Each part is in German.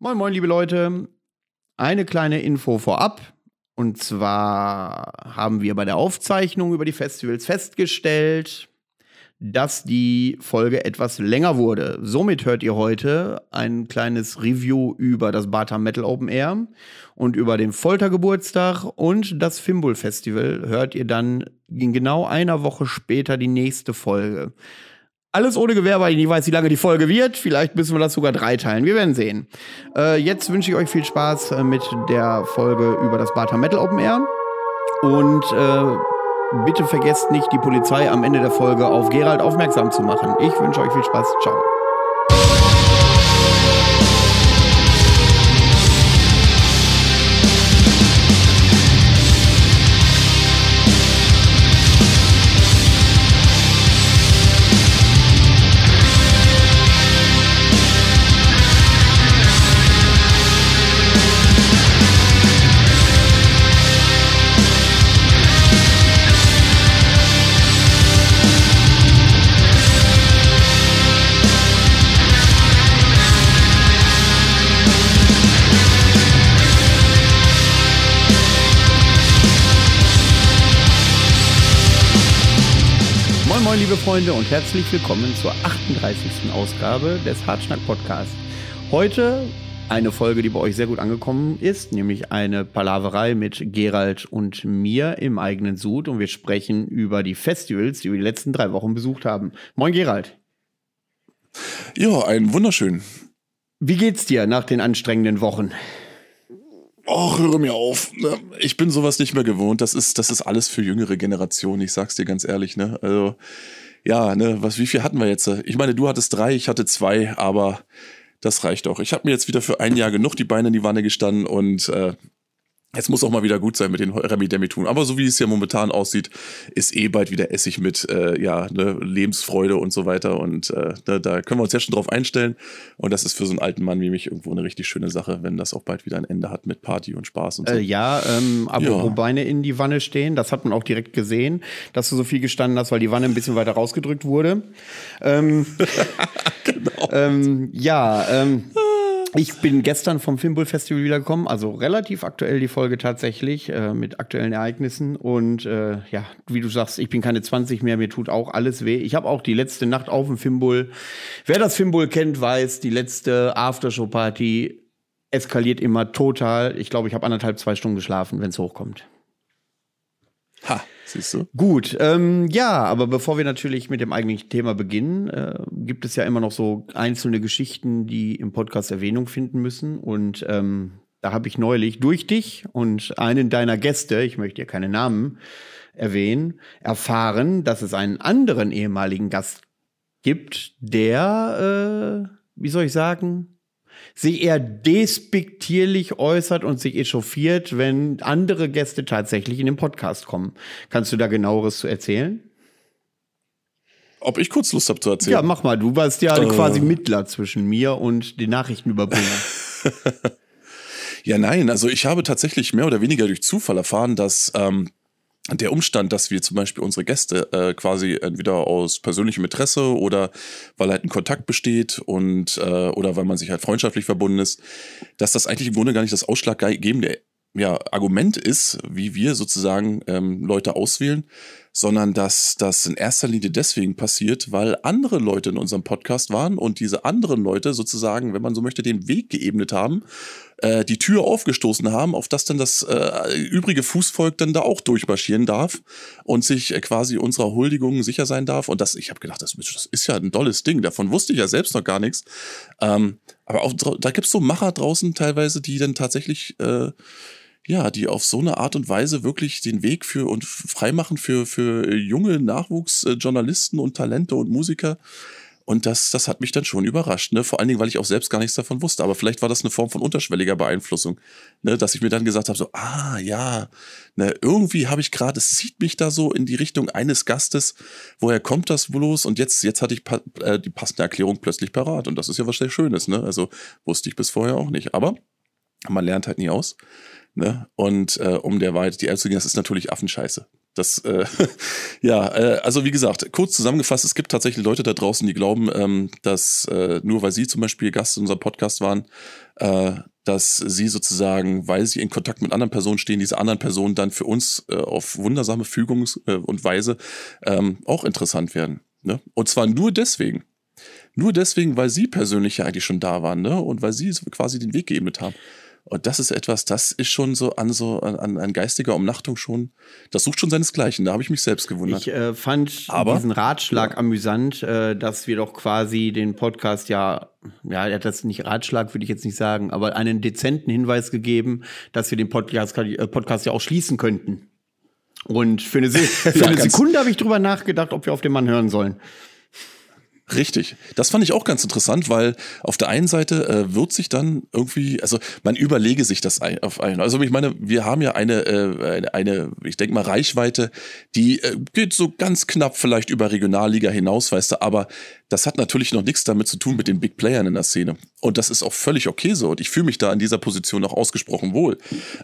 Moin, moin, liebe Leute. Eine kleine Info vorab. Und zwar haben wir bei der Aufzeichnung über die Festivals festgestellt, dass die Folge etwas länger wurde. Somit hört ihr heute ein kleines Review über das Bata Metal Open Air und über den Foltergeburtstag und das Fimbul Festival hört ihr dann in genau einer Woche später die nächste Folge. Alles ohne Gewehr, weil ich nicht weiß, wie lange die Folge wird. Vielleicht müssen wir das sogar dreiteilen. Wir werden sehen. Äh, jetzt wünsche ich euch viel Spaß äh, mit der Folge über das Bata Metal Open Air. Und äh, bitte vergesst nicht, die Polizei am Ende der Folge auf Gerald aufmerksam zu machen. Ich wünsche euch viel Spaß. Ciao. Freunde und herzlich willkommen zur 38. Ausgabe des Hartschnack Podcasts. Heute eine Folge, die bei euch sehr gut angekommen ist, nämlich eine Palaverei mit Gerald und mir im eigenen Sud und wir sprechen über die Festivals, die wir die letzten drei Wochen besucht haben. Moin Gerald. Ja, einen wunderschön. Wie geht's dir nach den anstrengenden Wochen? Och, höre mir auf. ne? Ich bin sowas nicht mehr gewohnt. Das ist, das ist alles für jüngere Generationen. Ich sag's dir ganz ehrlich, ne? Also, ja, ne, was, wie viel hatten wir jetzt? Ich meine, du hattest drei, ich hatte zwei, aber das reicht auch. Ich habe mir jetzt wieder für ein Jahr genug die Beine in die Wanne gestanden und äh, Jetzt muss auch mal wieder gut sein mit den Remi Demi tun. Aber so wie es ja momentan aussieht, ist eh bald wieder Essig mit äh, ja, ne, Lebensfreude und so weiter. Und äh, da, da können wir uns jetzt schon drauf einstellen. Und das ist für so einen alten Mann wie mich irgendwo eine richtig schöne Sache, wenn das auch bald wieder ein Ende hat mit Party und Spaß und so. Äh, ja, ähm, apropos Ja. Beine in die Wanne stehen, das hat man auch direkt gesehen, dass du so viel gestanden hast, weil die Wanne ein bisschen weiter rausgedrückt wurde. Ähm, genau. ähm, ja, ähm, ich bin gestern vom Filmbull Festival wiedergekommen, also relativ aktuell die Folge tatsächlich äh, mit aktuellen Ereignissen und äh, ja, wie du sagst, ich bin keine 20 mehr, mir tut auch alles weh. Ich habe auch die letzte Nacht auf dem Filmbull. Wer das Filmbull kennt, weiß, die letzte Aftershow-Party eskaliert immer total. Ich glaube, ich habe anderthalb, zwei Stunden geschlafen, wenn es hochkommt. Ha, siehst du? Gut, ähm, ja, aber bevor wir natürlich mit dem eigentlichen Thema beginnen, äh, gibt es ja immer noch so einzelne Geschichten, die im Podcast Erwähnung finden müssen. Und ähm, da habe ich neulich durch dich und einen deiner Gäste, ich möchte ja keine Namen erwähnen, erfahren, dass es einen anderen ehemaligen Gast gibt, der, äh, wie soll ich sagen, sich eher despektierlich äußert und sich echauffiert, wenn andere Gäste tatsächlich in den Podcast kommen. Kannst du da genaueres zu erzählen? Ob ich kurz Lust habe zu erzählen? Ja, mach mal. Du warst ja Äh. quasi Mittler zwischen mir und den Nachrichtenüberbringer. Ja, nein, also ich habe tatsächlich mehr oder weniger durch Zufall erfahren, dass ähm, der Umstand, dass wir zum Beispiel unsere Gäste äh, quasi entweder aus persönlichem Interesse oder weil halt ein Kontakt besteht und äh, oder weil man sich halt freundschaftlich verbunden ist, dass das eigentlich im Grunde gar nicht das ausschlaggebende ja, Argument ist, wie wir sozusagen ähm, Leute auswählen, sondern dass das in erster Linie deswegen passiert, weil andere Leute in unserem Podcast waren und diese anderen Leute sozusagen, wenn man so möchte, den Weg geebnet haben, äh, die Tür aufgestoßen haben, auf das dann das äh, übrige Fußvolk dann da auch durchmarschieren darf und sich äh, quasi unserer Huldigung sicher sein darf. Und das, ich habe gedacht, das, das ist ja ein tolles Ding. Davon wusste ich ja selbst noch gar nichts. Ähm, aber auch da gibt's so Macher draußen teilweise, die dann tatsächlich äh, ja, die auf so eine Art und Weise wirklich den Weg für und freimachen für, für junge Nachwuchsjournalisten und Talente und Musiker. Und das, das hat mich dann schon überrascht, ne? Vor allen Dingen, weil ich auch selbst gar nichts davon wusste. Aber vielleicht war das eine Form von unterschwelliger Beeinflussung, ne? Dass ich mir dann gesagt habe, so, ah ja, ne, irgendwie habe ich gerade, es zieht mich da so in die Richtung eines Gastes. Woher kommt das bloß? Und jetzt, jetzt hatte ich pa äh, die passende Erklärung plötzlich parat. Und das ist ja was sehr Schönes, ne? Also wusste ich bis vorher auch nicht. Aber man lernt halt nie aus. Ne? Und äh, um der Wahrheit die Erde zu gehen, das ist natürlich Affenscheiße. Das, äh, ja, äh, also wie gesagt, kurz zusammengefasst, es gibt tatsächlich Leute da draußen, die glauben, ähm, dass äh, nur weil sie zum Beispiel Gast in unserem Podcast waren, äh, dass sie sozusagen, weil sie in Kontakt mit anderen Personen stehen, diese anderen Personen dann für uns äh, auf wundersame Fügung äh, und Weise ähm, auch interessant werden. Ne? Und zwar nur deswegen. Nur deswegen, weil sie persönlich ja eigentlich schon da waren, ne? Und weil sie quasi den Weg geebnet haben. Und das ist etwas, das ist schon so an so an, an geistiger Umnachtung schon, das sucht schon seinesgleichen. Da habe ich mich selbst gewundert. Ich äh, fand Aber, diesen Ratschlag ja. amüsant, äh, dass wir doch quasi den Podcast ja, ja, er hat das nicht Ratschlag, würde ich jetzt nicht sagen, aber einen dezenten Hinweis gegeben, dass wir den Podcast, äh, Podcast ja auch schließen könnten. Und für eine, Se für eine Sekunde habe ich drüber nachgedacht, ob wir auf den Mann hören sollen. Richtig. Das fand ich auch ganz interessant, weil auf der einen Seite äh, wird sich dann irgendwie, also man überlege sich das ein, auf einen. Also ich meine, wir haben ja eine, äh, eine, eine ich denke mal, Reichweite, die äh, geht so ganz knapp vielleicht über Regionalliga hinaus, weißt du, aber das hat natürlich noch nichts damit zu tun mit den Big Playern in der Szene. Und das ist auch völlig okay so. Und ich fühle mich da in dieser Position auch ausgesprochen wohl.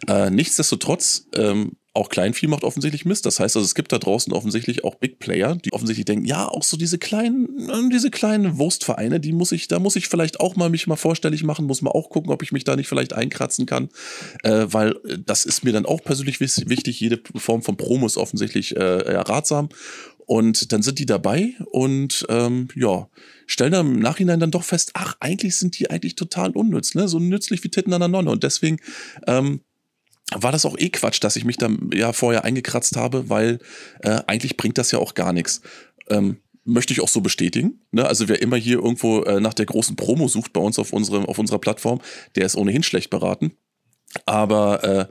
Äh, nichtsdestotrotz ähm, auch Kleinvieh macht offensichtlich Mist. Das heißt also, es gibt da draußen offensichtlich auch Big Player, die offensichtlich denken, ja, auch so diese kleinen, äh, diese kleinen Wurstvereine, die muss ich, da muss ich vielleicht auch mal mich mal vorstellig machen, muss mal auch gucken, ob ich mich da nicht vielleicht einkratzen kann. Äh, weil äh, das ist mir dann auch persönlich wichtig. Jede Form von Promo ist offensichtlich äh, ja, ratsam. Und dann sind die dabei und ähm, ja, stellen dann im Nachhinein dann doch fest, ach, eigentlich sind die eigentlich total unnütz, ne? So nützlich wie Titten an der Nonne. Und deswegen ähm, war das auch eh Quatsch, dass ich mich da ja vorher eingekratzt habe, weil äh, eigentlich bringt das ja auch gar nichts. Ähm, möchte ich auch so bestätigen. Ne? Also wer immer hier irgendwo äh, nach der großen Promo sucht bei uns auf, unserem, auf unserer Plattform, der ist ohnehin schlecht beraten. Aber äh,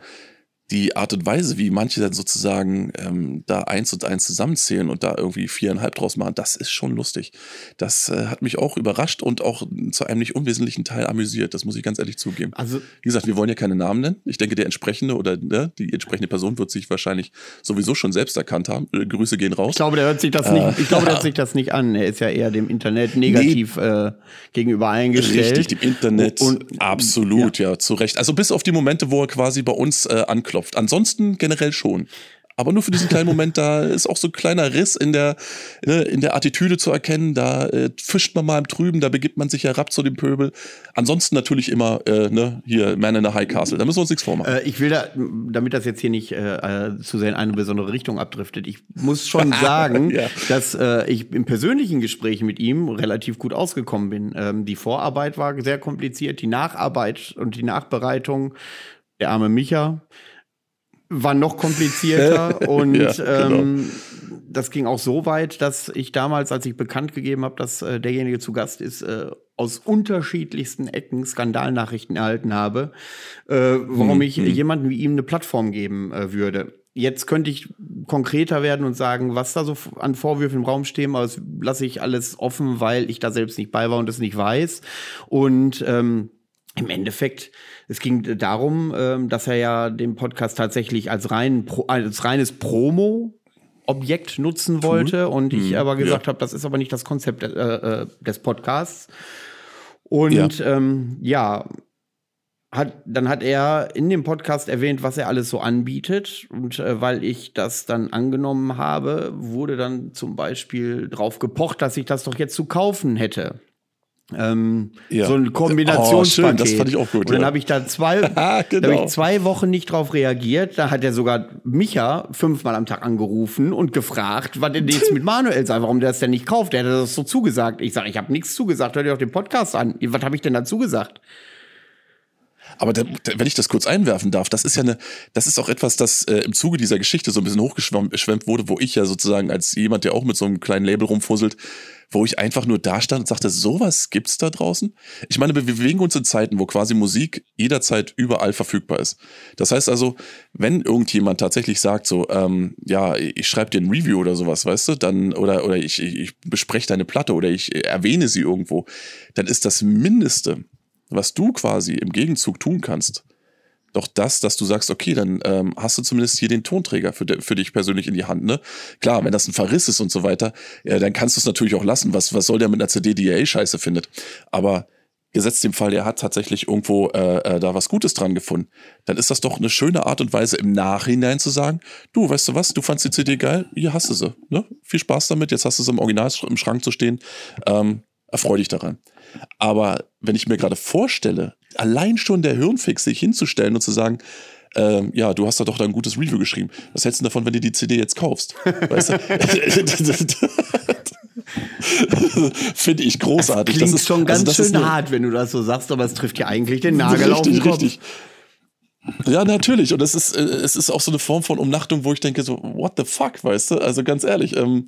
die Art und Weise, wie manche dann sozusagen ähm, da eins und eins zusammenzählen und da irgendwie viereinhalb draus machen, das ist schon lustig. Das äh, hat mich auch überrascht und auch zu einem nicht unwesentlichen Teil amüsiert. Das muss ich ganz ehrlich zugeben. Also, wie gesagt, wir wollen ja keine Namen nennen. Ich denke, der entsprechende oder ne, die entsprechende Person wird sich wahrscheinlich sowieso schon selbst erkannt haben. Äh, Grüße gehen raus. Ich glaube, der hört sich das nicht, ich glaube, der hört sich das nicht an. Er ist ja eher dem Internet negativ nee, äh, gegenüber eingestellt. Richtig, dem Internet. Und, absolut, ja. ja, zu Recht. Also bis auf die Momente, wo er quasi bei uns äh, anklopft klopft. Ansonsten generell schon. Aber nur für diesen kleinen Moment, da ist auch so ein kleiner Riss in der, ne, in der Attitüde zu erkennen. Da äh, fischt man mal im Trüben, da begibt man sich herab zu dem Pöbel. Ansonsten natürlich immer, äh, ne, hier, Man in the High Castle. Da müssen wir uns nichts vormachen. Äh, ich will da, damit das jetzt hier nicht äh, äh zu sehr in eine besondere Richtung abdriftet, ich muss schon sagen, ja. dass äh, ich im persönlichen Gespräch mit ihm relativ gut ausgekommen bin. Ähm, die Vorarbeit war sehr kompliziert, die Nacharbeit und die Nachbereitung, der arme Micha war noch komplizierter und ja, genau. ähm, das ging auch so weit, dass ich damals, als ich bekannt gegeben habe, dass äh, derjenige zu Gast ist, äh, aus unterschiedlichsten Ecken Skandalnachrichten erhalten habe, äh, warum hm, ich hm. jemanden wie ihm eine Plattform geben äh, würde. Jetzt könnte ich konkreter werden und sagen, was da so an Vorwürfen im Raum stehen, aber das lasse ich alles offen, weil ich da selbst nicht bei war und es nicht weiß. Und ähm, im Endeffekt, es ging darum, ähm, dass er ja den Podcast tatsächlich als, rein, als reines Promo Objekt nutzen wollte und ich mhm. aber gesagt ja. habe, das ist aber nicht das Konzept äh, äh, des Podcasts. Und ja, ähm, ja hat, dann hat er in dem Podcast erwähnt, was er alles so anbietet. Und äh, weil ich das dann angenommen habe, wurde dann zum Beispiel drauf gepocht, dass ich das doch jetzt zu kaufen hätte. Ähm, ja. So ein Kombinationspaket. Oh, das fand ich auch gut. Und dann ja. habe ich da zwei, genau. hab ich zwei Wochen nicht drauf reagiert. Da hat er sogar Micha fünfmal am Tag angerufen und gefragt, was denn jetzt mit Manuel sei, warum der das denn nicht kauft. Der hat das so zugesagt. Ich sage, ich habe nichts zugesagt. Hör dir auch den Podcast an. Was habe ich denn dazu gesagt? Aber da, wenn ich das kurz einwerfen darf, das ist ja eine, das ist auch etwas, das äh, im Zuge dieser Geschichte so ein bisschen hochgeschwemmt wurde, wo ich ja sozusagen als jemand, der auch mit so einem kleinen Label rumfusselt, wo ich einfach nur da stand und sagte, sowas gibt's da draußen? Ich meine, wir bewegen uns in Zeiten, wo quasi Musik jederzeit überall verfügbar ist. Das heißt also, wenn irgendjemand tatsächlich sagt, so, ähm, ja, ich schreibe dir ein Review oder sowas, weißt du, dann, oder, oder ich, ich bespreche deine Platte oder ich erwähne sie irgendwo, dann ist das Mindeste, was du quasi im Gegenzug tun kannst, doch das, dass du sagst, okay, dann ähm, hast du zumindest hier den Tonträger für, für dich persönlich in die Hand. Ne? Klar, wenn das ein Verriss ist und so weiter, ja, dann kannst du es natürlich auch lassen. Was, was soll der mit einer CD, die er eh scheiße findet? Aber gesetzt dem Fall, er hat tatsächlich irgendwo äh, äh, da was Gutes dran gefunden, dann ist das doch eine schöne Art und Weise im Nachhinein zu sagen, du, weißt du was, du fandst die CD geil, hier hast du sie, ne? Viel Spaß damit, jetzt hast du sie im Original im Schrank zu stehen, ähm, erfreu dich daran. Aber wenn ich mir gerade vorstelle, allein schon der Hirnfix, sich hinzustellen und zu sagen, ähm, ja, du hast da doch da ein gutes Review geschrieben. Was hältst du davon, wenn du die CD jetzt kaufst? Weißt du? Finde ich großartig. Das klingt das ist schon ganz also schön eine, hart, wenn du das so sagst, aber es trifft ja eigentlich den Nagel auf den Richtig, Kopf. richtig. Ja, natürlich. Und es ist, äh, es ist auch so eine Form von Umnachtung, wo ich denke, so, what the fuck, weißt du? Also ganz ehrlich, ähm,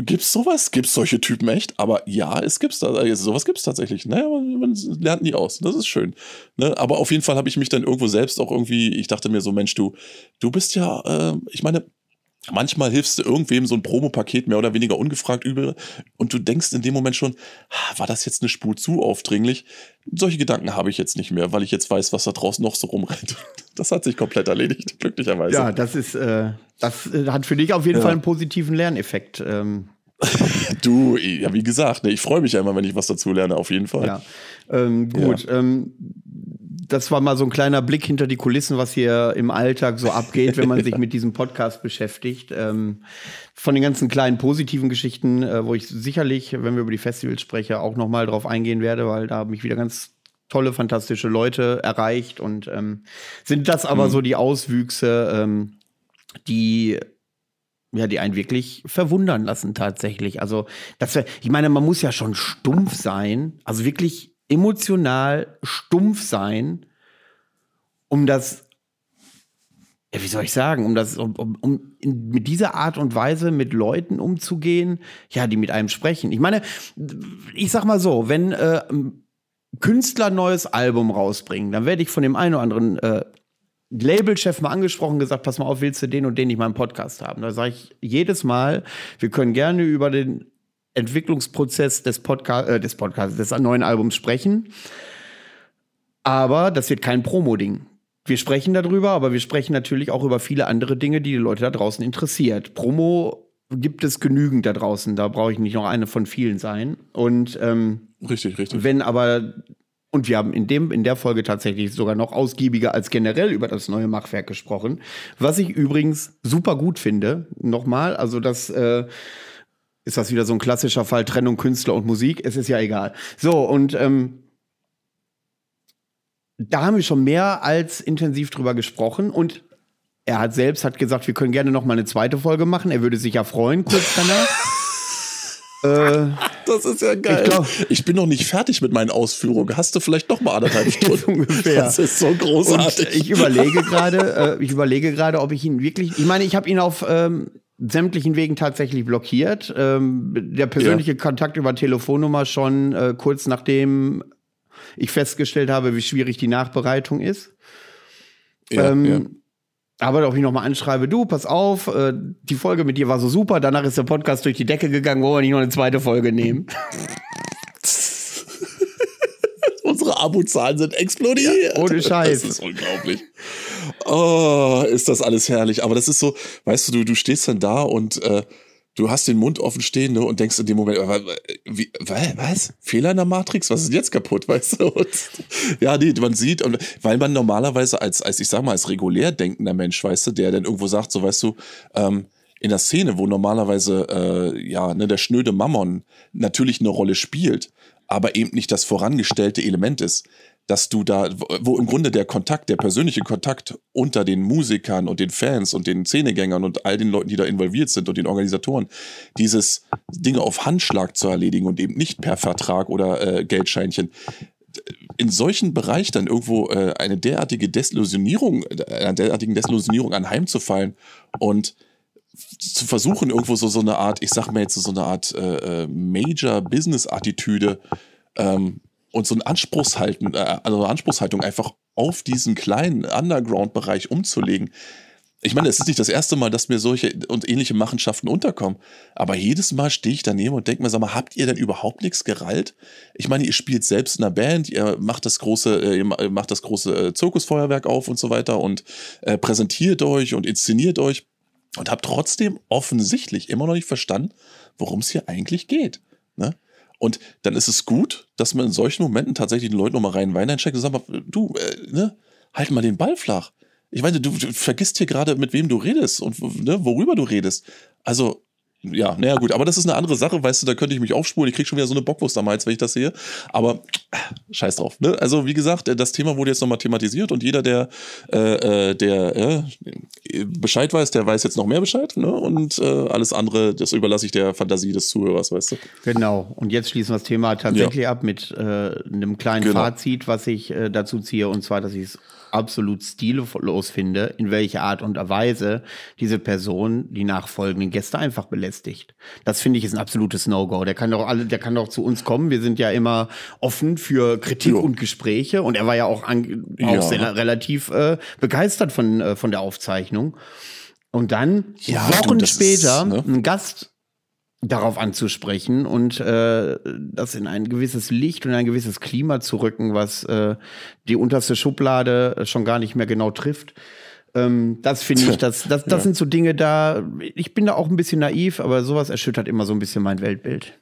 gibt's sowas? Gibt's solche Typen echt? Aber ja, es gibt's da. Also sowas gibt's tatsächlich. Naja, man, man lernt nie aus. Das ist schön. Ne? Aber auf jeden Fall habe ich mich dann irgendwo selbst auch irgendwie, ich dachte mir so, Mensch, du, du bist ja, äh, ich meine, Manchmal hilfst du irgendwem so ein Promopaket mehr oder weniger ungefragt über und du denkst in dem Moment schon, war das jetzt eine Spur zu aufdringlich? Solche Gedanken habe ich jetzt nicht mehr, weil ich jetzt weiß, was da draußen noch so rumrennt. Das hat sich komplett erledigt, glücklicherweise. Ja, das ist, äh, das äh, hat für dich auf jeden Ja. Fall einen positiven Lerneffekt. Ähm, Du, ja, wie gesagt, ne, ich freue mich ja immer, wenn ich was dazu lerne, auf jeden Fall. ja. Ähm, gut. Ähm, das war mal so ein kleiner Blick hinter die Kulissen, was hier im Alltag so abgeht, wenn man sich mit diesem Podcast beschäftigt. Ähm, von den ganzen kleinen positiven Geschichten, äh, wo ich sicherlich, wenn wir über die Festivals sprechen, auch noch mal drauf eingehen werde, weil da haben mich wieder ganz tolle, fantastische Leute erreicht und ähm, sind das aber so die Auswüchse, ähm, die ja, die einen wirklich verwundern lassen tatsächlich. Also, das wär, ich meine, man muss ja schon stumpf sein, also wirklich emotional stumpf sein, um das, ja, wie soll ich sagen, um das, um, um, um in, mit dieser Art und Weise mit Leuten umzugehen, ja, die mit einem sprechen. Ich meine, ich sag mal so, wenn äh, Künstler ein neues Album rausbringen, dann werde ich von dem einen oder anderen äh, Labelchef mal angesprochen, gesagt, pass mal auf, willst du den und den nicht mal im Podcast haben? Da sage ich jedes Mal, wir können gerne über den Entwicklungsprozess des Podcast, äh, des Podcasts, des neuen Albums sprechen. Aber das wird kein Promo-Ding. Wir sprechen darüber, aber wir sprechen natürlich auch über viele andere Dinge, die die Leute da draußen interessiert. Promo gibt es genügend da draußen. Da brauche ich nicht noch eine von vielen sein. Und ähm, Richtig, richtig. wenn aber, und wir haben in, dem, in der Folge tatsächlich sogar noch ausgiebiger als generell über das neue Machwerk gesprochen, was ich übrigens super gut finde. Nochmal, also das äh, ist das wieder so ein klassischer Fall Trennung Künstler und Musik. Es ist ja egal. So, und ähm, da haben wir schon mehr als intensiv drüber gesprochen und er hat selbst hat gesagt, wir können gerne noch mal eine zweite Folge machen. Er würde sich ja freuen kurz danach. äh, Das ist ja geil. Ich glaub- Ich, bin noch nicht fertig mit meinen Ausführungen. Hast du vielleicht noch mal anderthalb Stunden? ungefähr. Das ist so Und großartig. ich überlege gerade, äh, ich überlege gerade, ob ich ihn wirklich, ich meine, ich habe ihn auf ähm, sämtlichen Wegen tatsächlich blockiert. Ähm, der persönliche Kontakt über Telefonnummer schon äh, kurz nachdem ich festgestellt habe, wie schwierig die Nachbereitung ist. ja, ähm, ja. Aber ob ich noch mal anschreibe, du, pass auf, äh, die Folge mit dir war so super, danach ist der Podcast durch die Decke gegangen, wollen wir nicht noch eine zweite Folge nehmen? Unsere Abozahlen sind explodiert. ohne Scheiß. Das ist unglaublich. Oh, ist das alles herrlich. Aber das ist so, weißt du, du, du stehst dann da und äh, du hast den Mund offen stehen ne, und denkst in dem Moment, äh, wie, wa- was? Fehler in der Matrix? Was ist jetzt kaputt, weißt du? Und, ja, nee, man sieht, und weil man normalerweise als, als, ich sag mal, als regulär denkender Mensch, weißt du, der dann irgendwo sagt, so weißt du, ähm, in der Szene, wo normalerweise äh, ja ne, der schnöde Mammon natürlich eine Rolle spielt, aber eben nicht das vorangestellte Element ist, dass du da, wo- im Grunde der Kontakt, der persönliche Kontakt unter den Musikern und den Fans und den Szenegängern und all den Leuten, die da involviert sind und den Organisatoren, dieses Dinge auf Handschlag zu erledigen und eben nicht per Vertrag oder äh, Geldscheinchen, in solchen Bereich dann irgendwo äh, eine derartige Desillusionierung, äh, einer derartigen Desillusionierung anheimzufallen und zu versuchen, irgendwo so, so eine Art, ich sag mal jetzt so eine Art äh, äh, Major-Business-Attitüde ähm, und so ein Anspruchshalten, äh, also eine Anspruchshaltung einfach auf diesen kleinen Underground-Bereich umzulegen. Ich meine, es ist nicht das erste Mal, dass mir solche und ähnliche Machenschaften unterkommen. Aber jedes Mal stehe ich daneben und denke mir, sag mal, habt ihr denn überhaupt nichts gerallt? Ich meine, ihr spielt selbst in einer Band, ihr macht das große, äh, ihr ma- macht das große äh, Zirkusfeuerwerk auf und so weiter und präsentiert euch und inszeniert euch und habt trotzdem offensichtlich immer noch nicht verstanden, worum es hier eigentlich geht. Ne? Und dann ist es gut, dass man in solchen Momenten tatsächlich den Leuten nochmal rein Wein eincheckt und sagt, du, äh, ne, halt mal den Ball flach. Ich meine, du, du vergisst hier gerade, mit wem du redest und ne, worüber du redest. Also, ja, naja, gut, aber das ist eine andere Sache, weißt du, da könnte ich mich aufspulen. Ich krieg schon wieder so eine Bockwurst am Hals, wenn ich das sehe. Aber scheiß drauf. Ne? Also, wie gesagt, das Thema wurde jetzt nochmal thematisiert und jeder, der, äh, äh, der äh, Bescheid weiß, der weiß jetzt noch mehr Bescheid. Ne? Und äh, alles andere, das überlasse ich der Fantasie des Zuhörers, weißt du. Genau. Und jetzt schließen wir das Thema tatsächlich ja. ab mit äh, einem kleinen genau. Fazit, was ich äh, dazu ziehe. Und zwar, dass ich es absolut stillos finde, in welcher Art und Weise diese Person die nachfolgenden Gäste einfach belästigt. Das finde ich ist ein absolutes No-Go. Der kann doch alle, der kann doch zu uns kommen. Wir sind ja immer offen für Kritik jo. und Gespräche und er war ja auch, an, auch ja. Sehr, relativ äh, begeistert von, äh, von der Aufzeichnung. Und dann ja, Wochen du, später ist, ne? ein Gast darauf anzusprechen und äh, das in ein gewisses Licht und ein gewisses Klima zu rücken, was äh, die unterste Schublade schon gar nicht mehr genau trifft. Ähm, das finde ich, das, das, das ja. sind so Dinge da, ich bin da auch ein bisschen naiv, aber sowas erschüttert immer so ein bisschen mein Weltbild.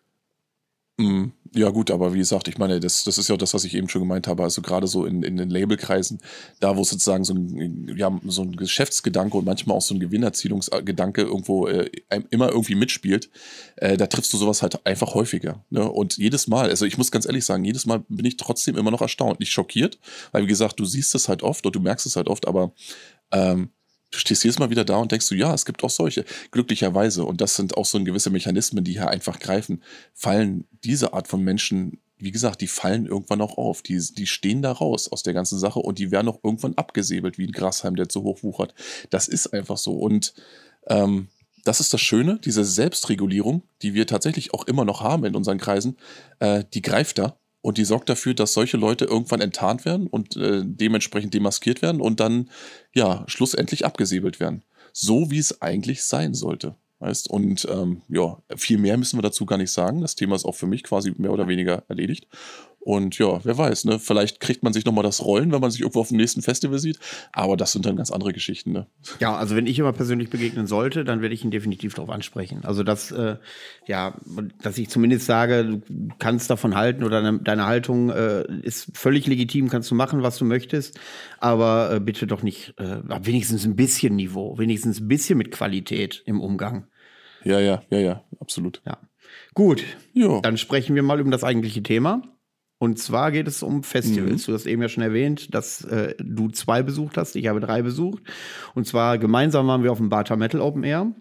Mhm. Ja, gut, aber wie gesagt, ich meine, das, das ist ja das, was ich eben schon gemeint habe. Also gerade so in, in den Labelkreisen, da wo sozusagen so ein, ja, so ein Geschäftsgedanke und manchmal auch so ein Gewinnerzielungsgedanke irgendwo äh, immer irgendwie mitspielt, äh, da triffst du sowas halt einfach häufiger. Ne? Und jedes Mal, also ich muss ganz ehrlich sagen, jedes Mal bin ich trotzdem immer noch erstaunt, nicht schockiert, weil wie gesagt, du siehst es halt oft und du merkst es halt oft, aber ähm, du stehst jedes Mal wieder da und denkst du, ja, es gibt auch solche. Glücklicherweise, und das sind auch so gewisse Mechanismen, die hier einfach greifen, fallen diese Art von Menschen, wie gesagt, die fallen irgendwann auch auf. Die, die stehen da raus aus der ganzen Sache und die werden auch irgendwann abgesäbelt, wie ein Grashalm, der zu hoch wuchert. Das ist einfach so. Und ähm, das ist das Schöne, diese Selbstregulierung, die wir tatsächlich auch immer noch haben in unseren Kreisen, äh, die greift da und die sorgt dafür, dass solche Leute irgendwann enttarnt werden und äh, dementsprechend demaskiert werden und dann ja schlussendlich abgesäbelt werden. So wie es eigentlich sein sollte. Weißt? Und ähm, ja, viel mehr müssen wir dazu gar nicht sagen. Das Thema ist auch für mich quasi mehr oder weniger erledigt. Und ja, wer weiß, ne? Vielleicht kriegt man sich nochmal das Rollen, wenn man sich irgendwo auf dem nächsten Festival sieht. Aber das sind dann ganz andere Geschichten, ne? Ja, also wenn ich immer persönlich begegnen sollte, dann werde ich ihn definitiv darauf ansprechen. Also dass, äh, ja, dass ich zumindest sage, du kannst davon halten oder deine, deine Haltung äh, ist völlig legitim, kannst du machen, was du möchtest. Aber äh, bitte doch nicht, äh, wenigstens ein bisschen Niveau, wenigstens ein bisschen mit Qualität im Umgang. Ja, ja, ja, ja, absolut. Ja. Gut, jo. dann sprechen wir mal um das eigentliche Thema. Und zwar geht es um Festivals. Mhm. Du hast eben ja schon erwähnt, dass äh, du zwei besucht hast. Ich habe drei besucht. Und zwar gemeinsam waren wir auf dem Bata Metal Open Air.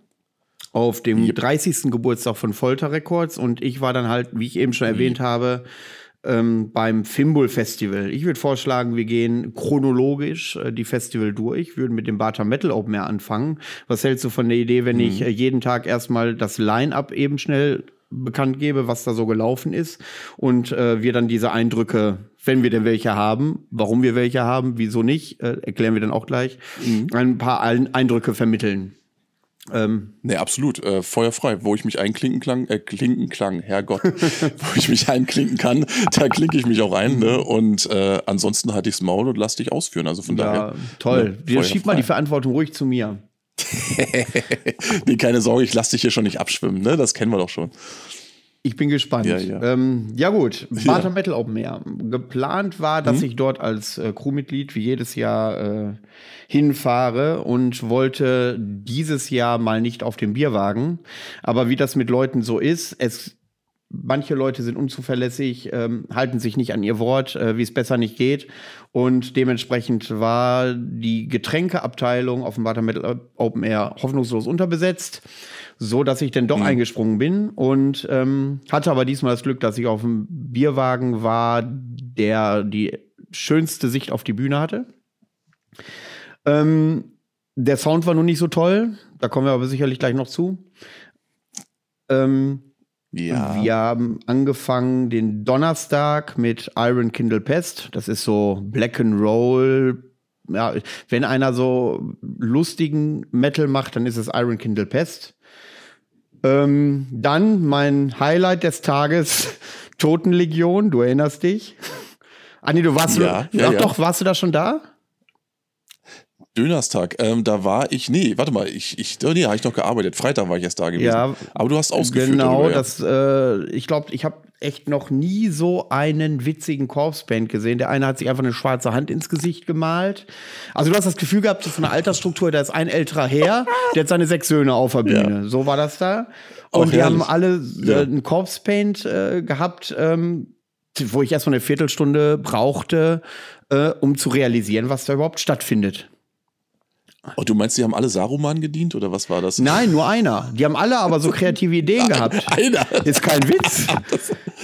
Auf dem yep. 30. Geburtstag von Folter Records. Und ich war dann halt, wie ich eben schon mhm. erwähnt habe, ähm, beim Fimbul Festival. Ich würde vorschlagen, wir gehen chronologisch äh, die Festival durch, würden mit dem Bata Metal Open Air anfangen. Was hältst du von der Idee, wenn mhm. ich äh, jeden Tag erstmal das Line-Up eben schnell bekannt gebe, was da so gelaufen ist und äh, wir dann diese Eindrücke, wenn wir denn welche haben, warum wir welche haben, wieso nicht, äh, erklären wir dann auch gleich, mhm. ein paar Eindrücke vermitteln. Ähm, nee, absolut. Äh, feuerfrei. Wo ich mich einklinken klang, äh, klinken klang, Herrgott, wo ich mich einklinken kann, da klinke ich mich auch ein. Ne? Und äh, ansonsten halte ichs Maul und lass dich ausführen. Also von ja, daher. Toll. Ne, schieb mal die Verantwortung ruhig zu mir. nee, keine Sorge, ich lasse dich hier schon nicht abschwimmen, ne? Das kennen wir doch schon. Ich bin gespannt. Ja, ja. Ähm, ja gut, Barter ja. Metal Open Air. Geplant war, dass mhm. ich dort als äh, Crewmitglied wie jedes Jahr äh, hinfahre und wollte dieses Jahr mal nicht auf dem Bierwagen. Aber wie das mit Leuten so ist, es manche Leute sind unzuverlässig, ähm, halten sich nicht an ihr Wort, äh, wie es besser nicht geht. Und dementsprechend war die Getränkeabteilung auf dem Butter Metal Open Air hoffnungslos unterbesetzt, so dass ich dann doch mhm. eingesprungen bin und ähm, hatte aber diesmal das Glück, dass ich auf dem Bierwagen war, der die schönste Sicht auf die Bühne hatte. Ähm, der Sound war nun nicht so toll, da kommen wir aber sicherlich gleich noch zu. Ähm, ja. Wir haben angefangen den Donnerstag mit Iron Kindle Pest. Das ist so Black and Roll. Ja, wenn einer so lustigen Metal macht, dann ist es Iron Kindle Pest. Ähm, dann mein Highlight des Tages, Totenlegion, du erinnerst dich. Nee, du warst, ja, ja, ja, doch, warst du da schon da? Dönerstag, ähm, da war ich, nee, warte mal, ich, ich, oh nee, habe ich noch gearbeitet. Freitag war ich erst da gewesen. Ja, aber du hast ausgeführt. Genau, darüber, ja. das, äh, ich glaube, ich habe echt noch nie so einen witzigen Corpsband gesehen. Der eine hat sich einfach eine schwarze Hand ins Gesicht gemalt. Also du hast das Gefühl gehabt, so von der Altersstruktur, da ist ein älterer Herr, der hat seine sechs Söhne auf der Bühne. Ja. So war das da. Und Auch die herrlich. haben alle äh, einen Corpse-Paint äh, gehabt, ähm, wo ich erst mal eine Viertelstunde brauchte, äh, um zu realisieren, was da überhaupt stattfindet. Oh, du meinst, die haben alle Saruman gedient oder was war das? Nein, nur einer. Die haben alle aber so kreative Ideen gehabt. Einer. Ist kein Witz.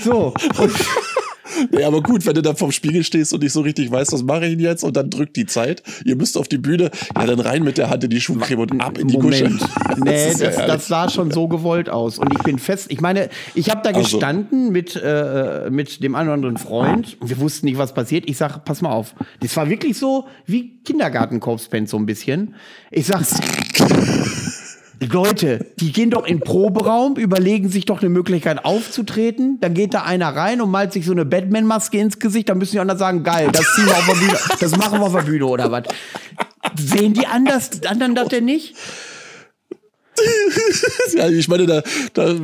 So. Und ja, aber gut, wenn du da vorm Spiegel stehst und nicht so richtig weißt, was mache ich denn jetzt und dann drückt die Zeit. Ihr müsst auf die Bühne, ja, dann rein mit der Hand in die Schuhcreme und ab in die Moment. Kusche. Nee, das, das, das, sah schon so gewollt aus. Und ich bin fest, ich meine, ich habe da also. gestanden mit, äh, mit dem einen oder anderen Freund. Wir wussten nicht, was passiert. Ich sage, pass mal auf. Das war wirklich so wie Kindergartenkorpsband so ein bisschen. Ich sag's. Leute, die gehen doch in Proberaum, überlegen sich doch eine Möglichkeit aufzutreten. Dann geht da einer rein und malt sich so eine Batman-Maske ins Gesicht. Dann müssen die anderen sagen, geil, das ziehen wir auf der Bühne, das machen wir auf der Bühne oder was. Sehen die anders, anderen das denn nicht? Ja, ich meine, da, da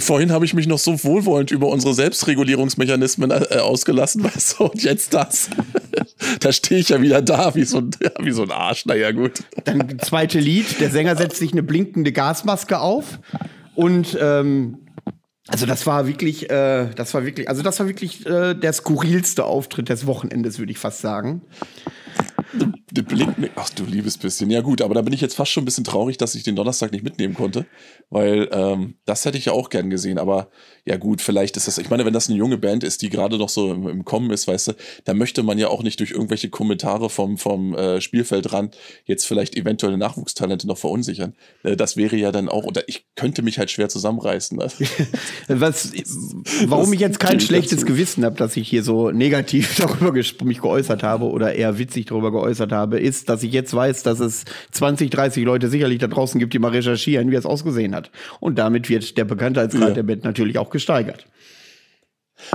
vorhin habe ich mich noch so wohlwollend über unsere Selbstregulierungsmechanismen äh, ausgelassen, weißt du, und jetzt das. da stehe ich ja wieder da, wie so, ein, wie so ein Arsch. Naja, gut. Dann zweite Lied, der Sänger setzt sich eine blinkende Gasmaske auf und ähm, also das war wirklich, äh, das war wirklich, also das war wirklich äh, der skurrilste Auftritt des Wochenendes, würde ich fast sagen. Blick, ach du liebes bisschen. Ja gut, aber da bin ich jetzt fast schon ein bisschen traurig, dass ich den Donnerstag nicht mitnehmen konnte, weil ähm, das hätte ich ja auch gern gesehen. Aber ja gut, vielleicht ist das, ich meine, wenn das eine junge Band ist, die gerade noch so im, im, Kommen ist, weißt du, da möchte man ja auch nicht durch irgendwelche Kommentare vom, vom äh, Spielfeldrand jetzt vielleicht eventuelle Nachwuchstalente noch verunsichern. Äh, das wäre ja dann auch, oder ich könnte mich halt schwer zusammenreißen. Ne? Was, warum das ich jetzt kein schlechtes dazu. Gewissen habe, dass ich hier so negativ darüber mich geäußert habe oder eher witzig darüber geäußert habe, ist, dass ich jetzt weiß, dass es 20, 30 Leute sicherlich da draußen gibt, die mal recherchieren, wie es ausgesehen hat. Und damit wird der Bekanntheitsgrad ja. der Band natürlich auch gesteigert.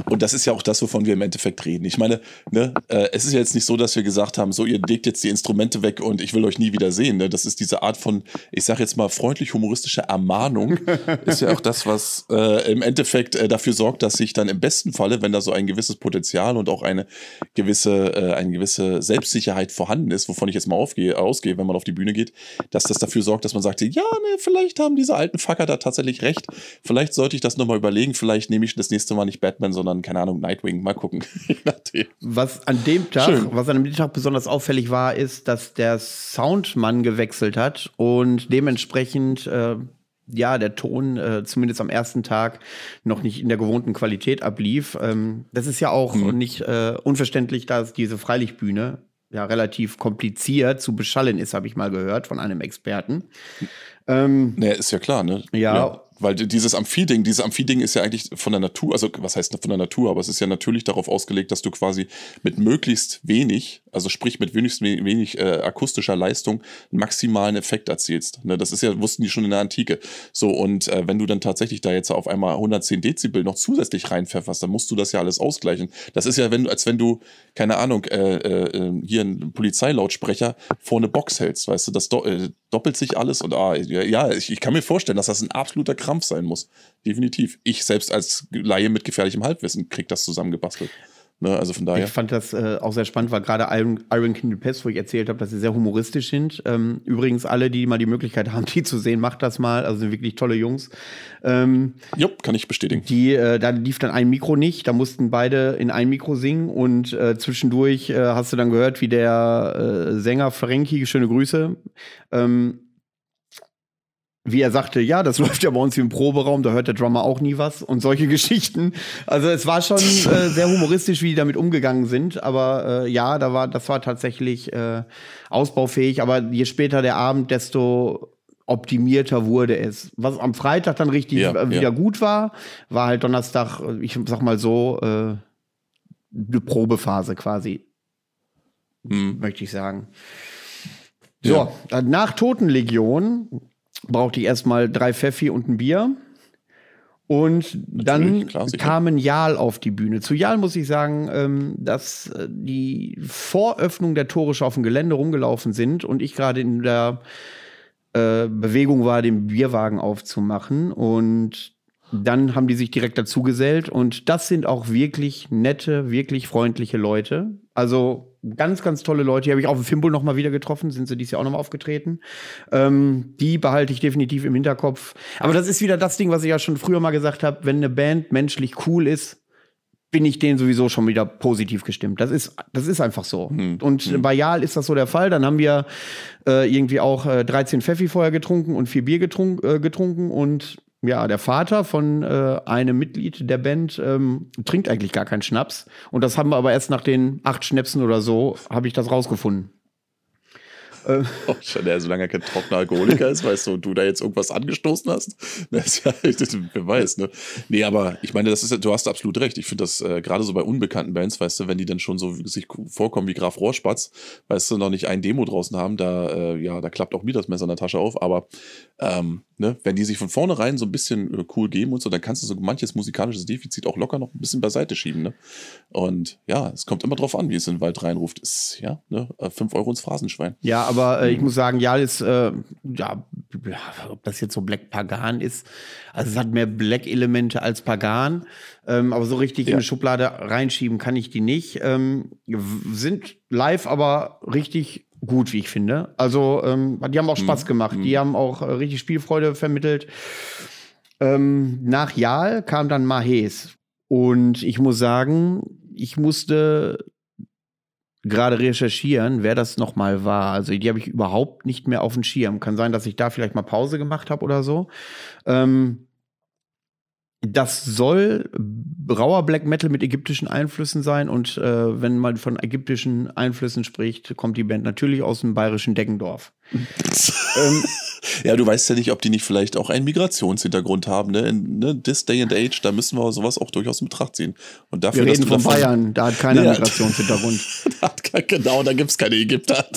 Und das ist ja auch das, wovon wir im Endeffekt reden. Ich meine, ne, äh, es ist ja jetzt nicht so, dass wir gesagt haben, so, ihr legt jetzt die Instrumente weg und ich will euch nie wieder sehen. Ne? Das ist diese Art von, ich sage jetzt mal, freundlich-humoristische Ermahnung. ist ja auch das, was äh, im Endeffekt äh, dafür sorgt, dass sich dann im besten Falle, wenn da so ein gewisses Potenzial und auch eine gewisse, äh, eine gewisse Selbstsicherheit vorhanden ist, wovon ich jetzt mal aufgehe, ausgehe, wenn man auf die Bühne geht, dass das dafür sorgt, dass man sagt, ja, ne, vielleicht haben diese alten Fucker da tatsächlich recht. Vielleicht sollte ich das nochmal überlegen. Vielleicht nehme ich das nächste Mal nicht Batman, sondern, keine Ahnung, Nightwing. Mal gucken. was an dem Tag, Schön. was an dem Tag besonders auffällig war, ist, dass der Soundmann gewechselt hat und dementsprechend äh, ja, der Ton äh, zumindest am ersten Tag noch nicht in der gewohnten Qualität ablief. Ähm, das ist ja auch mhm. nicht äh, unverständlich, dass diese Freilichtbühne ja relativ kompliziert zu beschallen ist, habe ich mal gehört von einem Experten. Ähm, naja, ist ja klar, ne? Ja, ja. Weil dieses Amphiding, dieses Amphiding ist ja eigentlich von der Natur, also was heißt von der Natur, aber es ist ja natürlich darauf ausgelegt, dass du quasi mit möglichst wenig, also sprich mit wenigst wenig äh, akustischer Leistung, maximalen Effekt erzielst. Ne, das ist ja, wussten die schon in der Antike. So, und äh, wenn du dann tatsächlich da jetzt auf einmal 110 Dezibel noch zusätzlich reinpfefferst, dann musst du das ja alles ausgleichen. Das ist ja, wenn, als wenn du, keine Ahnung, äh, äh, hier einen Polizeilautsprecher vor eine Box hältst, weißt du, das do äh, doppelt sich alles und ah, ja, ich, ich kann mir vorstellen, dass das ein absoluter Krampf sein muss. Definitiv. Ich selbst als Laie mit gefährlichem Halbwissen krieg das zusammengebastelt. Ne, also von daher. Ich fand das äh, auch sehr spannend, weil gerade Iron, Iron Kindle Pest, wo ich erzählt habe, dass sie sehr humoristisch sind. Ähm, übrigens, alle, die mal die Möglichkeit haben, die zu sehen, macht das mal. Also sind wirklich tolle Jungs. Ähm, Jupp, kann ich bestätigen. Die, äh, da lief dann ein Mikro nicht, da mussten beide in ein Mikro singen und äh, zwischendurch äh, hast du dann gehört, wie der äh, Sänger Frankie, schöne Grüße, ähm, wie er sagte, ja, das läuft ja bei uns im Proberaum, da hört der Drummer auch nie was und solche Geschichten. Also es war schon äh, sehr humoristisch, wie die damit umgegangen sind, aber äh, ja, da war, das war tatsächlich äh, ausbaufähig. Aber je später der Abend, desto optimierter wurde es. Was am Freitag dann richtig ja, äh, wieder ja. gut war, war halt Donnerstag, äh, ich sag mal so, äh, eine Probephase quasi, hm. möchte ich sagen. So, ja. nach Totenlegion brauchte ich erstmal drei Pfeffi und ein Bier. Und dann klar, kamen Jal auf die Bühne. Zu Jal muss ich sagen, ähm, dass äh, die Voröffnung der Tore schon auf dem Gelände rumgelaufen sind und ich gerade in der äh, Bewegung war, den Bierwagen aufzumachen. Und dann haben die sich direkt dazu gesellt. Und das sind auch wirklich nette, wirklich freundliche Leute. Also ganz, ganz tolle Leute. Die habe ich auf dem Fimbul noch mal wieder getroffen. Sind sie dies Jahr auch noch mal aufgetreten. Ähm, die behalte ich definitiv im Hinterkopf. Aber das ist wieder das Ding, was ich ja schon früher mal gesagt habe. Wenn eine Band menschlich cool ist, bin ich denen sowieso schon wieder positiv gestimmt. Das ist, das ist einfach so. Hm. Und hm. bei Jal ist das so der Fall. Dann haben wir äh, irgendwie auch äh, 13 Pfeffi vorher getrunken und vier Bier getrunk, äh, getrunken und ja, der Vater von äh, einem Mitglied der Band ähm, trinkt eigentlich gar keinen Schnaps. Und das haben wir aber erst nach den acht Schnäpsen oder so, habe ich das rausgefunden. Äh, oh, schon, der, solange er kein trockener Alkoholiker ist, weißt du, und du da jetzt irgendwas angestoßen hast, das ja, wer weiß, ne? Nee, aber ich meine, das ist, du hast absolut recht. Ich finde das äh, gerade so bei unbekannten Bands, weißt du, wenn die dann schon so sich vorkommen wie Graf Rohrspatz, weißt du, noch nicht ein Demo draußen haben, da, äh, ja, da klappt auch mir das Messer in der Tasche auf, aber ähm, ne, wenn die sich von vornherein so ein bisschen äh, cool geben und so, dann kannst du so manches musikalisches Defizit auch locker noch ein bisschen beiseite schieben, ne? Und ja, es kommt immer drauf an, wie es in den Wald reinruft. Ist, ja, ne, äh, fünf Euro ins Phrasenschwein. Ja, aber äh, ich muss sagen, ja, ist, äh, ja, ob das jetzt so Black Pagan ist, also es hat mehr Black-Elemente als Pagan, ähm, aber so richtig ja. in eine Schublade reinschieben kann ich die nicht. Ähm, sind live aber richtig gut, wie ich finde. Also, ähm, die haben auch Spaß mhm. gemacht. Die mhm. haben auch äh, richtig Spielfreude vermittelt. Ähm, nach Jahl kam dann Mahes. Und ich muss sagen, ich musste gerade recherchieren, wer das nochmal war. Also die habe ich überhaupt nicht mehr auf dem Schirm. Kann sein, dass ich da vielleicht mal Pause gemacht habe oder so. Ähm, das soll rauer Black Metal mit ägyptischen Einflüssen sein und äh, wenn man von ägyptischen Einflüssen spricht, kommt die Band natürlich aus dem bayerischen Deggendorf. ähm, ja, du weißt ja nicht, ob die nicht vielleicht auch einen Migrationshintergrund haben. Ne? In ne, this day and age, da müssen wir sowas auch durchaus in Betracht ziehen. Und dafür, wir reden von Bayern, da hat keiner ja, Migrationshintergrund. genau, da gibt es keine Ägypter.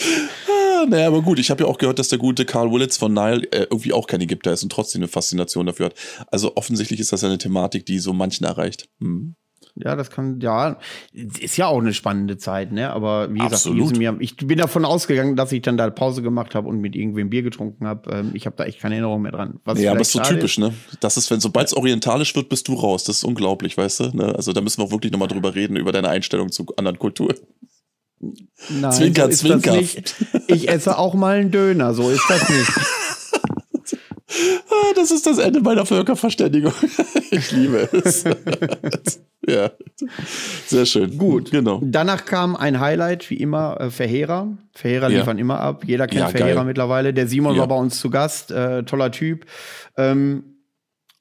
ah, naja, aber gut, ich habe ja auch gehört, dass der gute Carl Willits von Nile äh, irgendwie auch kein Ägypter ist und trotzdem eine Faszination dafür hat. Also offensichtlich ist das ja eine Thematik, die so manchen erreicht. Hm. Ja, das kann, ja, ist ja auch eine spannende Zeit, ne? Aber wie gesagt, mir, ich bin davon ausgegangen, dass ich dann da Pause gemacht habe und mit irgendwem Bier getrunken habe. Ähm, ich habe da echt keine Erinnerung mehr dran. Was ja, aber ist so typisch, ist. ne? Das ist, wenn sobald es orientalisch wird, bist du raus. Das ist unglaublich, weißt du? Ne? Also da müssen wir auch wirklich nochmal drüber reden, über deine Einstellung zu anderen Kulturen. Nein, zwinker, so zwinker. Ich esse auch mal einen Döner, so ist das nicht. Ah, das ist das Ende meiner Völkerverständigung. Ich liebe es. ja, sehr schön. Gut, genau. Danach kam ein Highlight, wie immer, äh, Verheerer. Verheerer ja. liefern immer ab. Jeder kennt ja, Verheerer geil. mittlerweile. Der Simon ja. war bei uns zu Gast. Äh, toller Typ. Ähm,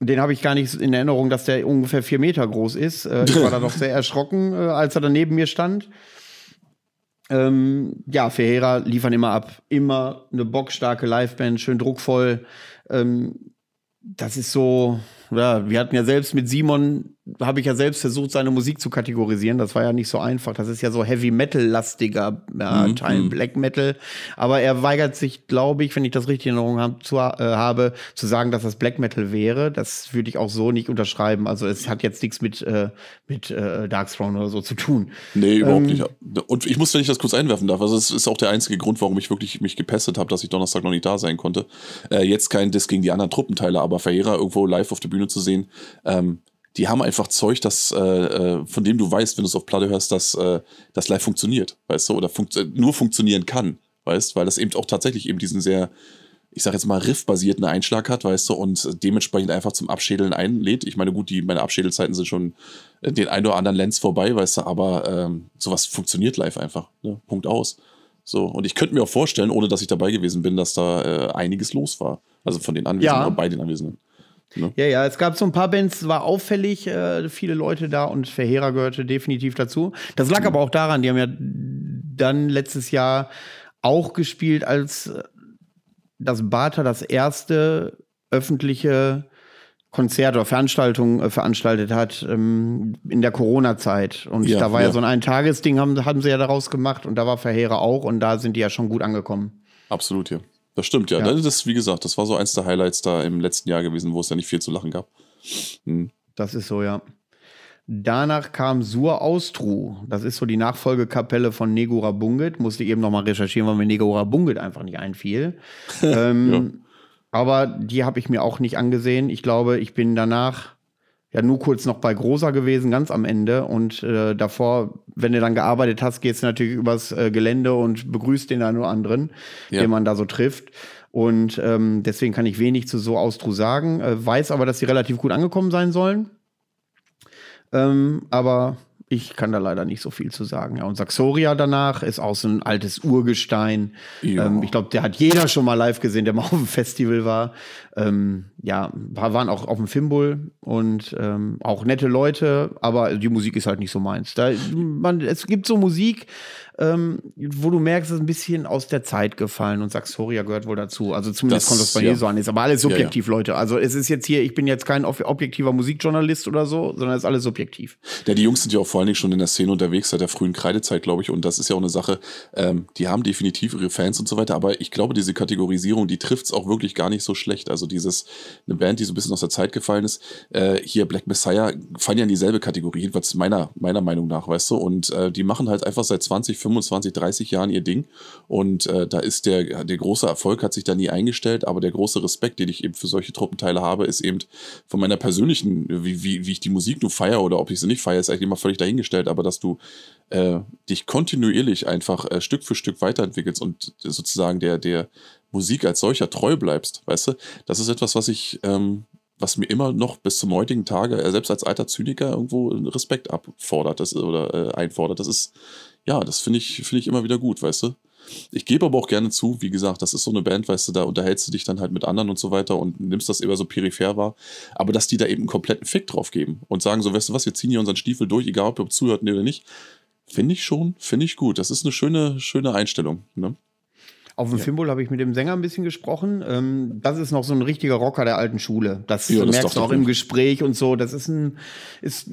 den habe ich gar nicht in Erinnerung, dass der ungefähr vier Meter groß ist. Äh, ich war da doch sehr erschrocken, äh, als er da neben mir stand. Ähm, ja, Ferreira liefern immer ab. Immer eine bockstarke Liveband, schön druckvoll. Ähm, das ist so, ja, wir hatten ja selbst mit Simon habe ich ja selbst versucht, seine Musik zu kategorisieren. Das war ja nicht so einfach. Das ist ja so Heavy Metal-lastiger ja, mhm. Teil mhm. Black Metal. Aber er weigert sich, glaube ich, wenn ich das richtig in Erinnerung hab, zu, äh, habe, zu sagen, dass das Black Metal wäre. Das würde ich auch so nicht unterschreiben. Also es hat jetzt nichts mit, äh, mit äh, Darkthrone oder so zu tun. Nee, überhaupt ähm, nicht. Und ich muss, wenn ich das kurz einwerfen darf, also es ist auch der einzige Grund, warum ich wirklich mich gepestet habe, dass ich Donnerstag noch nicht da sein konnte. Äh, jetzt kein Diss gegen die anderen Truppenteile, aber Ferreira irgendwo live auf der Bühne zu sehen, ähm, die haben einfach Zeug, das, äh, äh, von dem du weißt, wenn du es auf Platte hörst, dass äh, das live funktioniert, weißt du, oder funkt nur funktionieren kann, weißt, weil das eben auch tatsächlich eben diesen sehr, ich sag jetzt mal, riffbasierten Einschlag hat, weißt du, und dementsprechend einfach zum Abschädeln einlädt. Ich meine, gut, die, meine Abschädelzeiten sind schon den ein oder anderen Lens vorbei, weißt du, aber ähm, sowas funktioniert live einfach, ne? Punkt aus. So, und ich könnte mir auch vorstellen, ohne dass ich dabei gewesen bin, dass da äh, einiges los war. Also von den Anwesenden ja. bei den Anwesenden. Ne? Ja, ja, es gab so ein paar Bands, war auffällig, äh, viele Leute da und Verheerer gehörte definitiv dazu. Das lag mhm. aber auch daran, die haben ja dann letztes Jahr auch gespielt, als äh, das Bata das erste öffentliche Konzert oder Veranstaltung äh, veranstaltet hat ähm, in der Corona-Zeit. Und ja, da war ja. ja so ein Eintagesding, haben, haben sie ja daraus gemacht und da war Verheerer auch und da sind die ja schon gut angekommen. Absolut, ja. Das stimmt, ja. ja. Das, wie gesagt, das war so eins der Highlights da im letzten Jahr gewesen, wo es ja nicht viel zu lachen gab. Hm. Das ist so, ja. Danach kam Sur Austru. Das ist so die Nachfolgekapelle von Negora Bungit. Musste ich eben nochmal recherchieren, weil mir Negora Bungit einfach nicht einfiel. ähm, ja. Aber die habe ich mir auch nicht angesehen. Ich glaube, ich bin danach ja nur kurz noch bei Großer gewesen, ganz am Ende. Und äh, davor, wenn du dann gearbeitet hast, gehst du natürlich übers äh, Gelände und begrüßt den einen oder anderen, ja. den man da so trifft. Und ähm, deswegen kann ich wenig zu so Austru sagen. Äh, weiß aber, dass sie relativ gut angekommen sein sollen. Ähm, aber ich kann da leider nicht so viel zu sagen. Ja, und Saxoria danach ist auch so ein altes Urgestein. Ähm, ich glaube, der hat jeder schon mal live gesehen, der mal auf dem Festival war. Ähm, ja, waren auch auf dem Fimbul und ähm, auch nette Leute, aber die Musik ist halt nicht so meins. Da, man, es gibt so Musik, ähm, wo du merkst, es ist ein bisschen aus der Zeit gefallen und Saxoria gehört wohl dazu. Also zumindest das, kommt das bei ja. mir so an. Ist aber alles subjektiv, ja, ja. Leute. Also es ist jetzt hier, ich bin jetzt kein objektiver Musikjournalist oder so, sondern es ist alles subjektiv. Ja, die Jungs sind ja auch vor allen Dingen schon in der Szene unterwegs seit der frühen Kreidezeit, glaube ich. Und das ist ja auch eine Sache, ähm, die haben definitiv ihre Fans und so weiter. Aber ich glaube, diese Kategorisierung, die trifft es auch wirklich gar nicht so schlecht. Also dieses, eine Band, die so ein bisschen aus der Zeit gefallen ist, äh, hier Black Messiah, fallen ja in dieselbe Kategorie, jedenfalls meiner, meiner Meinung nach, weißt du. Und äh, die machen halt einfach seit 20, 25 25, 30 Jahren ihr Ding. Und äh, da ist der, der große Erfolg hat sich da nie eingestellt, aber der große Respekt, den ich eben für solche Truppenteile habe, ist eben von meiner persönlichen, wie, wie, wie ich die Musik nur feiere oder ob ich sie nicht feiere, ist eigentlich immer völlig dahingestellt, aber dass du äh, dich kontinuierlich einfach äh, Stück für Stück weiterentwickelst und sozusagen der, der Musik als solcher treu bleibst, weißt du, das ist etwas, was ich ähm, was mir immer noch bis zum heutigen Tage, äh, selbst als alter Zyniker, irgendwo Respekt abfordert das, oder äh, einfordert. Das ist, ja, das finde ich, finde ich immer wieder gut, weißt du? Ich gebe aber auch gerne zu, wie gesagt, das ist so eine Band, weißt du, da unterhältst du dich dann halt mit anderen und so weiter und nimmst das immer so peripher wahr. Aber dass die da eben einen kompletten Fick drauf geben und sagen so, weißt du was, wir ziehen hier unseren Stiefel durch, egal ob ihr zuhört oder nicht, finde ich schon, finde ich gut. Das ist eine schöne, schöne Einstellung. Ne? Auf dem ja. Fimbul habe ich mit dem Sänger ein bisschen gesprochen. Ähm, das ist noch so ein richtiger Rocker der alten Schule. Das, ja, das merkst du auch im Gespräch und so. Das ist ein, ist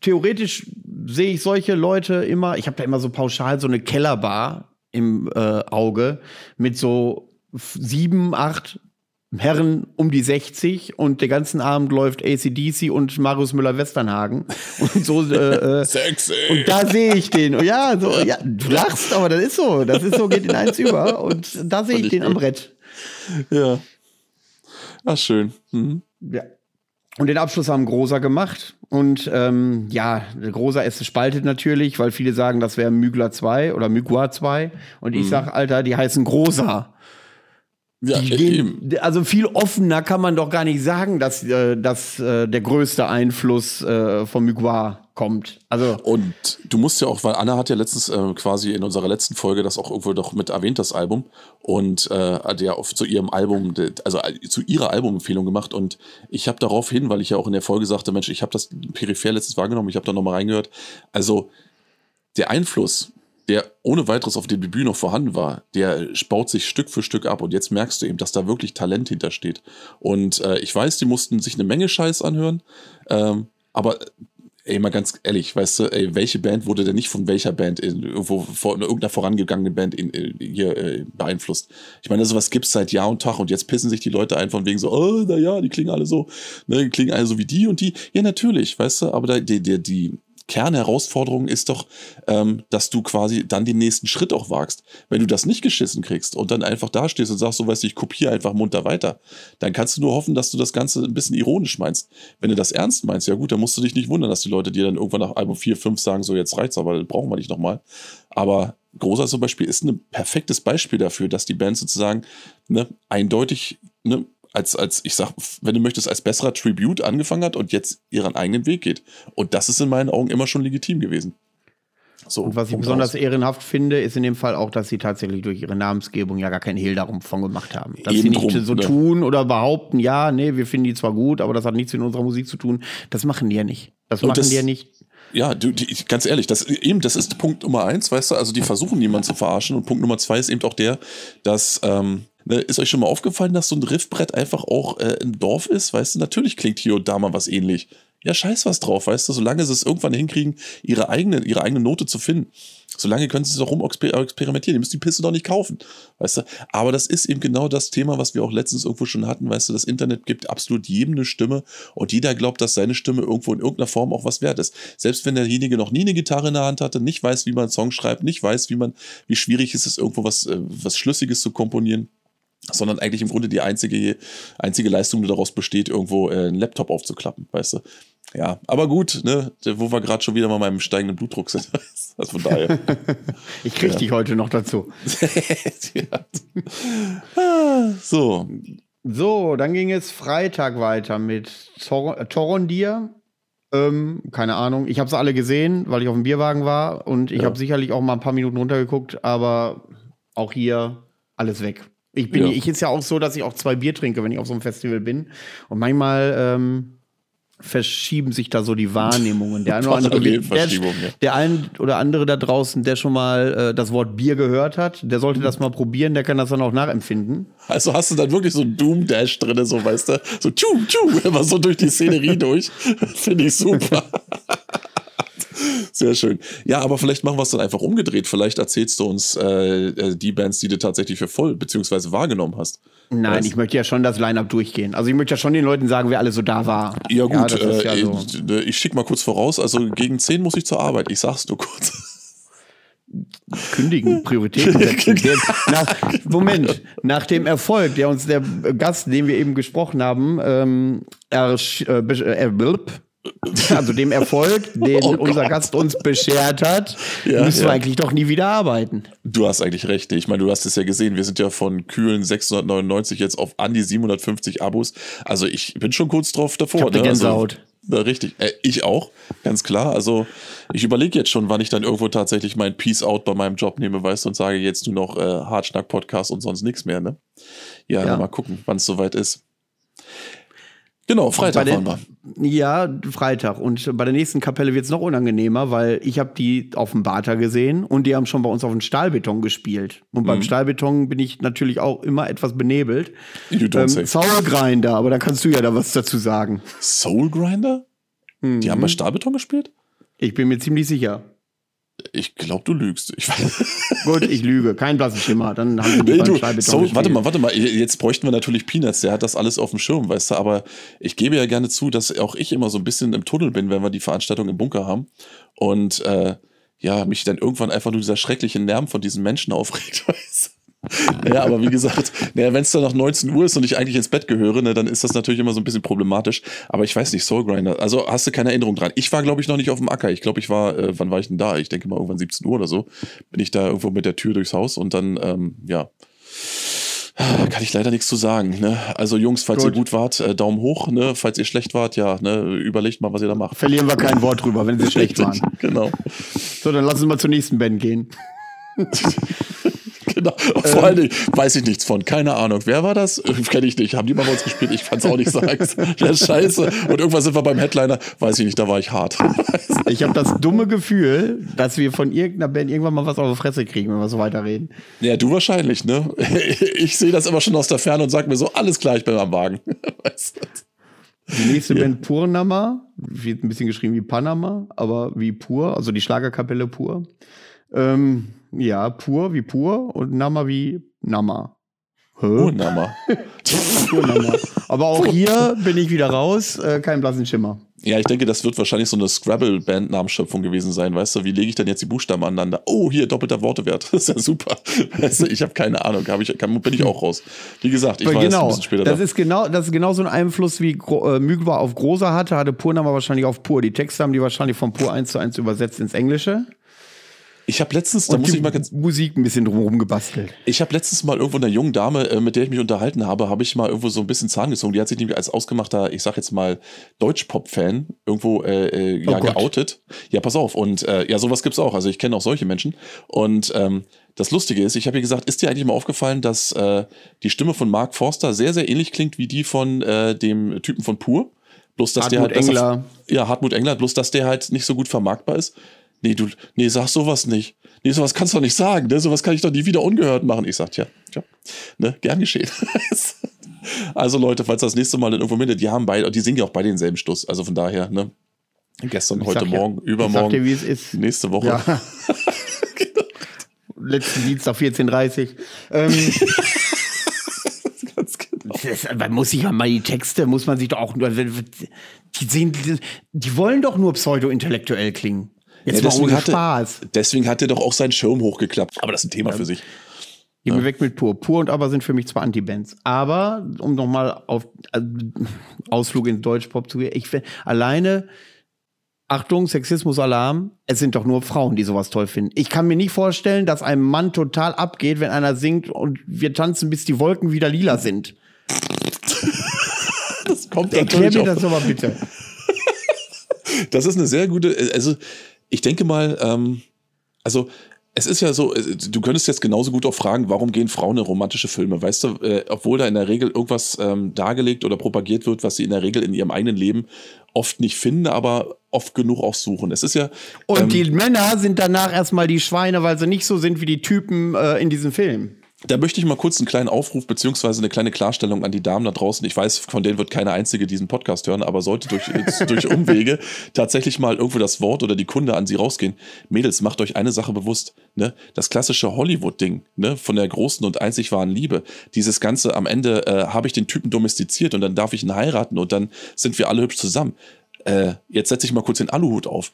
theoretisch sehe ich solche Leute immer, ich habe da immer so pauschal so eine Kellerbar im äh, Auge mit so sieben, acht Herren um die 60 und den ganzen Abend läuft ACDC und Marius Müller-Westernhagen und so. Äh, äh Sexy. Und da sehe ich den. Ja, so, ja, du lachst, aber das ist so. Das ist so, geht in eins über. Und da sehe ich den am Brett. Ja. Ach, schön. Mhm. Ja. Und den Abschluss haben Großer gemacht. Und ähm, ja, Großer S spaltet natürlich, weil viele sagen, das wäre Mügler 2 oder Mygua 2. Und ich mhm. sag, Alter, die heißen Großer. Ja, gehen, also viel offener kann man doch gar nicht sagen, dass, äh, dass äh, der größte Einfluss äh, von Mugwa kommt. Also und du musst ja auch, weil Anna hat ja letztens äh, quasi in unserer letzten Folge das auch irgendwo doch mit erwähnt, das Album und äh, hat ja oft zu ihrem Album, also äh, zu ihrer Albumempfehlung gemacht und ich habe darauf hin, weil ich ja auch in der Folge sagte, Mensch, ich habe das peripher letztens wahrgenommen, ich habe da nochmal reingehört. Also der Einfluss der ohne weiteres auf dem Debüt noch vorhanden war, der baut sich Stück für Stück ab und jetzt merkst du eben, dass da wirklich Talent hintersteht. Und äh, ich weiß, die mussten sich eine Menge Scheiß anhören, ähm, aber ey, mal ganz ehrlich, weißt du, ey, welche Band wurde denn nicht von welcher Band in, irgendwo vor, irgendeiner vorangegangenen Band in, in, hier äh, beeinflusst? Ich meine, sowas gibt's seit Jahr und Tag und jetzt pissen sich die Leute ein von wegen so, oh, na ja, die klingen alle so, ne, die klingen alle so wie die und die. Ja, natürlich, weißt du, aber da, die, die, die, Kernherausforderung ist doch, ähm, dass du quasi dann den nächsten Schritt auch wagst. Wenn du das nicht geschissen kriegst und dann einfach dastehst und sagst, so weißt du, ich kopiere einfach munter weiter, dann kannst du nur hoffen, dass du das Ganze ein bisschen ironisch meinst. Wenn du das ernst meinst, ja gut, dann musst du dich nicht wundern, dass die Leute dir dann irgendwann nach Album 4, 5 sagen, so jetzt reicht's, aber brauchen wir nicht nochmal. Aber Großer zum Beispiel ist ein perfektes Beispiel dafür, dass die Band sozusagen ne, eindeutig ne, als, als, ich sag, wenn du möchtest, als besserer Tribute angefangen hat und jetzt ihren eigenen Weg geht. Und das ist in meinen Augen immer schon legitim gewesen. So, und was ich besonders aus. ehrenhaft finde, ist in dem Fall auch, dass sie tatsächlich durch ihre Namensgebung ja gar keinen Hehl darum von gemacht haben. Dass Eben sie nicht drum, so ne? tun oder behaupten, ja, nee, wir finden die zwar gut, aber das hat nichts mit unserer Musik zu tun. Das machen die ja nicht. Das und machen das, die ja nicht. Ja, du, die, ganz ehrlich, das eben, das ist Punkt Nummer eins, weißt du, also die versuchen niemanden zu verarschen. Und Punkt Nummer zwei ist eben auch der, dass ähm, Ne, ist euch schon mal aufgefallen, dass so ein Riffbrett einfach auch äh, ein Dorf ist? Weißt du, natürlich klingt hier und da mal was ähnlich. Ja, scheiß was drauf, weißt du, solange sie es irgendwann hinkriegen, ihre eigene, ihre eigene Note zu finden. Solange können sie es auch rum experimentieren. Die müssen die Pisse doch nicht kaufen. Weißt du? Aber das ist eben genau das Thema, was wir auch letztens irgendwo schon hatten. Weißt du, das Internet gibt absolut jedem eine Stimme und jeder glaubt, dass seine Stimme irgendwo in irgendeiner Form auch was wert ist. Selbst wenn derjenige noch nie eine Gitarre in der Hand hatte, nicht weiß, wie man einen Song schreibt, nicht weiß, wie man, wie schwierig ist es, irgendwo was, äh, was Schlüssiges zu komponieren sondern eigentlich im Grunde die einzige, einzige Leistung, die daraus besteht, irgendwo äh, einen Laptop aufzuklappen, weißt du. Ja, aber gut, ne, wo wir gerade schon wieder mal meinem steigenden Blutdruck sind. also von daher. ich krieg ja. dich heute noch dazu. ah, so. So, dann ging es Freitag weiter mit Tor Torondir. Ähm, keine Ahnung. Ich habe es alle gesehen, weil ich auf dem Bierwagen war und ich ja. habe sicherlich auch mal ein paar Minuten runtergeguckt, aber auch hier alles weg. Ich bin, ja. ich ist ja auch so, dass ich auch zwei Bier trinke, wenn ich auf so einem Festival bin. Und manchmal ähm, verschieben sich da so die Wahrnehmungen. Der eine oder andere, der, der ein oder andere da draußen, der schon mal äh, das Wort Bier gehört hat, der sollte das mal probieren, der kann das dann auch nachempfinden. Also hast du dann wirklich so ein Doom Dash drin, so weißt du, so tschu, tschu, immer so durch die Szenerie durch. Finde ich super. Sehr schön. Ja, aber vielleicht machen wir es dann einfach umgedreht. Vielleicht erzählst du uns äh, äh, die Bands, die du tatsächlich für voll bzw. wahrgenommen hast. Nein, weißt? ich möchte ja schon das Line-Up durchgehen. Also ich möchte ja schon den Leuten sagen, wer alle so da war. Ja gut, ja, äh, ja so. ich, ich schicke mal kurz voraus. Also gegen 10 muss ich zur Arbeit. Ich sag's nur kurz. Kündigen, Prioritäten setzen. nach, Moment, nach dem Erfolg, der uns der Gast, den wir eben gesprochen haben, ähm, er, äh, äh, also dem Erfolg, den oh unser Gast uns beschert hat, ja, müssen wir eigentlich doch nie wieder arbeiten. Du hast eigentlich recht. Ich meine, du hast es ja gesehen. Wir sind ja von kühlen 699 jetzt auf an die 750 Abos. Also ich bin schon kurz drauf davor. Ich hab ne? Gänsehaut. Also, richtig. Äh, ich auch, ganz klar. Also ich überlege jetzt schon, wann ich dann irgendwo tatsächlich mein Peace Out bei meinem Job nehme, weißt du, und sage jetzt nur noch äh, Hartschnack-Podcast und sonst nichts mehr, ne? Ja, ja. mal gucken, wann es soweit ist. Genau, Freitag waren wir. Ja, Freitag. Und bei der nächsten Kapelle wird es noch unangenehmer, weil ich habe die auf dem Bata gesehen und die haben schon bei uns auf dem Stahlbeton gespielt. Und mhm. beim Stahlbeton bin ich natürlich auch immer etwas benebelt. You don't ähm, say. Soul Grinder, aber da kannst du ja da was dazu sagen. Soul Grinder? Mhm. Die haben bei Stahlbeton gespielt? Ich bin mir ziemlich sicher. Ich glaube, du lügst. Ich Gut, ich lüge. Kein blassen Schimmer. Dann haben wir die du, so, Warte mal, warte mal. Jetzt bräuchten wir natürlich Peanuts. Der hat das alles auf dem Schirm, weißt du. Aber ich gebe ja gerne zu, dass auch ich immer so ein bisschen im Tunnel bin, wenn wir die Veranstaltung im Bunker haben. Und äh, ja, mich dann irgendwann einfach nur dieser schreckliche Lärm von diesen Menschen aufregt, Ja, aber wie gesagt, naja, wenn es dann noch 19 Uhr ist und ich eigentlich ins Bett gehöre, ne, dann ist das natürlich immer so ein bisschen problematisch. Aber ich weiß nicht, Soul Grinder, also hast du keine Erinnerung dran. Ich war, glaube ich, noch nicht auf dem Acker. Ich glaube, ich war, äh, wann war ich denn da? Ich denke mal irgendwann 17 Uhr oder so. Bin ich da irgendwo mit der Tür durchs Haus und dann, ähm, ja. Kann ich leider nichts zu sagen. Ne? Also Jungs, falls gut. ihr gut wart, äh, Daumen hoch. Ne? Falls ihr schlecht wart, ja, ne? überlegt mal, was ihr da macht. Verlieren wir kein Wort drüber, wenn sie schlecht waren. genau. So, dann lassen wir mal zur nächsten Band gehen. genau. Und vor allen Dingen weiß ich nichts von. Keine Ahnung. Wer war das? Kenne ich nicht. Haben die mal bei uns gespielt? Ich fand's auch nicht sagen. ja, scheiße. Und irgendwann sind wir beim Headliner. Weiß ich nicht, da war ich hart. ich habe das dumme Gefühl, dass wir von irgendeiner Band irgendwann mal was auf die Fresse kriegen, wenn wir so weiterreden. Ja, du wahrscheinlich, ne? Ich sehe das immer schon aus der Ferne und sag mir so, alles klar, ich bin am Wagen. weißt du? Die nächste ja. Band Purnama, wird ein bisschen geschrieben wie Panama, aber wie Pur, also die Schlagerkapelle Pur. Ähm, ja, pur wie pur und Nama wie Nama. Hä? Oh, Nama. pur Nama. Aber auch hier bin ich wieder raus, äh, kein blassen Schimmer. Ja, ich denke, das wird wahrscheinlich so eine Scrabble-Band-Namensschöpfung gewesen sein, weißt du? Wie lege ich denn jetzt die Buchstaben aneinander? Oh, hier, doppelter Wortewert. Das ist ja super. Weißt du, ich habe keine Ahnung, hab ich, kann, bin ich auch raus. Wie gesagt, ich war genau, ein bisschen später das da. Ist genau, das ist genau so ein Einfluss, wie äh, Mügwa auf Großer hatte, hatte Purnama wahrscheinlich auf Pur. Die Texte haben die wahrscheinlich von Pur 1 zu 1 übersetzt ins Englische. Ich habe letztens, da muss ich mal ganz Musik ein bisschen drumherum gebastelt. Ich habe letztens mal irgendwo einer jungen Dame, äh, mit der ich mich unterhalten habe, habe ich mal irgendwo so ein bisschen Zahn gezogen. Die hat sich nämlich als ausgemachter, ich sag jetzt mal Deutschpop-Fan irgendwo äh, äh, ja oh geoutet. Ja, pass auf. Und äh, ja, sowas gibt's auch. Also ich kenne auch solche Menschen. Und ähm, das Lustige ist, ich habe ihr gesagt, ist dir eigentlich mal aufgefallen, dass äh, die Stimme von Mark Forster sehr, sehr ähnlich klingt wie die von äh, dem Typen von Pur? Bloß, dass Hartmut der halt. Engler. ja, Hartmut Engler, bloß dass der halt nicht so gut vermarktbar ist nee, du, nee, sag sowas nicht. Nee, sowas kannst du doch nicht sagen, ne? Sowas kann ich doch nie wieder ungehört machen. Ich sag, tja, tja, ne, gern geschehen. Also Leute, falls das nächste Mal dann irgendwo findet, die haben beide, die singen ja auch beide denselben Stuss. Also von daher, ne? Gestern, Ich heute ja- Morgen, übermorgen, sag dir, wie es ist. nächste Woche. Ja. Letzten Dienstag 14.30 Ähm, genau. das, man muss sich ja mal die Texte, muss man sich doch auch nur. Die, sehen, die, die wollen doch nur pseudo-intellektuell klingen. Jetzt Ja, mal deswegen ohne hatte- Spaß. Deswegen hat er doch auch seinen Schirm hochgeklappt. Aber das ist ein Thema für sich. Geh mir weg mit Pur. Pur und Aber sind für mich zwar Anti-Bands. Aber, um nochmal auf äh, Ausflug ins Deutschpop zu gehen, ich find, alleine, Achtung, Sexismus-Alarm, es sind doch nur Frauen, die sowas toll finden. Ich kann mir nicht vorstellen, dass einem Mann total abgeht, wenn einer singt und wir tanzen, bis die Wolken wieder lila sind. Das kommt Erklär mir auch das doch mal bitte. Das ist eine sehr gute, also ich denke mal, ähm, also es ist ja so, äh, du könntest jetzt genauso gut auch fragen, warum gehen Frauen in romantische Filme? Weißt du, äh, obwohl da in der Regel irgendwas ähm, dargelegt oder propagiert wird, was sie in der Regel in ihrem eigenen Leben oft nicht finden, aber oft genug auch suchen. Es ist ja, Und ähm, die Männer sind danach erstmal die Schweine, weil sie nicht so sind wie die Typen äh, in diesem Film. Da möchte ich mal kurz einen kleinen Aufruf beziehungsweise eine kleine Klarstellung an die Damen da draußen. Ich weiß, von denen wird keine einzige diesen Podcast hören, aber sollte durch, durch Umwege tatsächlich mal irgendwo das Wort oder die Kunde an sie rausgehen. Mädels, macht euch eine Sache bewusst. Ne? Das klassische Hollywood-Ding ne? von der großen und einzig wahren Liebe. Dieses Ganze am Ende äh, habe ich den Typen domestiziert und dann darf ich ihn heiraten und dann sind wir alle hübsch zusammen. Äh, jetzt setze ich mal kurz den Aluhut auf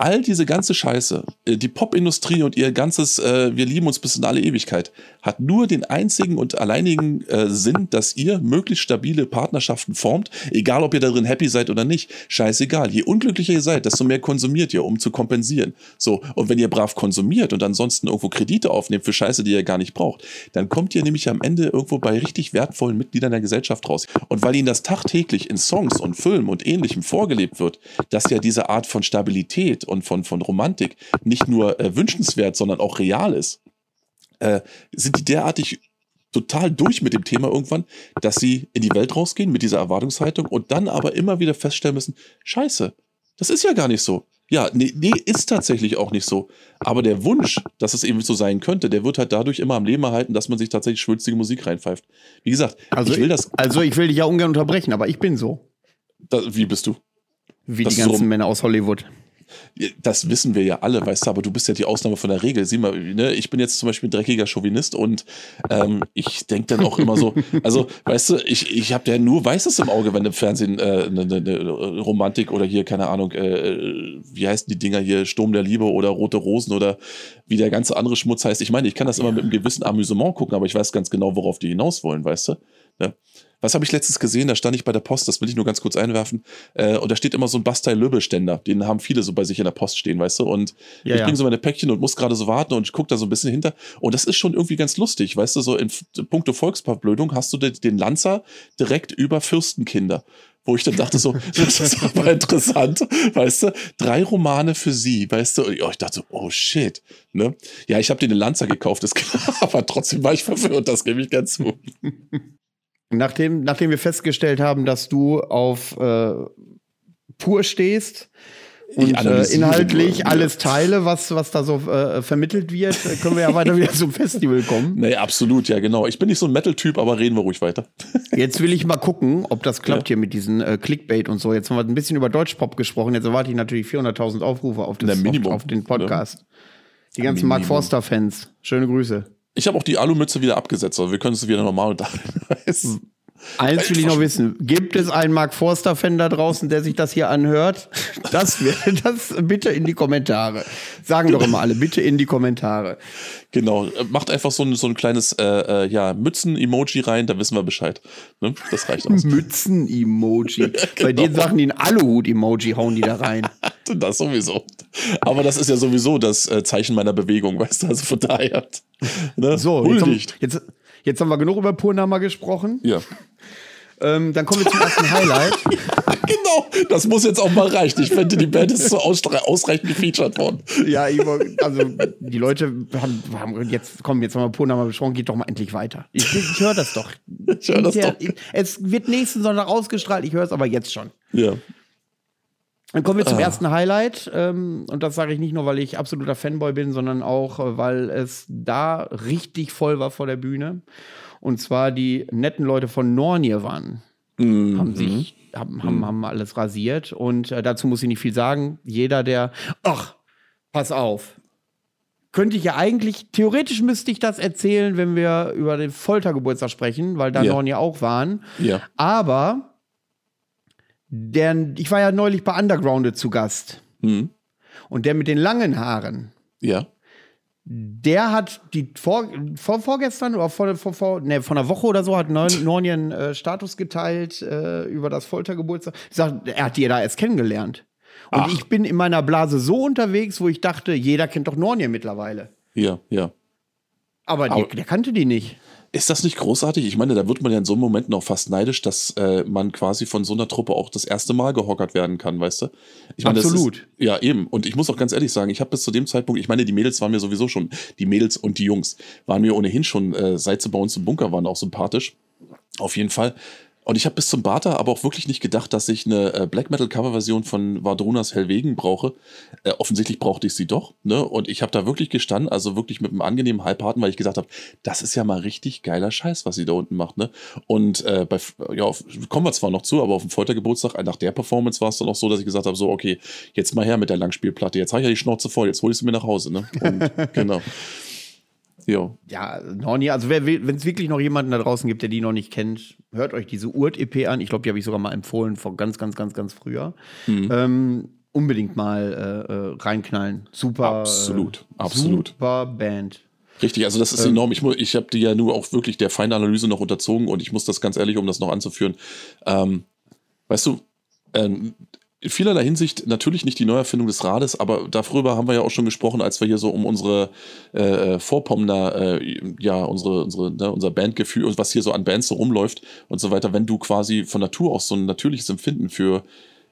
all diese ganze Scheiße, äh, die Popindustrie und ihr ganzes äh, Wir lieben uns bis in alle Ewigkeit, hat nur den einzigen und alleinigen äh, Sinn, dass ihr möglichst stabile Partnerschaften formt, egal ob ihr darin happy seid oder nicht. Scheißegal. Je unglücklicher ihr seid, desto mehr konsumiert ihr, um zu kompensieren. So, und wenn ihr brav konsumiert und ansonsten irgendwo Kredite aufnehmt für Scheiße, die ihr gar nicht braucht, dann kommt ihr nämlich am Ende irgendwo bei richtig wertvollen Mitgliedern der Gesellschaft raus. Und weil ihnen das tagtäglich in Songs und Filmen und ähnlichem vorgelebt wird, dass ja diese Art von Stabilität und von, von Romantik nicht nur äh, wünschenswert, sondern auch real ist, äh, sind die derartig total durch mit dem Thema irgendwann, dass sie in die Welt rausgehen mit dieser Erwartungshaltung und dann aber immer wieder feststellen müssen, scheiße, das ist ja gar nicht so. Ja, nee, nee, ist tatsächlich auch nicht so. Aber der Wunsch, dass es eben so sein könnte, der wird halt dadurch immer am Leben erhalten, dass man sich tatsächlich schwülstige Musik reinpfeift. Wie gesagt, Also ich will das. Also ich will dich ja ungern unterbrechen, aber ich bin so. Da, wie bist du? Wie Das die ganzen so- Männer aus Hollywood. Das wissen wir ja alle, weißt du, aber du bist ja die Ausnahme von der Regel. Sieh mal, ne, ich bin jetzt zum Beispiel ein dreckiger Chauvinist und ähm, ich denke dann auch immer so, also, weißt du, ich, ich habe ja nur Weißes im Auge, wenn im Fernsehen äh, eine ne, ne Romantik oder hier, keine Ahnung, äh, wie heißen die Dinger hier, Sturm der Liebe oder Rote Rosen oder wie der ganze andere Schmutz heißt. Ich meine, ich kann das immer mit einem gewissen Amüsement gucken, aber ich weiß ganz genau, worauf die hinaus wollen, weißt du? Ne? Was habe ich letztens gesehen? Da stand ich bei der Post, das will ich nur ganz kurz einwerfen. Äh, und da steht immer so ein Bastei-Löbelständer. Den haben viele so bei sich in der Post stehen, weißt du? Und Ja, ich ja. bringe so meine Päckchen und muss gerade so warten und gucke da so ein bisschen hinter. Und das ist schon irgendwie ganz lustig, weißt du? So in puncto Volksverblödung hast du den, Lanzer direkt über Fürstenkinder. Wo ich dann dachte so, das ist aber interessant, weißt du? Drei Romane für sie, weißt du? Und ich dachte so, oh shit, ne? Ja, ich habe dir den Lanzer gekauft, ist klar, aber trotzdem war ich verwirrt, das gebe ich ganz zu. Nachdem, nachdem wir festgestellt haben, dass du auf äh, pur stehst und äh, inhaltlich alles teile, was, was da so äh, vermittelt wird, können wir ja weiter wieder zum Festival kommen. Nee, absolut, ja, genau. Ich bin nicht so ein Metal-Typ, aber reden wir ruhig weiter. Jetzt will ich mal gucken, ob das klappt Ja. hier mit diesen äh, Clickbait und so. Jetzt haben wir ein bisschen über Deutschpop gesprochen. Jetzt erwarte ich natürlich 400.000 Aufrufe auf, das, auf, auf den Podcast. Die ganzen Minimum. Mark Forster-Fans. Schöne Grüße. Ich habe auch die Alumütze wieder abgesetzt, also wir können es wieder normal unterhalten. Eins will ich noch wissen. Gibt es einen Mark Forster-Fan da draußen, der sich das hier anhört? Das wäre das bitte in die Kommentare. Sagen doch immer alle, bitte in die Kommentare. genau, macht einfach so ein, so ein kleines äh, äh, ja, Mützen-Emoji rein, da wissen wir Bescheid. Ne? Das reicht aus. Mützen-Emoji. Bei den Sachen, die ein Aluhut-Emoji hauen die da rein. das sowieso. Aber das ist ja sowieso das äh, Zeichen meiner Bewegung, weißt du, also von daher. Ne? So, jetzt haben, jetzt, jetzt haben wir genug über Purnama gesprochen. Ja. Ähm, dann kommen wir zum ersten Highlight. Genau, das muss jetzt auch mal reichen. Ich finde, die Band ist so ausre- ausreichend gefeatured worden. Ja, also die Leute haben, haben jetzt, komm, jetzt haben wir Purnama besprochen, geht doch mal endlich weiter. Ich, ich höre das doch. Ich höre das Ja, doch. ich- Es wird nächsten Sonntag ausgestrahlt, ich höre es aber jetzt schon. Ja. Dann kommen wir zum Ah. ersten Highlight. Ähm, und das sage ich nicht nur, weil ich absoluter Fanboy bin, sondern auch, äh, weil es da richtig voll war vor der Bühne. Und zwar die netten Leute von Nornirwan Mhm. haben sich haben, haben, haben alles rasiert. Und äh, dazu muss ich nicht viel sagen. Jeder, der. Ach, pass auf. Könnte ich ja eigentlich, theoretisch müsste ich das erzählen, wenn wir über den Foltergeburtstag sprechen, weil da Ja. Norn ja auch waren. Ja. Aber der, ich war ja neulich bei Undergrounded zu Gast. Mhm. Und der mit den langen Haaren, Ja. der hat die vor, vor vorgestern oder vor, vor, vor ne, vor einer Woche oder so hat Nor- Nornien äh, Status geteilt äh, über das Foltergeburtstag. Ich sag, er hat die da erst kennengelernt. Und Ach. ich bin in meiner Blase so unterwegs, wo ich dachte, jeder kennt doch Nornien mittlerweile. Ja, ja. Aber, Aber- der kannte die nicht. Ist das nicht großartig? Ich meine, da wird man ja in so einem Moment noch fast neidisch, dass äh, man quasi von so einer Truppe auch das erste Mal gehockert werden kann, weißt du? Ich meine, Absolut. Ist, ja, eben. Und ich muss auch ganz ehrlich sagen, ich habe bis zu dem Zeitpunkt, ich meine, die Mädels waren mir sowieso schon, die Mädels und die Jungs waren mir ohnehin schon, äh, seit sie bei uns im Bunker waren, auch sympathisch. Auf jeden Fall. Und ich habe bis zum Bata aber auch wirklich nicht gedacht, dass ich eine äh, Black Metal Coverversion von Vardrunas Hellwegen brauche. Äh, offensichtlich brauchte ich sie doch. Ne? Und ich habe da wirklich gestanden, also wirklich mit einem angenehmen Halbharten, weil ich gesagt habe, das ist ja mal richtig geiler Scheiß, was sie da unten macht. Ne? Und äh, bei, ja, auf, kommen wir zwar noch zu, aber auf dem Foltergeburtstag, äh, nach der Performance war es dann auch so, dass ich gesagt habe, so, okay, jetzt mal her mit der Langspielplatte. Jetzt habe ich ja die Schnauze voll, jetzt hol ich sie mir nach Hause. Ne? Und, genau. Ja. Ja, Norni, also wenn es wirklich noch jemanden da draußen gibt, der die noch nicht kennt, hört euch diese Urt-EP an. Ich glaube, die habe ich sogar mal empfohlen, vor ganz, ganz, ganz, ganz früher. Mhm. Ähm, unbedingt mal äh, äh, reinknallen. Super. Absolut, äh, absolut. Super Band. Richtig, also das ist Ähm. enorm. Ich, ich habe die ja nur auch wirklich der feinen Analyse noch unterzogen und ich muss das ganz ehrlich, um das noch anzuführen. Ähm, weißt du, ähm, in vielerlei Hinsicht natürlich nicht die Neuerfindung des Rades, aber darüber haben wir ja auch schon gesprochen, als wir hier so um unsere äh, Vorpommener, äh, ja, unsere, unsere, ne, unser Bandgefühl und was hier so an Bands so rumläuft und so weiter, wenn du quasi von Natur aus so ein natürliches Empfinden für,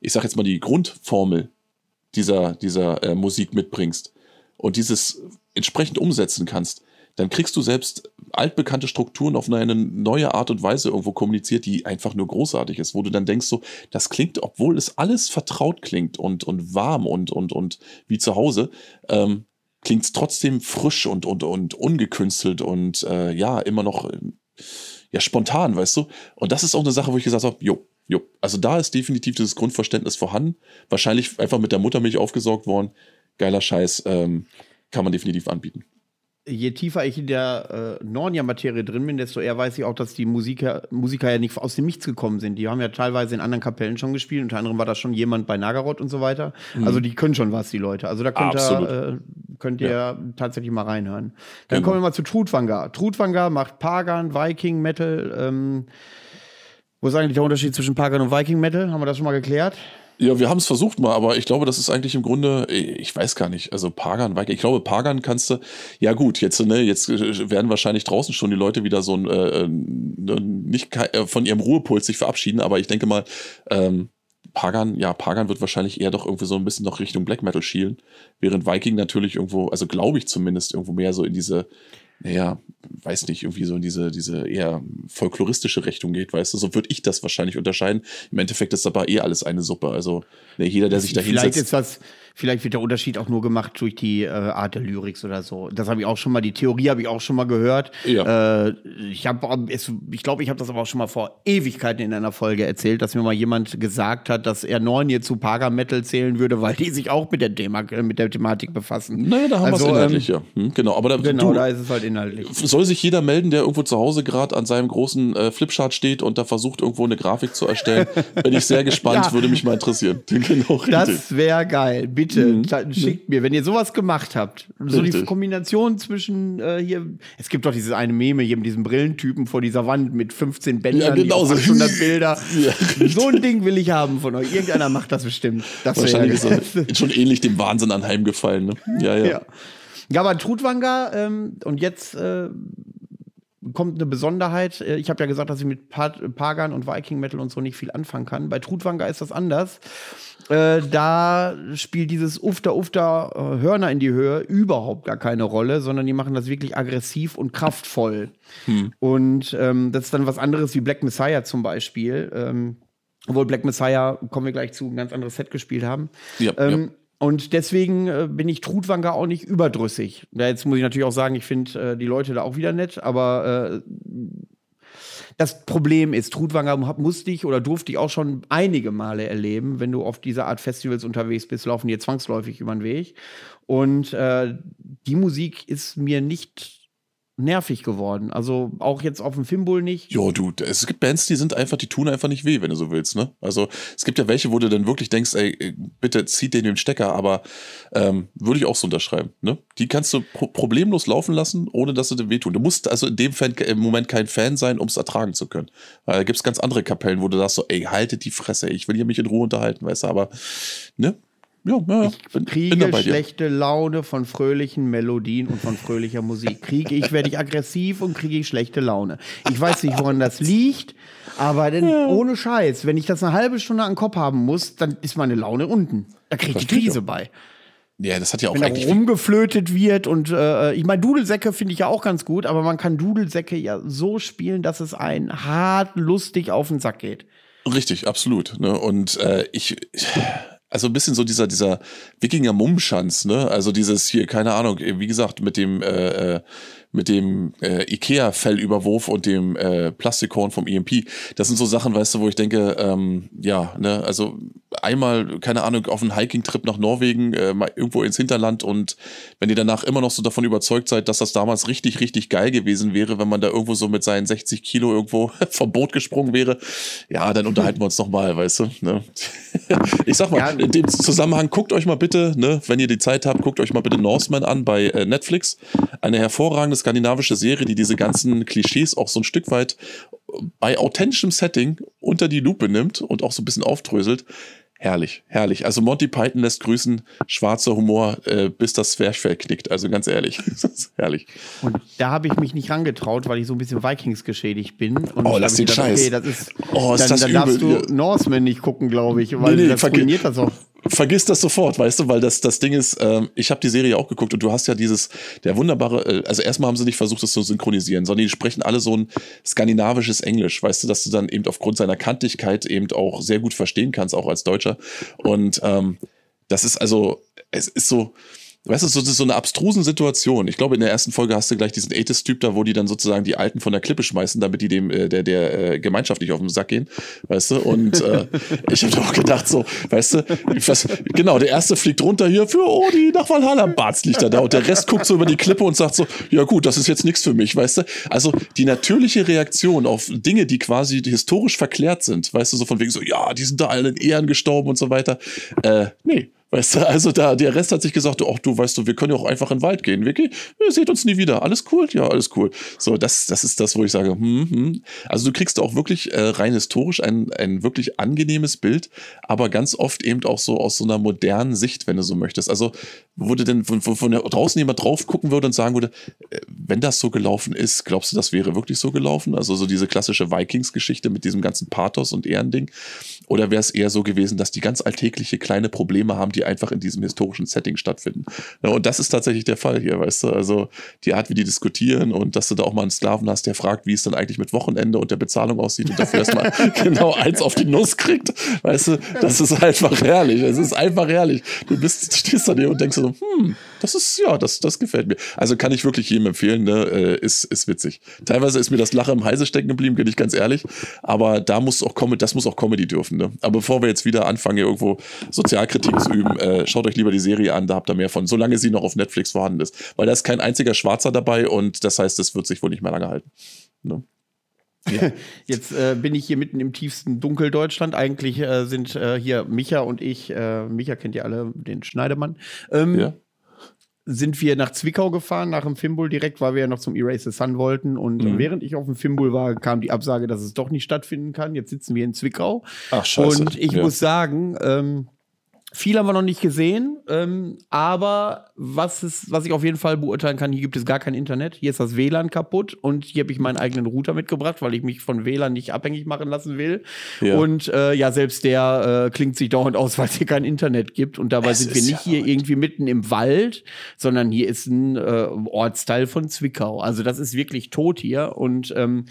ich sag jetzt mal, die Grundformel dieser, dieser äh, Musik mitbringst und dieses entsprechend umsetzen kannst, dann kriegst du selbst altbekannte Strukturen auf eine neue Art und Weise irgendwo kommuniziert, die einfach nur großartig ist, wo du dann denkst, so, das klingt, obwohl es alles vertraut klingt und, und warm und, und, und wie zu Hause, ähm, klingt es trotzdem frisch und, und, und ungekünstelt und äh, ja, immer noch ähm, ja, spontan, weißt du? Und das ist auch eine Sache, wo ich gesagt habe, jo, jo, also da ist definitiv dieses Grundverständnis vorhanden. Wahrscheinlich einfach mit der Muttermilch aufgesaugt worden. Geiler Scheiß, ähm, kann man definitiv anbieten. Je tiefer ich in der äh, Nornia-Materie drin bin, desto eher weiß ich auch, dass die Musiker, Musiker ja nicht aus dem Nichts gekommen sind. Die haben ja teilweise in anderen Kapellen schon gespielt. Unter anderem war das schon jemand bei Nagaroth und so weiter. Also die können schon was, die Leute. Also da könnt Mhm. Absolut. ihr, äh, könnt ihr tatsächlich mal reinhören. Dann Genau. kommen wir mal zu Trutwanger. Trutwanger macht Pagan, Viking, Metal. Ähm, wo ist eigentlich der Unterschied zwischen Pagan und Viking Metal? Haben wir das schon mal geklärt? Ja, wir haben es versucht mal, aber ich glaube, das ist eigentlich im Grunde, ich weiß gar nicht, also Pagan, Viking, ich glaube, Pagan kannst du, ja gut, jetzt, ne, jetzt äh, werden wahrscheinlich draußen schon die Leute wieder so ein, äh, äh, nicht kei- äh, von ihrem Ruhepuls sich verabschieden, aber ich denke mal, ähm, Pagan, ja, Pagan wird wahrscheinlich eher doch irgendwie so ein bisschen noch Richtung Black Metal schielen, während Viking natürlich irgendwo, also glaube ich zumindest, irgendwo mehr so in diese, naja, weiß nicht, irgendwie so in diese, diese eher folkloristische Richtung geht, weißt du, so würde ich das wahrscheinlich unterscheiden. Im Endeffekt ist aber eh alles eine Suppe, also ne, jeder, der sich da Vielleicht hinsetzt. ist das, vielleicht wird der Unterschied auch nur gemacht durch die äh, Art der Lyrics oder so. Das habe ich auch schon mal, die Theorie habe ich auch schon mal gehört. Ja. Äh, ich habe, ich glaube, ich habe das aber auch schon mal vor Ewigkeiten in einer Folge erzählt, dass mir mal jemand gesagt hat, dass er Neun hier zu Paga Metal zählen würde, weil die sich auch mit der, Thema, äh, mit der Thematik befassen. Naja, da haben Also, wir es inhaltlich, ja. Hm, genau, aber da, Genau, du, da ist es halt inhaltlich. soll sich jeder melden, der irgendwo zu Hause gerade an seinem großen äh, Flipchart steht und da versucht, irgendwo eine Grafik zu erstellen. Bin ich sehr gespannt, Ja. würde mich mal interessieren. genau, richtig. Das wäre geil. Bitte Mhm. ta- schickt mir, wenn ihr sowas gemacht habt. So die Richtig. Kombination zwischen äh, hier. Es gibt doch dieses eine Meme hier mit diesem Brillentypen vor dieser Wand mit 15 Bändern, Ja, genau die so. auf 800 Bilder. Ja, so ein Ding will ich haben von euch. Irgendeiner macht das bestimmt. Das Wahrscheinlich ist er schon ähnlich dem Wahnsinn anheimgefallen. Ne? Ja, ja. Ja. Ja, aber Trutwanger, ähm, und jetzt äh, kommt eine Besonderheit. Äh, Ich habe ja gesagt, dass ich mit Pa- Pagan und Viking Metal und so nicht viel anfangen kann. Bei Trutwanger ist das anders. Äh, da spielt dieses Ufter Ufter äh, Hörner in die Höhe überhaupt gar keine Rolle, sondern die machen das wirklich aggressiv und kraftvoll. Und ähm, das ist dann was anderes wie Black Messiah zum Beispiel. Ähm, obwohl Black Messiah, kommen wir gleich zu, ein ganz anderes Set gespielt haben. Ja, Ähm, ja. Und deswegen äh, bin ich Trutwanger auch nicht überdrüssig. Ja, jetzt muss ich natürlich auch sagen, ich finde äh, die Leute da auch wieder nett, aber äh, das Problem ist, Trutwanger musste ich oder durfte ich auch schon einige Male erleben. Wenn du auf dieser Art Festivals unterwegs bist, laufen dir zwangsläufig über den Weg. Und äh, die Musik ist mir nicht nervig geworden. Also auch jetzt auf dem Fimbul nicht. Jo, du, es gibt Bands, die sind einfach, die tun einfach nicht weh, wenn du so willst, ne? Also es gibt ja welche, wo du dann wirklich denkst, ey, bitte zieh den den Stecker, aber ähm, würde ich auch so unterschreiben, ne? Die kannst du pro problemlos laufen lassen, ohne dass sie dir wehtun. Du musst also in dem Fan im Moment kein Fan sein, um es ertragen zu können. Weil da gibt es ganz andere Kapellen, wo du sagst so, ey, haltet die Fresse, ich will hier mich in Ruhe unterhalten, weißt du, aber ne? Ja, ja, ich bin, kriege schlechte Laune von fröhlichen Melodien und von fröhlicher Musik. Kriege ich, werde ich aggressiv und kriege ich schlechte Laune. Ich weiß nicht, woran das liegt, aber denn ja. ohne Scheiß, wenn ich das eine halbe Stunde an den Kopf haben muss, dann ist meine Laune unten. Da kriege ich die Krise bei. Ja, das hat ja auch Wenn eigentlich rumgeflötet wird und äh, ich meine, Dudelsäcke finde ich ja auch ganz gut, aber man kann Dudelsäcke ja so spielen, dass es einen hart lustig auf den Sack geht. Richtig, absolut. Ne? Und äh, ich, also ein bisschen so dieser, dieser Wikinger-Mummschanz, ne? Also dieses hier, keine Ahnung, wie gesagt, mit dem, äh, äh mit dem äh, Ikea-Fellüberwurf und dem äh, Plastikhorn vom EMP. Das sind so Sachen, weißt du, wo ich denke, ähm, ja, ne, also einmal, keine Ahnung, auf einen Hiking-Trip nach Norwegen, äh, mal irgendwo ins Hinterland und wenn ihr danach immer noch so davon überzeugt seid, dass das damals richtig, richtig geil gewesen wäre, wenn man da irgendwo so mit seinen 60 Kilo irgendwo vom Boot gesprungen wäre, ja, dann unterhalten wir uns noch mal, weißt du, ne? ich sag mal, in dem Zusammenhang, guckt euch mal bitte, ne, wenn ihr die Zeit habt, guckt euch mal bitte Norseman an bei äh, Netflix. Eine hervorragende skandinavische Serie, die diese ganzen Klischees auch so ein Stück weit bei authentischem Setting unter die Lupe nimmt und auch so ein bisschen aufdröselt. Herrlich, herrlich. Also Monty Python lässt grüßen, schwarzer Humor, äh, bis das Zwerchfell knickt. Also ganz ehrlich, herrlich. Und da habe ich mich nicht rangetraut, weil ich so ein bisschen Vikings geschädigt bin. Und oh, lass den gedacht, Scheiß. Okay, das ist, oh, ist dann, das dann übel. darfst du Norseman nicht gucken, glaube ich, weil nee, nee, das ruiniert das auch vergiss das sofort, weißt du, weil das, das Ding ist, ähm, ich habe die Serie auch geguckt und du hast ja dieses, der wunderbare, äh, also erstmal haben sie nicht versucht, das zu synchronisieren, sondern die sprechen alle so ein skandinavisches Englisch, weißt du, dass du dann eben aufgrund seiner Kantigkeit eben auch sehr gut verstehen kannst, auch als Deutscher. Und ähm, das ist also, es ist so, Weißt du, so, so eine abstrusen Situation. Ich glaube, in der ersten Folge hast du gleich diesen Atheist-Typ da, wo die dann sozusagen die Alten von der Klippe schmeißen, damit die dem äh, der, der äh, Gemeinschaft nicht auf den Sack gehen. Weißt du? Und äh, ich habe auch gedacht, so, weißt du, was, genau, der erste fliegt runter hier für Odi nach Valhalla. Barz liegt da, da und der Rest guckt so über die Klippe und sagt so, ja gut, das ist jetzt nichts für mich, weißt du? Also die natürliche Reaktion auf Dinge, die quasi historisch verklärt sind, weißt du, so von wegen so, ja, die sind da alle in Ehren gestorben und so weiter. Äh, nee, Weißt du, also da, der Rest hat sich gesagt, ach du, weißt du, wir können ja auch einfach in den Wald gehen. Vicky, ihr seht uns nie wieder. Alles cool? Ja, alles cool. So, das, das ist das, wo ich sage, hm, hm. Also du kriegst auch wirklich äh, rein historisch ein, ein wirklich angenehmes Bild, aber ganz oft eben auch so aus so einer modernen Sicht, wenn du so möchtest. Also, du denn von, von, von draußen jemand drauf gucken würde und sagen würde, äh, wenn das so gelaufen ist, glaubst du, das wäre wirklich so gelaufen? Also so diese klassische Vikings-Geschichte mit diesem ganzen Pathos und Ehrending. Oder wäre es eher so gewesen, dass die ganz alltägliche kleine Probleme haben, die einfach in diesem historischen Setting stattfinden. Ja, und das ist tatsächlich der Fall hier, weißt du? Also die Art, wie die diskutieren und dass du da auch mal einen Sklaven hast, der fragt, wie es dann eigentlich mit Wochenende und der Bezahlung aussieht und dafür erstmal genau eins auf die Nuss kriegt, weißt du? Das ist einfach herrlich. Es ist einfach herrlich. Du bist, stehst da dir und denkst so, hm, das ist, ja, das, das gefällt mir. Also kann ich wirklich jedem empfehlen, ne? Äh, ist, ist witzig. Teilweise ist mir das Lachen im Heise stecken geblieben, bin ich ganz ehrlich. Aber da muss auch Comedy, das muss auch Comedy dürfen, ne? Aber bevor wir jetzt wieder anfangen, irgendwo Sozialkritik zu üben, äh, schaut euch lieber die Serie an, da habt ihr mehr von, solange sie noch auf Netflix vorhanden ist. Weil da ist kein einziger Schwarzer dabei und das heißt, es wird sich wohl nicht mehr lange halten. Ne? Ja. Jetzt äh, bin ich hier mitten im tiefsten Dunkeldeutschland. Eigentlich äh, sind äh, hier Micha und ich, äh, Micha kennt ihr alle, den Schneidemann. Ähm, ja sind wir nach Zwickau gefahren, nach dem Fimbul direkt, weil wir ja noch zum Erase the Sun wollten. Und mhm. während ich auf dem Fimbul war, kam die Absage, dass es doch nicht stattfinden kann. Jetzt sitzen wir in Zwickau. Ach, scheiße. Und ich ja. muss sagen, ähm, viel haben wir noch nicht gesehen, ähm, aber was, ist, was ich auf jeden Fall beurteilen kann, hier gibt es gar kein Internet. Hier ist das WLAN kaputt und hier habe ich meinen eigenen Router mitgebracht, weil ich mich von WLAN nicht abhängig machen lassen will. Ja. Und äh, ja, selbst der äh, klingt sich dauernd aus, weil es hier kein Internet gibt. Und dabei es sind wir nicht ja hier irgendwie mitten im Wald, sondern hier ist ein äh, Ortsteil von Zwickau. Also das ist wirklich tot hier. Und ähm,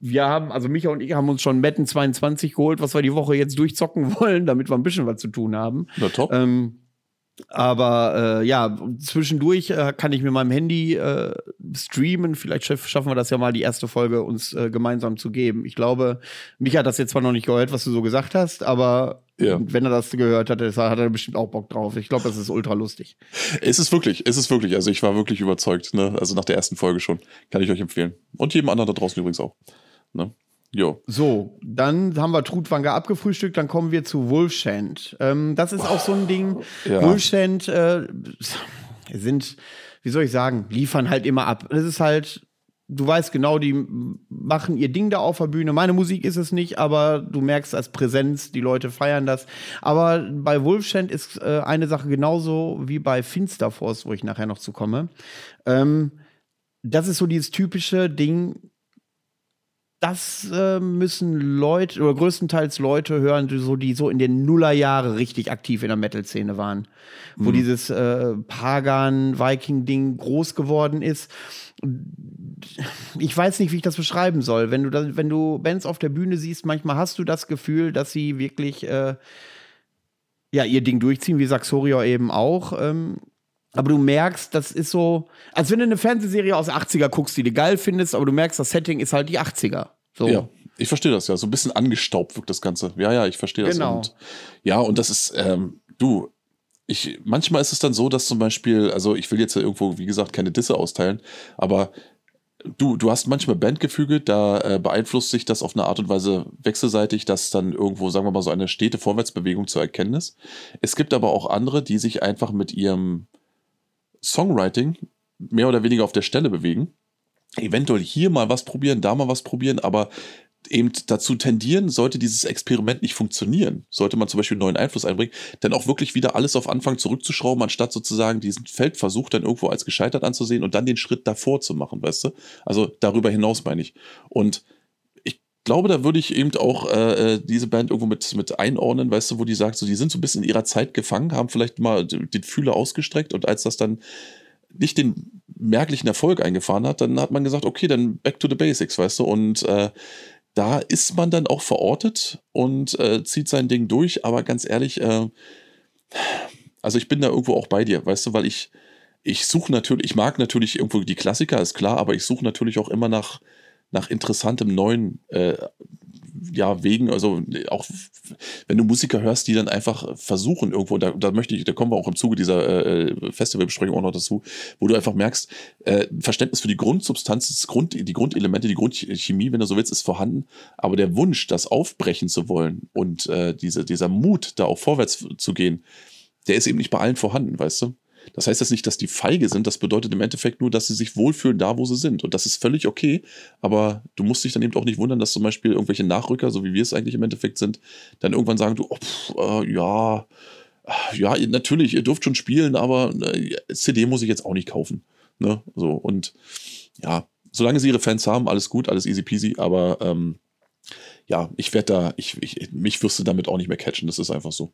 wir haben, also Micha und ich haben uns schon Metten 22 geholt, was wir die Woche jetzt durchzocken wollen, damit wir ein bisschen was zu tun haben. Na top. Ähm, aber äh, ja, zwischendurch äh, kann ich mit meinem Handy äh, streamen. Vielleicht schaffen wir das ja mal, die erste Folge uns äh, gemeinsam zu geben. Ich glaube, mich hat das jetzt zwar noch nicht gehört, was du so gesagt hast, aber ja. wenn er das gehört hat, hat er bestimmt auch Bock drauf. Ich glaube, das ist ultra lustig. Es ist wirklich, es ist wirklich. Also ich war wirklich überzeugt. Ne? Also nach der ersten Folge schon. Kann ich euch empfehlen. Und jedem anderen da draußen übrigens auch. Ne? Jo. So, dann haben wir Trutwanger abgefrühstückt, dann kommen wir zu Wolfshand. Ähm, das ist auch so ein Ding. Ja. Wolfshand äh, sind, wie soll ich sagen, liefern halt immer ab. Es ist halt, du weißt genau, die machen ihr Ding da auf der Bühne. Meine Musik ist es nicht, aber du merkst als Präsenz, die Leute feiern das. Aber bei Wolfshand ist äh, eine Sache genauso wie bei Finsterforce, wo ich nachher noch zu komme. Ähm, das ist so dieses typische Ding, das äh, müssen Leute oder größtenteils Leute hören, die so, die so in den Nullerjahre richtig aktiv in der Metal-Szene waren. Mhm. Wo dieses äh, Pagan-Viking-Ding groß geworden ist. Ich weiß nicht, wie ich das beschreiben soll. Wenn du, da, wenn du Bands auf der Bühne siehst, manchmal hast du das Gefühl, dass sie wirklich äh, ja, ihr Ding durchziehen, wie Saxoria eben auch. Ähm, aber du merkst, das ist so, als wenn du eine Fernsehserie aus 80er guckst, die du geil findest, aber du merkst, das Setting ist halt die 80er. So. Ja, ich verstehe das ja. So ein bisschen angestaubt wirkt das Ganze. Ja, ja, ich verstehe das. Genau. Und, ja, und das ist, ähm, du, ich, manchmal ist es dann so, dass zum Beispiel, also ich will jetzt ja irgendwo, wie gesagt, keine Disse austeilen, aber du, du hast manchmal Bandgefüge, da äh, beeinflusst sich das auf eine Art und Weise wechselseitig, dass dann irgendwo, sagen wir mal, so eine stete Vorwärtsbewegung zu erkennen ist. Es gibt aber auch andere, die sich einfach mit ihrem Songwriting mehr oder weniger auf der Stelle bewegen. Eventuell hier mal was probieren, da mal was probieren, aber eben dazu tendieren, sollte dieses Experiment nicht funktionieren, sollte man zum Beispiel einen neuen Einfluss einbringen, dann auch wirklich wieder alles auf Anfang zurückzuschrauben, anstatt sozusagen diesen Feldversuch dann irgendwo als gescheitert anzusehen und dann den Schritt davor zu machen, weißt du? Also darüber hinaus meine ich. Und glaube, da würde ich eben auch äh, äh, diese Band irgendwo mit, mit einordnen, weißt du, wo die sagt, so, die sind so ein bisschen in ihrer Zeit gefangen, haben vielleicht mal den Fühler ausgestreckt und als das dann nicht den merklichen Erfolg eingefahren hat, dann hat man gesagt, okay, dann back to the basics, weißt du, und äh, da ist man dann auch verortet und äh, zieht sein Ding durch, aber ganz ehrlich, äh, also ich bin da irgendwo auch bei dir, weißt du, weil ich, ich suche natürlich, ich mag natürlich irgendwo die Klassiker, ist klar, aber ich suche natürlich auch immer nach, nach interessantem neuen äh, ja, Wegen, also auch wenn du Musiker hörst, die dann einfach versuchen irgendwo, da, da möchte ich, da kommen wir auch im Zuge dieser äh, Festivalbesprechung auch noch dazu, wo du einfach merkst, äh, Verständnis für die Grundsubstanz, das Grund, die Grundelemente, die Grundchemie, wenn du so willst, ist vorhanden, aber der Wunsch, das aufbrechen zu wollen und äh, diese, dieser Mut, da auch vorwärts zu gehen, der ist eben nicht bei allen vorhanden, weißt du? Das heißt jetzt nicht, dass die feige sind, das bedeutet im Endeffekt nur, dass sie sich wohlfühlen da, wo sie sind. Und das ist völlig okay, aber du musst dich dann eben auch nicht wundern, dass zum Beispiel irgendwelche Nachrücker, so wie wir es eigentlich im Endeffekt sind, dann irgendwann sagen, du, oh, pff, äh, ja, ja, natürlich, ihr dürft schon spielen, aber äh, CD muss ich jetzt auch nicht kaufen. Ne? So, und ja, solange sie ihre Fans haben, alles gut, alles easy peasy, aber ähm, ja, ich werde da, ich, ich, mich wirst du damit auch nicht mehr catchen, das ist einfach so.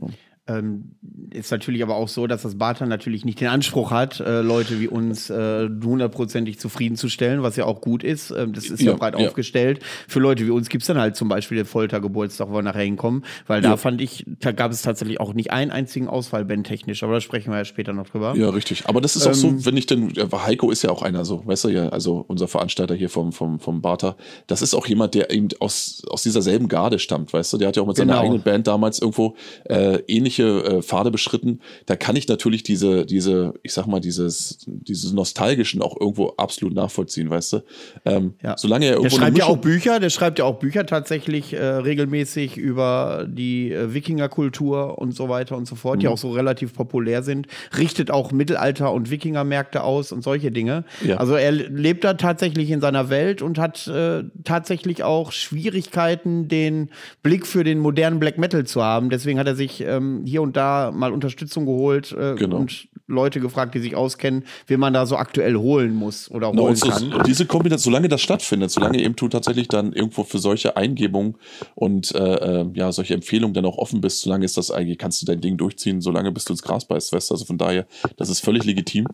Ja. Ähm, ist natürlich aber auch so, dass das Barter natürlich nicht den Anspruch hat, äh, Leute wie uns äh, hundertprozentig zufriedenzustellen, was ja auch gut ist. Ähm, das ist ja, ja breit ja. aufgestellt. Für Leute wie uns gibt's dann halt zum Beispiel den Foltergeburtstag, wo wir nachher hinkommen, weil ja. da fand ich, da gab es tatsächlich auch nicht einen einzigen Ausfall bandtechnisch, aber da sprechen wir ja später noch drüber. Ja, richtig. Aber das ist ähm, auch so, ähm, wenn ich denn, Heiko ist ja auch einer so, weißt du ja, also unser Veranstalter hier vom, vom, vom Barter, das ist auch jemand, der eben aus, aus dieser selben Garde stammt, weißt du, der hat ja auch mit seiner genau. eigenen Band damals irgendwo äh, ähnlich ähnliche äh, Pfade beschritten, da kann ich natürlich diese, diese, ich sag mal, dieses, dieses Nostalgischen auch irgendwo absolut nachvollziehen, weißt du? Ähm, ja. Solange er irgendwo. Der schreibt ja auch Bücher, der schreibt ja auch Bücher tatsächlich äh, regelmäßig über die äh, Wikingerkultur und so weiter und so fort, mhm. die auch so relativ populär sind, richtet auch Mittelalter- und Wikingermärkte aus und solche Dinge. Ja. Also er lebt da tatsächlich in seiner Welt und hat äh, tatsächlich auch Schwierigkeiten, den Blick für den modernen Black Metal zu haben. Deswegen hat er sich ähm, hier und da mal Unterstützung geholt äh, genau. und Leute gefragt, die sich auskennen, wie man da so aktuell holen muss oder holen no, so, kann. Und diese Kombination, solange das stattfindet, solange eben du tatsächlich dann irgendwo für solche Eingebungen und äh, äh, ja, solche Empfehlungen dann auch offen bist, solange ist das eigentlich, kannst du dein Ding durchziehen, solange bis du ins Gras beißt, weißt du? Also von daher, das ist völlig legitim.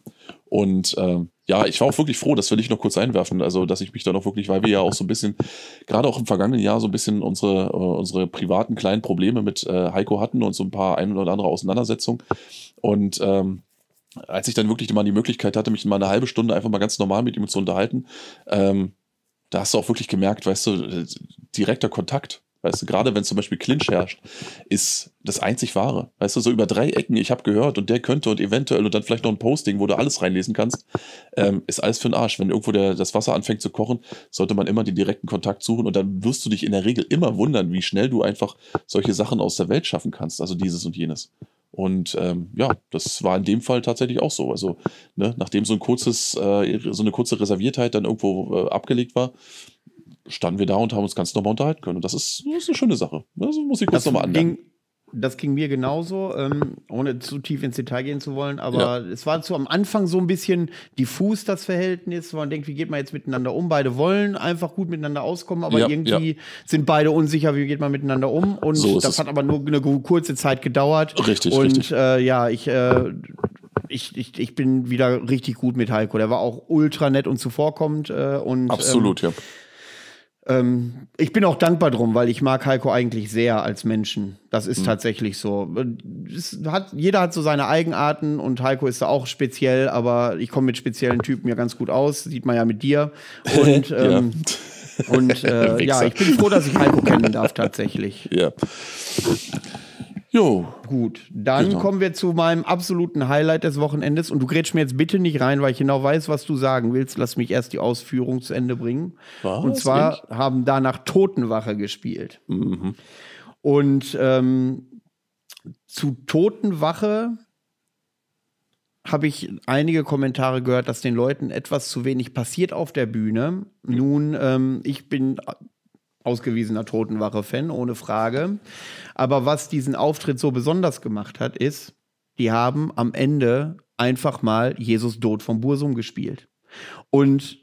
Und äh, ja, ich war auch wirklich froh, das will ich noch kurz einwerfen, also dass ich mich da noch wirklich, weil wir ja auch so ein bisschen, gerade auch im vergangenen Jahr so ein bisschen unsere, äh, unsere privaten kleinen Probleme mit äh, Heiko hatten und so ein paar ein oder andere Auseinandersetzungen. Und ähm, als ich dann wirklich mal die Möglichkeit hatte, mich mal eine halbe Stunde einfach mal ganz normal mit ihm zu unterhalten, ähm, da hast du auch wirklich gemerkt, weißt du, äh, direkter Kontakt. Weißt du, gerade wenn zum Beispiel Clinch herrscht, ist das einzig wahre. Weißt du, so über drei Ecken, ich habe gehört und der könnte und eventuell und dann vielleicht noch ein Posting, wo du alles reinlesen kannst, ähm, ist alles für den Arsch. Wenn irgendwo der, das Wasser anfängt zu kochen, sollte man immer den direkten Kontakt suchen und dann wirst du dich in der Regel immer wundern, wie schnell du einfach solche Sachen aus der Welt schaffen kannst. Also dieses und jenes. Und ähm, ja, das war in dem Fall tatsächlich auch so. Also, ne, nachdem so ein kurzes, äh, so eine kurze Reserviertheit dann irgendwo äh, abgelegt war, standen wir da und haben uns ganz normal unterhalten können. Und das ist, das ist eine schöne Sache. Das muss ich kurz nochmal anmerken. Das ging mir genauso, ähm, ohne zu tief ins Detail gehen zu wollen, aber ja. es war so am Anfang so ein bisschen diffus das Verhältnis, wo man denkt, wie geht man jetzt miteinander um? Beide wollen einfach gut miteinander auskommen, aber ja, irgendwie ja. sind beide unsicher, wie geht man miteinander um? Und so das es. hat aber nur eine kurze Zeit gedauert. Richtig, und, richtig. Äh, ja, ich, äh, ich, ich, ich bin wieder richtig gut mit Heiko. Der war auch ultra nett und zuvorkommend. Äh, und, Absolut, ähm, ja. Ähm, ich bin auch dankbar drum, weil ich mag Heiko eigentlich sehr als Menschen. Das ist mhm. tatsächlich so. Hat, jeder hat so seine Eigenarten und Heiko ist da auch speziell, aber ich komme mit speziellen Typen ja ganz gut aus. Sieht man ja mit dir. Und, ähm, und äh, ja, ich bin froh, dass ich Heiko kennen darf tatsächlich. Ja. Jo. Gut, dann genau. kommen wir zu meinem absoluten Highlight des Wochenendes. Und du grätsch mir jetzt bitte nicht rein, weil ich genau weiß, was du sagen willst. Lass mich erst die Ausführung zu Ende bringen. Was? Und zwar ich? haben danach Totenwache gespielt. Mhm. Und ähm, zu Totenwache habe ich einige Kommentare gehört, dass den Leuten etwas zu wenig passiert auf der Bühne. Nun, ähm, ich bin ausgewiesener Totenwache-Fan, ohne Frage. Aber was diesen Auftritt so besonders gemacht hat, ist, die haben am Ende einfach mal Jesus Tod vom Bursum gespielt. Und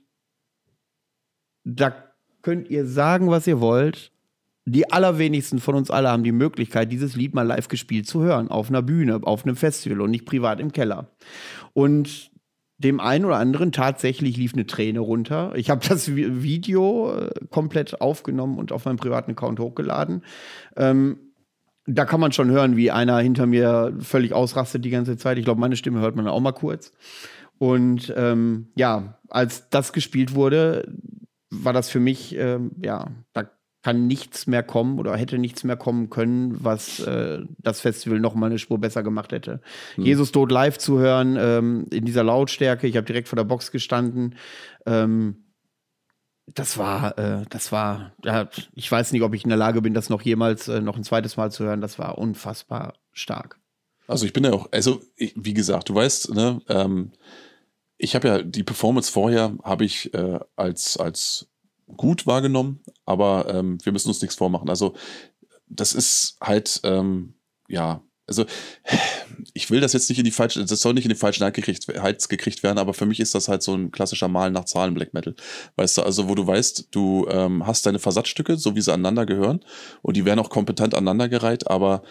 da könnt ihr sagen, was ihr wollt. Die allerwenigsten von uns alle haben die Möglichkeit, dieses Lied mal live gespielt zu hören, auf einer Bühne, auf einem Festival und nicht privat im Keller. Und dem einen oder anderen tatsächlich lief eine Träne runter. Ich habe das Video äh, komplett aufgenommen und auf meinem privaten Account hochgeladen. Ähm, da kann man schon hören, wie einer hinter mir völlig ausrastet die ganze Zeit. Ich glaube, meine Stimme hört man auch mal kurz. Und ähm, ja, als das gespielt wurde, war das für mich, ähm, ja, da kann nichts mehr kommen oder hätte nichts mehr kommen können, was äh, das Festival noch mal eine Spur besser gemacht hätte. Hm. Jesus Tod live zu hören, ähm, in dieser Lautstärke, ich habe direkt vor der Box gestanden. Ähm, das war, äh, das war, ja, ich weiß nicht, ob ich in der Lage bin, das noch jemals äh, noch ein zweites Mal zu hören. Das war unfassbar stark. Also ich bin ja auch, also ich, wie gesagt, du weißt, ne, ähm, ich habe ja die Performance vorher habe ich äh, als als gut wahrgenommen, aber ähm, wir müssen uns nichts vormachen. Also das ist halt, ähm, ja, also ich will das jetzt nicht in die falsche, das soll nicht in den falschen Hals gekriegt werden, aber für mich ist das halt so ein klassischer Malen nach Zahlen Black Metal. Weißt du, also wo du weißt, du ähm, hast deine Versatzstücke, so wie sie aneinander gehören und die werden auch kompetent aneinandergereiht, aber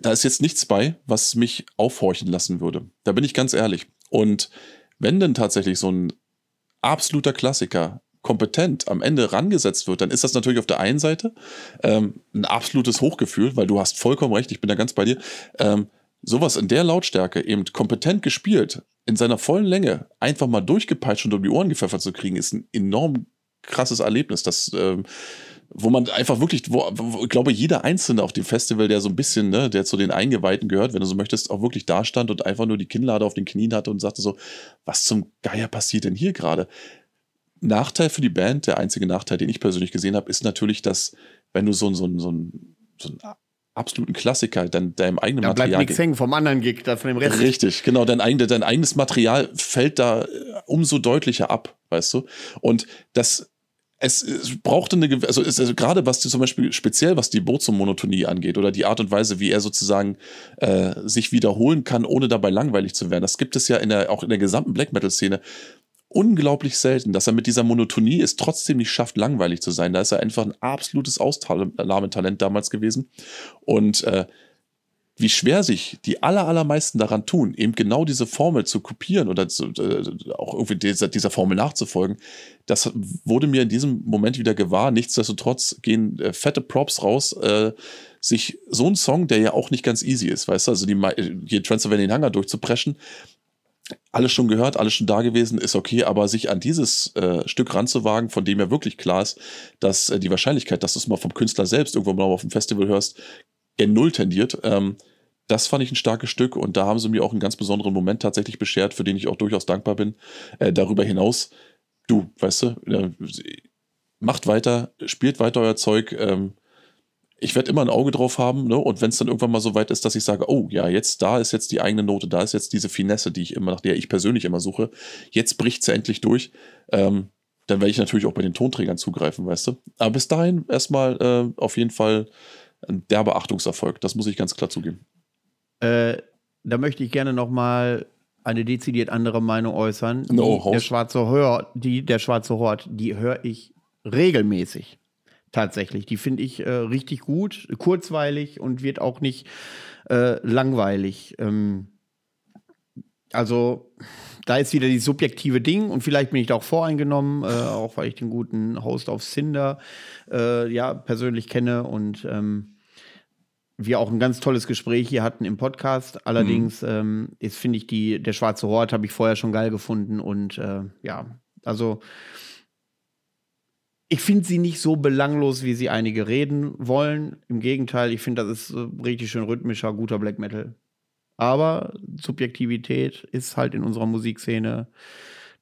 da ist jetzt nichts bei, was mich aufhorchen lassen würde. Da bin ich ganz ehrlich. Und wenn denn tatsächlich so ein absoluter Klassiker kompetent am Ende rangesetzt wird, dann ist das natürlich auf der einen Seite ähm, ein absolutes Hochgefühl, weil du hast vollkommen recht, ich bin da ganz bei dir. Ähm, sowas in der Lautstärke eben kompetent gespielt, in seiner vollen Länge, einfach mal durchgepeitscht und um die Ohren gepfeffert zu kriegen, ist ein enorm krasses Erlebnis, das ähm, wo man einfach wirklich, wo, wo, ich glaube, jeder Einzelne auf dem Festival, der so ein bisschen, ne, der zu den Eingeweihten gehört, wenn du so möchtest, auch wirklich da stand und einfach nur die Kinnlade auf den Knien hatte und sagte so, was zum Geier passiert denn hier gerade? Nachteil für die Band, der einzige Nachteil, den ich persönlich gesehen habe, ist natürlich, dass wenn du so, so, so, so einen absoluten Klassiker dein, deinem eigenen da Material. Da bleibt nichts hängen vom anderen Gig, da von dem Rest. Richtig, genau. Dein, dein eigenes Material fällt da äh, umso deutlicher ab, weißt du? Und das, es, es brauchte eine, also, es, also gerade was zum Beispiel speziell was die Bozo-Monotonie angeht oder die Art und Weise, wie er sozusagen äh, sich wiederholen kann, ohne dabei langweilig zu werden. Das gibt es ja in der, auch in der gesamten Black Metal-Szene unglaublich selten, dass er mit dieser Monotonie es trotzdem nicht schafft, langweilig zu sein. Da ist er einfach ein absolutes Ausnahmetalent damals gewesen. Und äh, wie schwer sich die aller, allermeisten daran tun, eben genau diese Formel zu kopieren oder zu, äh, auch irgendwie dieser, dieser, Formel nachzufolgen, das wurde mir in diesem Moment wieder gewahr. Nichtsdestotrotz gehen äh, fette Props raus, äh, sich so ein Song, der ja auch nicht ganz easy ist, weißt du, also die, hier Transylvanian Hunger durchzupreschen, alles schon gehört, alles schon da gewesen, ist okay, aber sich an dieses äh, Stück ranzuwagen, von dem ja wirklich klar ist, dass äh, die Wahrscheinlichkeit, dass du es mal vom Künstler selbst irgendwo mal auf dem Festival hörst, gen Null tendiert, ähm, das fand ich ein starkes Stück und da haben sie mir auch einen ganz besonderen Moment tatsächlich beschert, für den ich auch durchaus dankbar bin. Äh, darüber hinaus, du, weißt du, äh, macht weiter, spielt weiter euer Zeug, ähm, ich werde immer ein Auge drauf haben, ne? Und wenn es dann irgendwann mal so weit ist, dass ich sage, oh ja, jetzt da ist jetzt die eigene Note, da ist jetzt diese Finesse, die ich immer, nach der ich persönlich immer suche, jetzt bricht sie endlich durch, ähm, dann werde ich natürlich auch bei den Tonträgern zugreifen, weißt du. Aber bis dahin erstmal äh, auf jeden Fall ein derber Achtungserfolg, das muss ich ganz klar zugeben. Äh, da möchte ich gerne noch mal eine dezidiert andere Meinung äußern. No, die, der schwarze Hort, die der schwarze Hort, die höre ich regelmäßig. Tatsächlich, die finde ich äh, richtig gut, kurzweilig und wird auch nicht äh, langweilig. Ähm, also da ist wieder die subjektive Ding und vielleicht bin ich da auch voreingenommen, äh, auch weil ich den guten Host auf Cinder äh, ja persönlich kenne und ähm, wir auch ein ganz tolles Gespräch hier hatten im Podcast. Allerdings mhm. ähm, ist finde ich die der schwarze Hort habe ich vorher schon geil gefunden und äh, ja also ich finde sie nicht so belanglos, wie sie einige reden wollen. Im Gegenteil, ich finde, das ist richtig schön rhythmischer, guter Black Metal. Aber Subjektivität ist halt in unserer Musikszene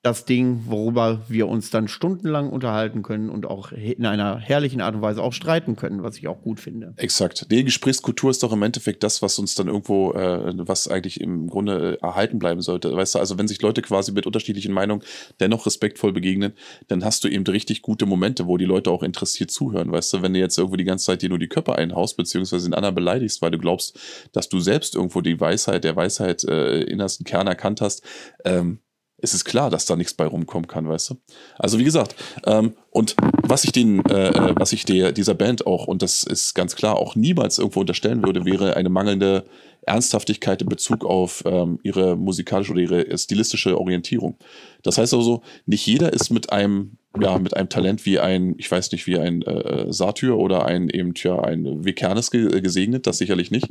das Ding, worüber wir uns dann stundenlang unterhalten können und auch in einer herrlichen Art und Weise auch streiten können, was ich auch gut finde. Exakt. Die Gesprächskultur ist doch im Endeffekt das, was uns dann irgendwo, äh, was eigentlich im Grunde äh, erhalten bleiben sollte. Weißt du, also wenn sich Leute quasi mit unterschiedlichen Meinungen dennoch respektvoll begegnen, dann hast du eben richtig gute Momente, wo die Leute auch interessiert zuhören. Weißt du, wenn du jetzt irgendwo die ganze Zeit dir nur die Köpfe einhaust, beziehungsweise den anderen beleidigst, weil du glaubst, dass du selbst irgendwo die Weisheit, der Weisheit äh, innersten Kern erkannt hast, ähm, es ist klar, dass da nichts bei rumkommen kann, weißt du? Also wie gesagt, ähm, und was ich den, äh, äh, was ich der, dieser Band auch, und das ist ganz klar, auch niemals irgendwo unterstellen würde, wäre eine mangelnde Ernsthaftigkeit in Bezug auf ähm, ihre musikalische oder ihre stilistische Orientierung. Das heißt also, nicht jeder ist mit einem ja, mit einem Talent wie ein, ich weiß nicht, wie ein äh, Satyr oder ein eben, tja, ein Vikernes ge gesegnet, das sicherlich nicht.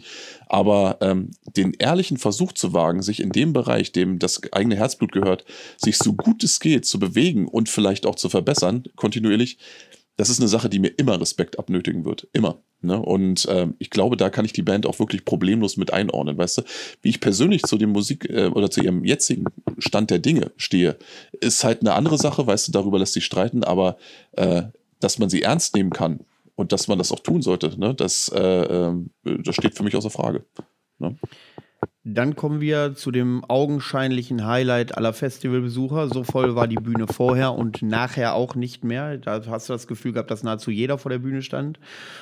Aber ähm, den ehrlichen Versuch zu wagen, sich in dem Bereich, dem das eigene Herzblut gehört, sich so gut es geht zu bewegen und vielleicht auch zu verbessern, kontinuierlich, das ist eine Sache, die mir immer Respekt abnötigen wird. Immer. Ne? Und ähm, ich glaube, da kann ich die Band auch wirklich problemlos mit einordnen. Weißt du, wie ich persönlich zu dem Musik äh, oder zu ihrem jetzigen Stand der Dinge stehe, ist halt eine andere Sache. Weißt du, darüber lässt sich streiten, aber äh, dass man sie ernst nehmen kann und dass man das auch tun sollte, ne? das, äh, äh das steht für mich außer Frage. Ne? Dann kommen wir zu dem augenscheinlichen Highlight aller Festivalbesucher. So voll war die Bühne vorher und nachher auch nicht mehr. Da hast du das Gefühl gehabt, dass nahezu jeder vor der Bühne stand.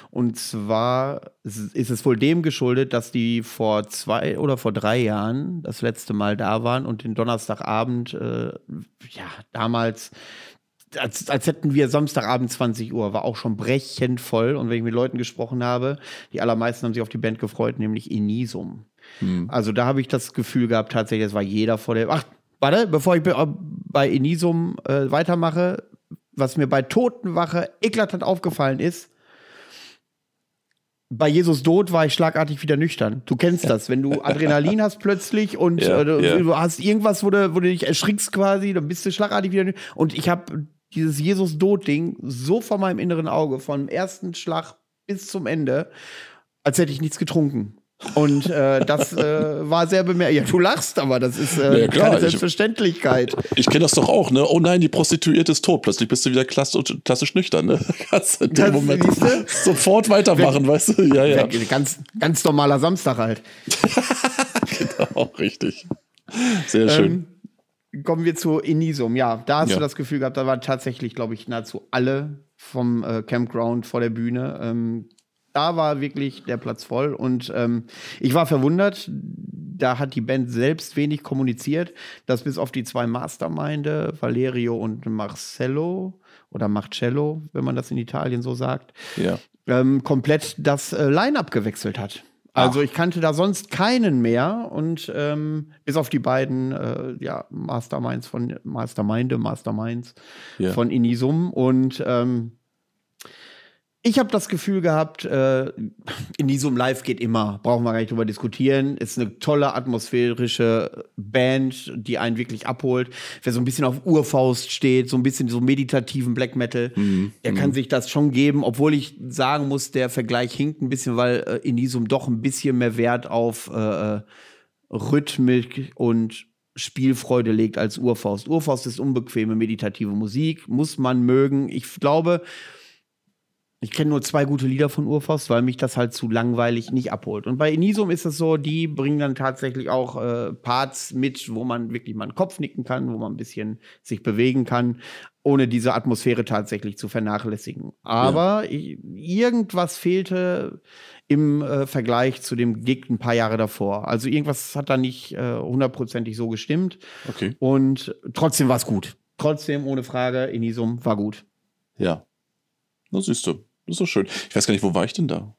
Und zwar ist es wohl dem geschuldet, dass die vor zwei oder vor drei Jahren das letzte Mal da waren und den Donnerstagabend, äh, ja, damals als, als hätten wir Samstagabend 20 Uhr, war auch schon brechend voll. Und wenn ich mit Leuten gesprochen habe, die allermeisten haben sich auf die Band gefreut, nämlich Inisum. Hm. Also da habe ich das Gefühl gehabt, tatsächlich, es war jeder vor der. Ach, warte, bevor ich bei Inisum äh, weitermache, was mir bei Totenwache eklatant aufgefallen ist, bei Jesus Tod war ich schlagartig wieder nüchtern. Du kennst das, wenn du Adrenalin hast plötzlich und ja, äh, ja. du hast irgendwas, wo du, wo du dich erschrickst quasi, dann bist du schlagartig wieder nüchtern. Und ich habe dieses Jesus Tod-Ding so vor meinem inneren Auge, vom ersten Schlag bis zum Ende, als hätte ich nichts getrunken. Und äh, das äh, war sehr bemerkenswert. Ja, du lachst, aber das ist äh, ja, klar, keine Selbstverständlichkeit. Ich, ich kenne das doch auch, ne? Oh nein, die Prostituierte ist tot. Plötzlich bist du wieder klassisch, klassisch nüchtern, ne? Kannst in dem Moment sofort weitermachen, weißt du? Ja, ja. Ganz, ganz normaler Samstag halt. genau, richtig. Sehr schön. Ähm, kommen wir zu Inisum. Ja, da hast ja. du das Gefühl gehabt, da waren tatsächlich, glaube ich, nahezu alle vom äh, Campground vor der Bühne. Ähm, da war wirklich der Platz voll und ähm, ich war verwundert. Da hat die Band selbst wenig kommuniziert, dass bis auf die zwei Masterminde, Valerio und Marcello oder Marcello, wenn man das in Italien so sagt, ja. ähm, komplett das äh, Line-up gewechselt hat. Also ich kannte da sonst keinen mehr und ähm, bis auf die beiden äh, ja, Masterminds von Masterminde, Masterminds Ja. von Inisum und ähm, ich habe das Gefühl gehabt, äh, Inisum Live geht immer, brauchen wir gar nicht drüber diskutieren. Ist eine tolle atmosphärische Band, die einen wirklich abholt. Wer so ein bisschen auf Urfaust steht, so ein bisschen so meditativen Black Metal, der kann sich das schon geben, obwohl ich sagen muss, der Vergleich hinkt ein bisschen, weil äh, Inisum doch ein bisschen mehr Wert auf äh, Rhythmik und Spielfreude legt als Urfaust. Urfaust ist unbequeme meditative Musik, muss man mögen. Ich glaube, ich kenne nur zwei gute Lieder von Urfaust, weil mich das halt zu langweilig nicht abholt. Und bei Inisum ist es so, die bringen dann tatsächlich auch äh, Parts mit, wo man wirklich mal einen Kopf nicken kann, wo man ein bisschen sich bewegen kann, ohne diese Atmosphäre tatsächlich zu vernachlässigen. Aber ich, irgendwas fehlte im äh, Vergleich zu dem Gig ein paar Jahre davor. Also irgendwas hat da nicht äh, hundertprozentig so gestimmt. Okay. Und trotzdem war es gut. Trotzdem, ohne Frage, Inisum war gut. Ja. Na, siehst du. Das ist doch schön. Ich weiß gar nicht, wo war ich denn da?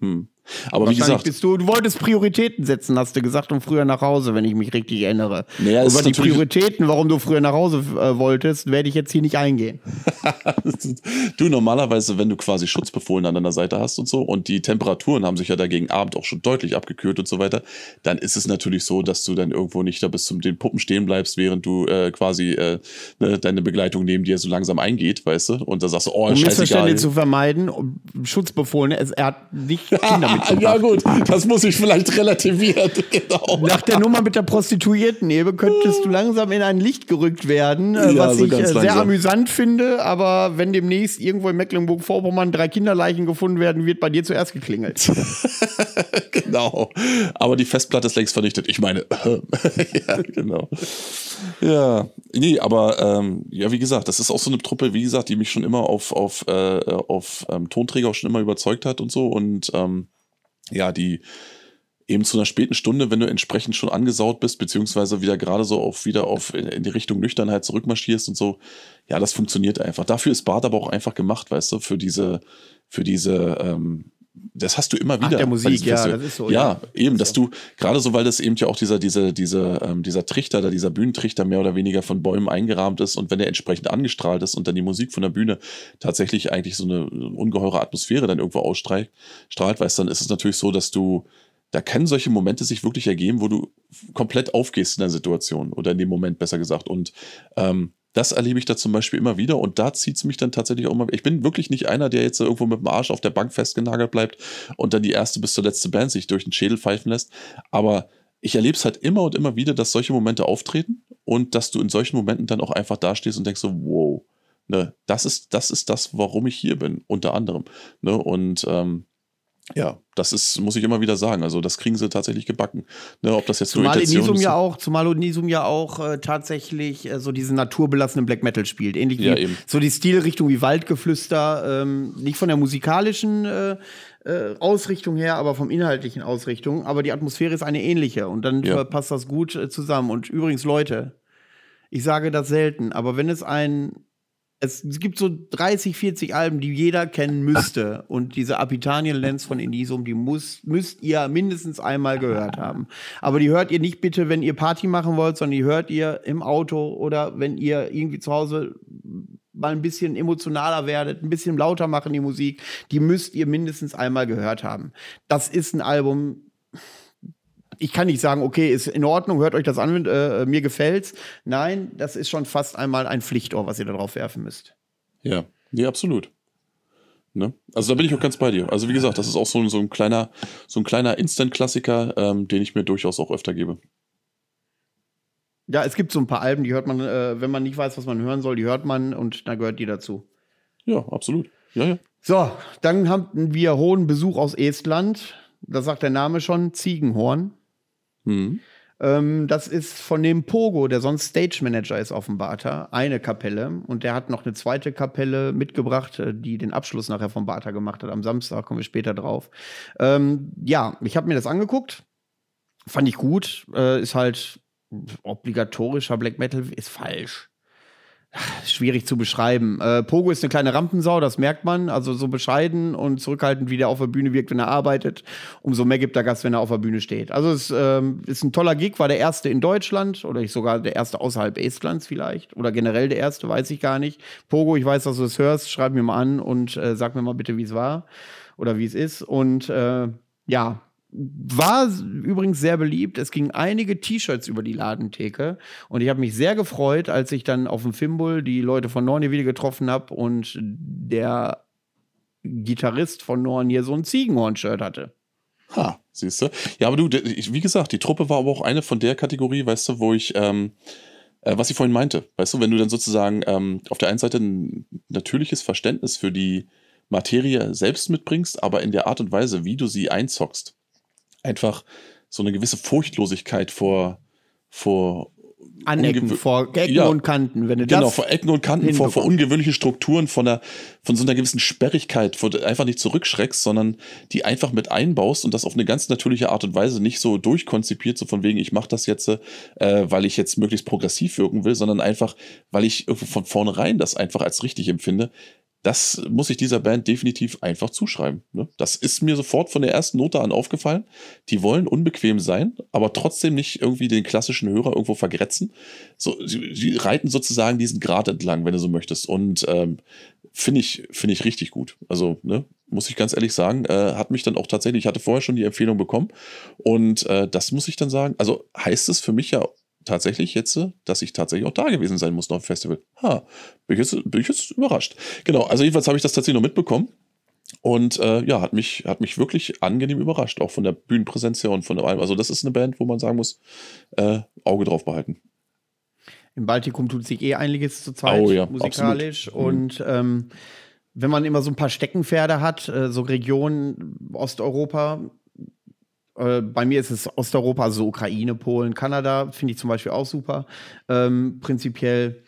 Hm. Aber wie gesagt, bist du, du wolltest Prioritäten setzen, hast du gesagt, und früher nach Hause, wenn ich mich richtig erinnere. Naja, Über die Prioritäten, warum du früher nach Hause äh, wolltest, werde ich jetzt hier nicht eingehen. du normalerweise, wenn du quasi Schutzbefohlen an deiner Seite hast und so und die Temperaturen haben sich ja da gegen Abend auch schon deutlich abgekühlt und so weiter, dann ist es natürlich so, dass du dann irgendwo nicht da bis zum den Puppen stehen bleibst, während du äh, quasi äh, ne, deine Begleitung neben dir so langsam eingeht, weißt du? Und da sagst du, oh, Um scheißegal. Missverständnisse zu vermeiden, um Schutzbefohlene, es, er hat nicht Kinder mitgebracht. ja gut, das muss ich vielleicht relativieren, genau. Nach der Nummer mit der Prostituierten-Ehe könntest du langsam in ein Licht gerückt werden, äh, Ja, was so ich äh, sehr langsam. amüsant finde. Aber wenn demnächst irgendwo in Mecklenburg-Vorpommern drei Kinderleichen gefunden werden, wird bei dir zuerst geklingelt. genau. Aber die Festplatte ist längst vernichtet. Ich meine, ja, genau. Ja, nee, aber ähm, ja, wie gesagt, das ist auch so eine Truppe, wie gesagt, die mich schon immer auf, auf, äh, auf ähm, Tonträger auch schon immer überzeugt hat und so. Und ähm, ja, die eben zu einer späten Stunde, wenn du entsprechend schon angesaut bist, beziehungsweise wieder gerade so auf wieder auf in, die Richtung Nüchternheit zurückmarschierst und so, ja, das funktioniert einfach. Dafür ist Bart aber auch einfach gemacht, weißt du, für diese, für diese, ähm, das hast du immer wieder. der bei Musik, ja, das ist so, Ja, ja. eben, dass du, gerade so, weil das eben ja auch dieser, dieser, dieser, ähm, dieser Trichter da, dieser Bühnentrichter mehr oder weniger von Bäumen eingerahmt ist und wenn der entsprechend angestrahlt ist und dann die Musik von der Bühne tatsächlich eigentlich so eine ungeheure Atmosphäre dann irgendwo ausstrahlt, strahlt, weißt, dann ist es natürlich so, dass du, da können solche Momente sich wirklich ergeben, wo du komplett aufgehst in der Situation oder in dem Moment besser gesagt. Und ähm, das erlebe ich da zum Beispiel immer wieder und da zieht es mich dann tatsächlich auch immer. Ich bin wirklich nicht einer, der jetzt irgendwo mit dem Arsch auf der Bank festgenagelt bleibt und dann die erste bis zur letzte Band sich durch den Schädel pfeifen lässt. Aber ich erlebe es halt immer und immer wieder, dass solche Momente auftreten und dass du in solchen Momenten dann auch einfach dastehst und denkst so, wow, ne, das ist, das ist das, warum ich hier bin, unter anderem. Ne, und ähm, ja, das ist, muss ich immer wieder sagen. Also, das kriegen sie tatsächlich gebacken. Ne, ob das jetzt Zumal ist- ja auch, zumal Inisum ja auch äh, tatsächlich äh, so diesen naturbelassenen Black Metal spielt. Ähnlich Ja, wie eben. so die Stilrichtung wie Waldgeflüster, ähm, nicht von der musikalischen äh, äh, Ausrichtung her, aber vom inhaltlichen Ausrichtung. Aber die Atmosphäre ist eine ähnliche und dann Ja. passt das gut äh, zusammen. Und übrigens, Leute, ich sage das selten, aber wenn es ein es, gibt so 30, 40 Alben, die jeder kennen müsste. Und diese Apitanien Lens von Inisum, die muss, müsst ihr mindestens einmal gehört haben. Aber die hört ihr nicht bitte, wenn ihr Party machen wollt, sondern die hört ihr im Auto oder wenn ihr irgendwie zu Hause mal ein bisschen emotionaler werdet, ein bisschen lauter machen die Musik. Die müsst ihr mindestens einmal gehört haben. Das ist ein Album, ich kann nicht sagen, okay, ist in Ordnung, hört euch das an, äh, mir gefällt's. Nein, das ist schon fast einmal ein Pflichtohr, was ihr da drauf werfen müsst. Ja, nee, absolut. Ne? Also da bin ich auch ganz bei dir. Also wie gesagt, das ist auch so, ein- so ein kleiner, so ein kleiner Instant-Klassiker, ähm, den ich mir durchaus auch öfter gebe. Ja, es gibt so ein paar Alben, die hört man, äh, wenn man nicht weiß, was man hören soll, die hört man und da gehört die dazu. Ja, absolut. Ja, ja. So, dann haben wir hohen Besuch aus Estland. Das sagt der Name schon, Ziegenhorn. Mhm. Ähm, das ist von dem Pogo, der sonst Stage Manager ist auf dem Bata, eine Kapelle. Und der hat noch eine zweite Kapelle mitgebracht, äh, die den Abschluss nachher vom Bata gemacht hat. Am Samstag kommen wir später drauf. Ähm, ja, ich habe mir das angeguckt. Fand ich gut. Äh, ist halt obligatorischer Black Metal, ist falsch. Schwierig zu beschreiben. Äh, Pogo ist eine kleine Rampensau, das merkt man. Also so bescheiden und zurückhaltend, wie der auf der Bühne wirkt, wenn er arbeitet, umso mehr gibt er Gas, wenn er auf der Bühne steht. Also es ähm, ist ein toller Gig, war der erste in Deutschland oder ich sogar der erste außerhalb Estlands vielleicht oder generell der erste, weiß ich gar nicht. Pogo, ich weiß, dass du es hörst, schreib mir mal an und äh, sag mir mal bitte, wie es war oder wie es ist. Und äh, ja, war übrigens sehr beliebt. Es gingen einige T-Shirts über die Ladentheke und ich habe mich sehr gefreut, als ich dann auf dem Fimbul die Leute von Nornie wieder getroffen habe und der Gitarrist von Norn hier so ein Ziegenhorn-Shirt hatte. Ha, siehst du. Ja, aber du, wie gesagt, die Truppe war aber auch eine von der Kategorie, weißt du, wo ich, ähm, äh, was ich vorhin meinte, weißt du, wenn du dann sozusagen ähm, auf der einen Seite ein natürliches Verständnis für die Materie selbst mitbringst, aber in der Art und Weise, wie du sie einzockst, einfach so eine gewisse Furchtlosigkeit vor, vor Anecken, vor Ecken ja, und Kanten. Wenn du genau, vor Ecken und Kanten, vor, vor ungewöhnlichen Strukturen, von, der, von so einer gewissen Sperrigkeit, wo du einfach nicht zurückschreckst, sondern die einfach mit einbaust und das auf eine ganz natürliche Art und Weise nicht so durchkonzipiert, so von wegen, ich mache das jetzt, äh, weil ich jetzt möglichst progressiv wirken will, sondern einfach, weil ich irgendwo von vornherein das einfach als richtig empfinde, das muss ich dieser Band definitiv einfach zuschreiben. Ne? Das ist mir sofort von der ersten Note an aufgefallen. Die wollen unbequem sein, aber trotzdem nicht irgendwie den klassischen Hörer irgendwo vergrätzen. So, sie, sie reiten sozusagen diesen Grad entlang, wenn du so möchtest. Und ähm, finde ich, finde ich richtig gut. Also, ne, muss ich ganz ehrlich sagen, äh, hat mich dann auch tatsächlich, ich hatte vorher schon die Empfehlung bekommen. Und äh, das muss ich dann sagen, also heißt es für mich ja tatsächlich jetzt, dass ich tatsächlich auch da gewesen sein muss noch im Festival. Ha, bin ich jetzt, bin ich jetzt überrascht. Genau, also jedenfalls habe ich das tatsächlich noch mitbekommen. Und äh, ja, hat mich, hat mich wirklich angenehm überrascht, auch von der Bühnenpräsenz her und von allem. Also, das ist eine Band, wo man sagen muss, äh, Auge drauf behalten. Im Baltikum tut sich eh einiges zurzeit oh, ja, musikalisch. Absolut. Mhm. Und ähm, wenn man immer so ein paar Steckenpferde hat, äh, so Regionen Osteuropa, äh, bei mir ist es Osteuropa, also Ukraine, Polen, Kanada, finde ich zum Beispiel auch super. Ähm, prinzipiell.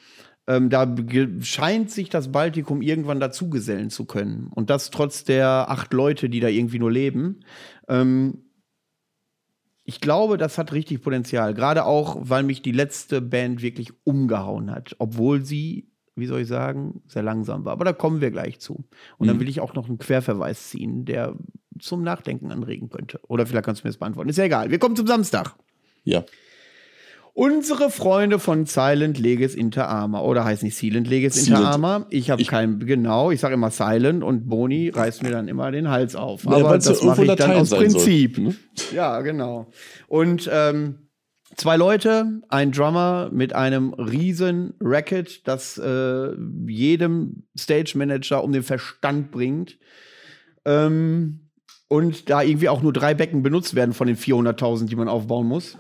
Ähm, da scheint sich das Baltikum irgendwann dazugesellen zu können. Und das trotz der acht Leute, die da irgendwie nur leben. Ähm, ich glaube, das hat richtig Potenzial. Gerade auch, weil mich die letzte Band wirklich umgehauen hat. Obwohl sie, wie soll ich sagen, sehr langsam war. Aber da kommen wir gleich zu. Und mhm. dann will ich auch noch einen Querverweis ziehen, der zum Nachdenken anregen könnte. Oder vielleicht kannst du mir das beantworten. Ist ja egal. Wir kommen zum Samstag. Ja. Unsere Freunde von Silent Leges Inter Arma. Oder heißt nicht Silent Leges Inter Arma. Ich habe kein, genau, ich sage immer Silent und Boni reißt mir dann immer den Hals auf. Ja, Aber das mache ich dann aus Prinzip. Soll, ne? Ja, genau. Und ähm, zwei Leute, ein Drummer mit einem riesen Racket, das äh, jedem Stage Manager um den Verstand bringt. Ähm, und da irgendwie auch nur drei Becken benutzt werden von den 400.000, die man aufbauen muss.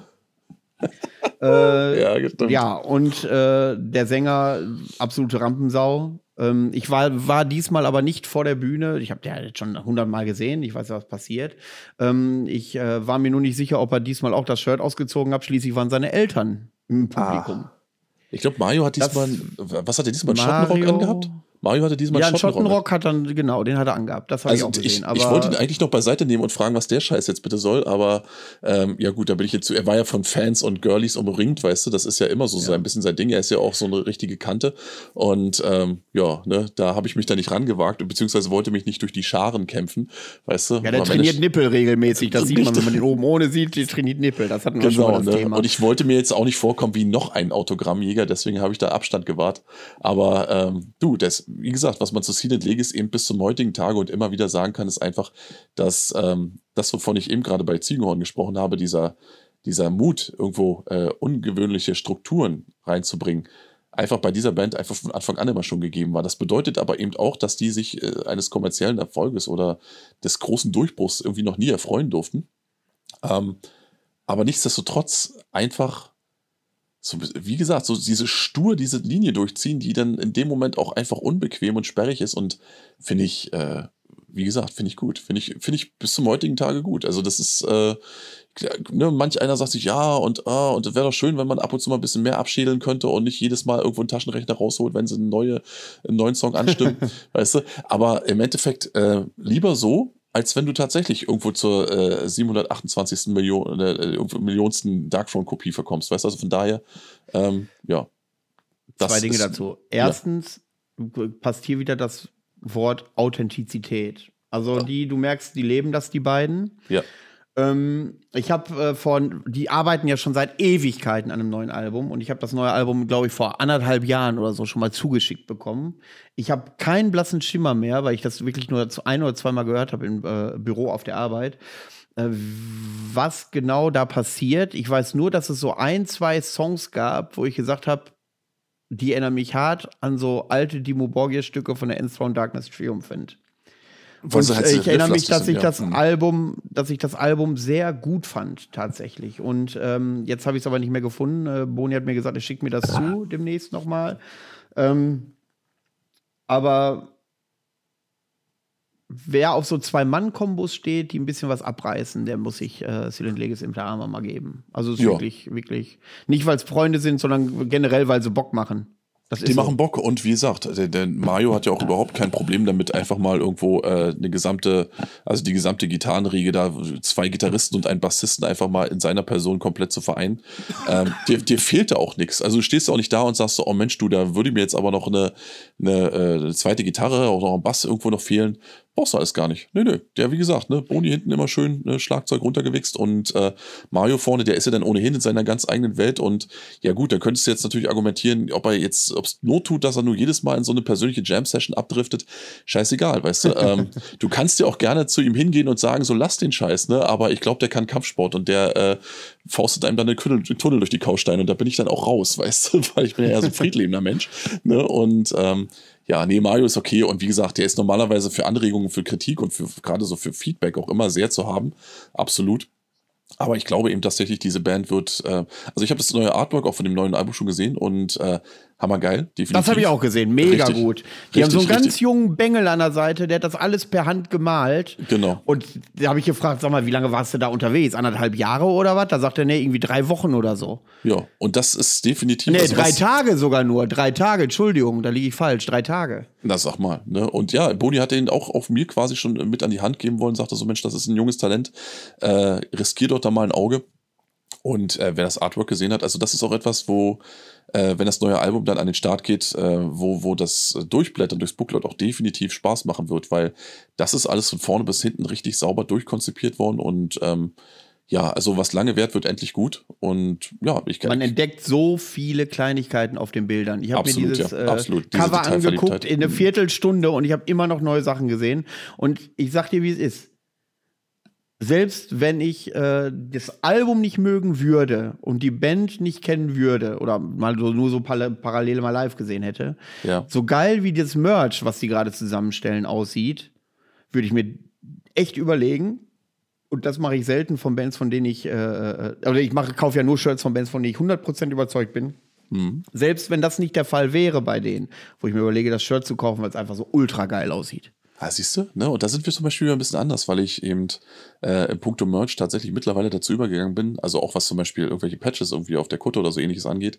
äh, ja. Ja, und äh, der Sänger, absolute Rampensau. Ähm, ich war, war diesmal aber nicht vor der Bühne. Ich habe den jetzt schon hundertmal gesehen. Ich weiß, was passiert. Ähm, ich äh, war mir nur nicht sicher, ob er diesmal auch das Shirt ausgezogen hat. Schließlich waren seine Eltern im Publikum. Ah. Ich glaube, Mario hat diesmal, das, was hat er diesmal? Einen Schattenrock angehabt? Mario hatte diesmal ja, einen Schottenrock. hat dann, genau, den hat er angehabt. Das habe also ich auch gesehen. Ich, ich, wollte ihn eigentlich noch beiseite nehmen und fragen, was der Scheiß jetzt bitte soll, aber ähm, ja gut, da bin ich jetzt, er war ja von Fans und Girlies umringt, weißt du, das ist ja immer so, ja. so ein bisschen sein Ding. Er ist ja auch so eine richtige Kante und ähm, ja, ne, da habe ich mich da nicht rangewagt, beziehungsweise wollte mich nicht durch die Scharen kämpfen, weißt du. Ja, der trainiert Nippel regelmäßig, das sieht man, wenn man den oben ohne sieht, der trainiert Nippel, das hatten wir genau, schon das ne? Thema. Und ich wollte mir jetzt auch nicht vorkommen wie noch ein Autogrammjäger, deswegen habe ich da Abstand gewahrt, aber ähm, du, das, wie gesagt, was man zu Seeded Legis eben bis zum heutigen Tage und immer wieder sagen kann, ist einfach, dass ähm, das, wovon ich eben gerade bei Ziegenhorn gesprochen habe, dieser, dieser Mut, irgendwo äh, ungewöhnliche Strukturen reinzubringen, einfach bei dieser Band einfach von Anfang an immer schon gegeben war. Das bedeutet aber eben auch, dass die sich äh, eines kommerziellen Erfolges oder des großen Durchbruchs irgendwie noch nie erfreuen durften. Ähm, aber nichtsdestotrotz einfach so, wie gesagt, so diese stur diese Linie durchziehen, die dann in dem Moment auch einfach unbequem und sperrig ist und finde ich, äh, wie gesagt, finde ich gut. Finde ich, finde ich bis zum heutigen Tage gut. Also das ist, äh, ne, manch einer sagt sich, ja, und, ah, und wäre doch schön, wenn man ab und zu mal ein bisschen mehr abschädeln könnte und nicht jedes Mal irgendwo einen Taschenrechner rausholt, wenn sie eine neue, einen neuen Song anstimmen, weißt du. Aber im Endeffekt äh, lieber so, als wenn du tatsächlich irgendwo zur äh, 728. Million, äh, Millionsten Darkthrone-Kopie verkommst. Weißt du, also von daher, ähm, ja. Zwei Dinge ist- dazu. Erstens passt hier wieder das Wort Authentizität. Also die, du merkst, die leben das, die beiden. Ja. Ähm, ich habe äh, von, die arbeiten ja schon seit Ewigkeiten an einem neuen Album und ich habe das neue Album, glaube ich, vor anderthalb Jahren oder so schon mal zugeschickt bekommen. Ich habe keinen blassen Schimmer mehr, weil ich das wirklich nur ein oder zweimal gehört habe im äh, Büro auf der Arbeit. Äh, was genau da passiert, ich weiß nur, dass es so ein, zwei Songs gab, wo ich gesagt habe, die erinnern mich hart an so alte Dimo Borgir-Stücke von der Enthroned Darkness Triumphant. Und halt äh, ich erinnere mich, dass sind, ich ja. das Mhm. Album, dass ich das Album sehr gut fand, tatsächlich. Und ähm, jetzt habe ich es aber nicht mehr gefunden. Äh, Boni hat mir gesagt, er schickt mir das zu demnächst nochmal. Ähm, aber wer auf so zwei Mann-Kombos steht, die ein bisschen was abreißen, der muss sich äh, Silent Legis im Arma mal geben. Also es ist Ja. wirklich, wirklich nicht, weil es Freunde sind, sondern generell, weil sie Bock machen. Das Die ist so. machen Bock und wie gesagt, der, der Mario hat ja auch überhaupt kein Problem damit, einfach mal irgendwo äh, eine gesamte, also die gesamte Gitarrenriege da, zwei Gitarristen und einen Bassisten einfach mal in seiner Person komplett zu vereinen. Ähm, dir, dir fehlt da auch nichts. Also du stehst auch nicht da und sagst so, oh Mensch, du, da würde mir jetzt aber noch eine, eine, äh, eine zweite Gitarre, auch noch ein Bass irgendwo noch fehlen. Brauchst du alles gar nicht. Nö, nö. Der, wie gesagt, ne, Boni hinten immer schön ne, Schlagzeug runtergewichst und äh, Mario vorne, der ist ja dann ohnehin in seiner ganz eigenen Welt und ja gut, da könntest du jetzt natürlich argumentieren, ob er jetzt, ob es Not tut, dass er nur jedes Mal in so eine persönliche Jam-Session abdriftet. Scheißegal, weißt du. ähm, du kannst ja auch gerne zu ihm hingehen und sagen, so lass den Scheiß, ne? Aber ich glaube, der kann Kampfsport und der äh, faustet einem dann einen Tunnel, durch die Kausteine und da bin ich dann auch raus, weißt du, weil ich bin ja eher so ein friedliebender Mensch. Ne? Und ähm, ja, nee, Mario ist okay und wie gesagt, der ist normalerweise für Anregungen, für Kritik und für gerade so für Feedback auch immer sehr zu haben. Absolut. Aber ich glaube eben tatsächlich, diese Band wird, äh, also ich habe das neue Artwork auch von dem neuen Album schon gesehen und äh, hammergeil, definitiv. Das habe ich auch gesehen, mega Richtig. gut. Die haben so einen Richtig, ganz richtig. jungen Bengel an der Seite, der hat das alles per Hand gemalt. Genau. Und da habe ich gefragt, sag mal, wie lange warst du da unterwegs? Anderthalb Jahre oder was? Da sagt er, nee, irgendwie drei Wochen oder so. Ja, und das ist definitiv. Nee, also drei Tage sogar nur. Drei Tage, Entschuldigung, da liege ich falsch. Drei Tage. Na, sag mal, ne? Und ja, Boni hat den auch auf mir quasi schon mit an die Hand geben wollen, sagte so, Mensch, das ist ein junges Talent, äh, riskier doch da mal ein Auge. Und äh, wer das Artwork gesehen hat, also das ist auch etwas, wo, äh, wenn das neue Album dann an den Start geht, äh, wo, wo das Durchblättern durchs Booklet auch definitiv Spaß machen wird, weil das ist alles von vorne bis hinten richtig sauber durchkonzipiert worden und ähm, ja, also was lange währt, wird endlich gut. Und ja, ich kann. Man entdeckt so viele Kleinigkeiten auf den Bildern. Ich habe mir dieses ja, äh, Cover angeguckt in eine Viertelstunde und ich habe immer noch neue Sachen gesehen. Und ich sag dir, wie es ist. Selbst wenn ich äh, das Album nicht mögen würde und die Band nicht kennen würde oder mal so, nur so par parallel mal live gesehen hätte, ja. so geil wie das Merch, was die gerade zusammenstellen, aussieht, würde ich mir echt überlegen. Und das mache ich selten von Bands, von denen ich, äh, äh, oder ich mache, kaufe ja nur Shirts von Bands, von denen ich 100% überzeugt bin. Mhm. Selbst wenn das nicht der Fall wäre bei denen, wo ich mir überlege, das Shirt zu kaufen, weil es einfach so ultra geil aussieht. Ah, siehst du, ne? Und da sind wir zum Beispiel ein bisschen anders, weil ich eben äh, im Punkto Merch tatsächlich mittlerweile dazu übergegangen bin, also auch was zum Beispiel irgendwelche Patches irgendwie auf der Kutte oder so ähnliches angeht,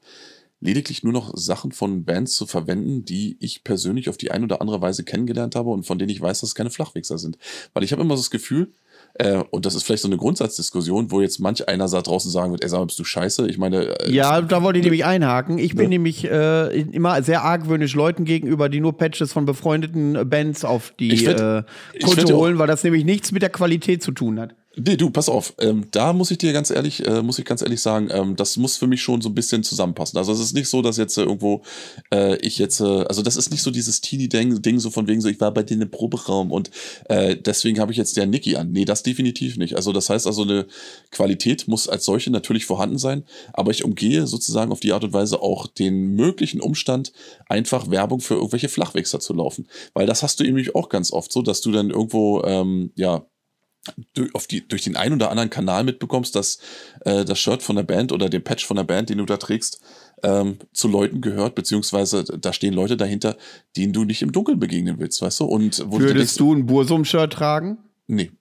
lediglich nur noch Sachen von Bands zu verwenden, die ich persönlich auf die eine oder andere Weise kennengelernt habe und von denen ich weiß, dass es keine Flachwichser sind. Weil ich habe immer so das Gefühl, äh, und das ist vielleicht so eine Grundsatzdiskussion, wo jetzt manch einer da draußen sagen wird, ey, sag mal, bist du scheiße? Ich meine, äh, Ja, da wollte ich nämlich einhaken. Ich bin Ja. nämlich äh, immer sehr argwöhnisch Leuten gegenüber, die nur Patches von befreundeten Bands auf die werd- äh, auch- holen, weil das nämlich nichts mit der Qualität zu tun hat. Nee, du, pass auf. Ähm, da muss ich dir ganz ehrlich, äh, muss ich ganz ehrlich sagen, ähm, das muss für mich schon so ein bisschen zusammenpassen. Also es ist nicht so, dass jetzt äh, irgendwo äh, ich jetzt, äh, also das ist nicht so dieses Teenie-Ding, Ding so von wegen so, ich war bei denen im Proberaum und äh, deswegen habe ich jetzt der Niki an. Nee, das definitiv nicht. Also das heißt also, eine Qualität muss als solche natürlich vorhanden sein, aber ich umgehe sozusagen auf die Art und Weise auch den möglichen Umstand, einfach Werbung für irgendwelche Flachwechsler zu laufen. Weil das hast du nämlich auch ganz oft so, dass du dann irgendwo, ähm, ja, durch, auf die, durch den einen oder anderen Kanal mitbekommst, dass äh, das Shirt von der Band oder der Patch von der Band, den du da trägst, ähm, zu Leuten gehört, beziehungsweise da stehen Leute dahinter, denen du nicht im Dunkeln begegnen willst, weißt du? Und wo du dir Würdest du ein Bursum-Shirt tragen? Nee.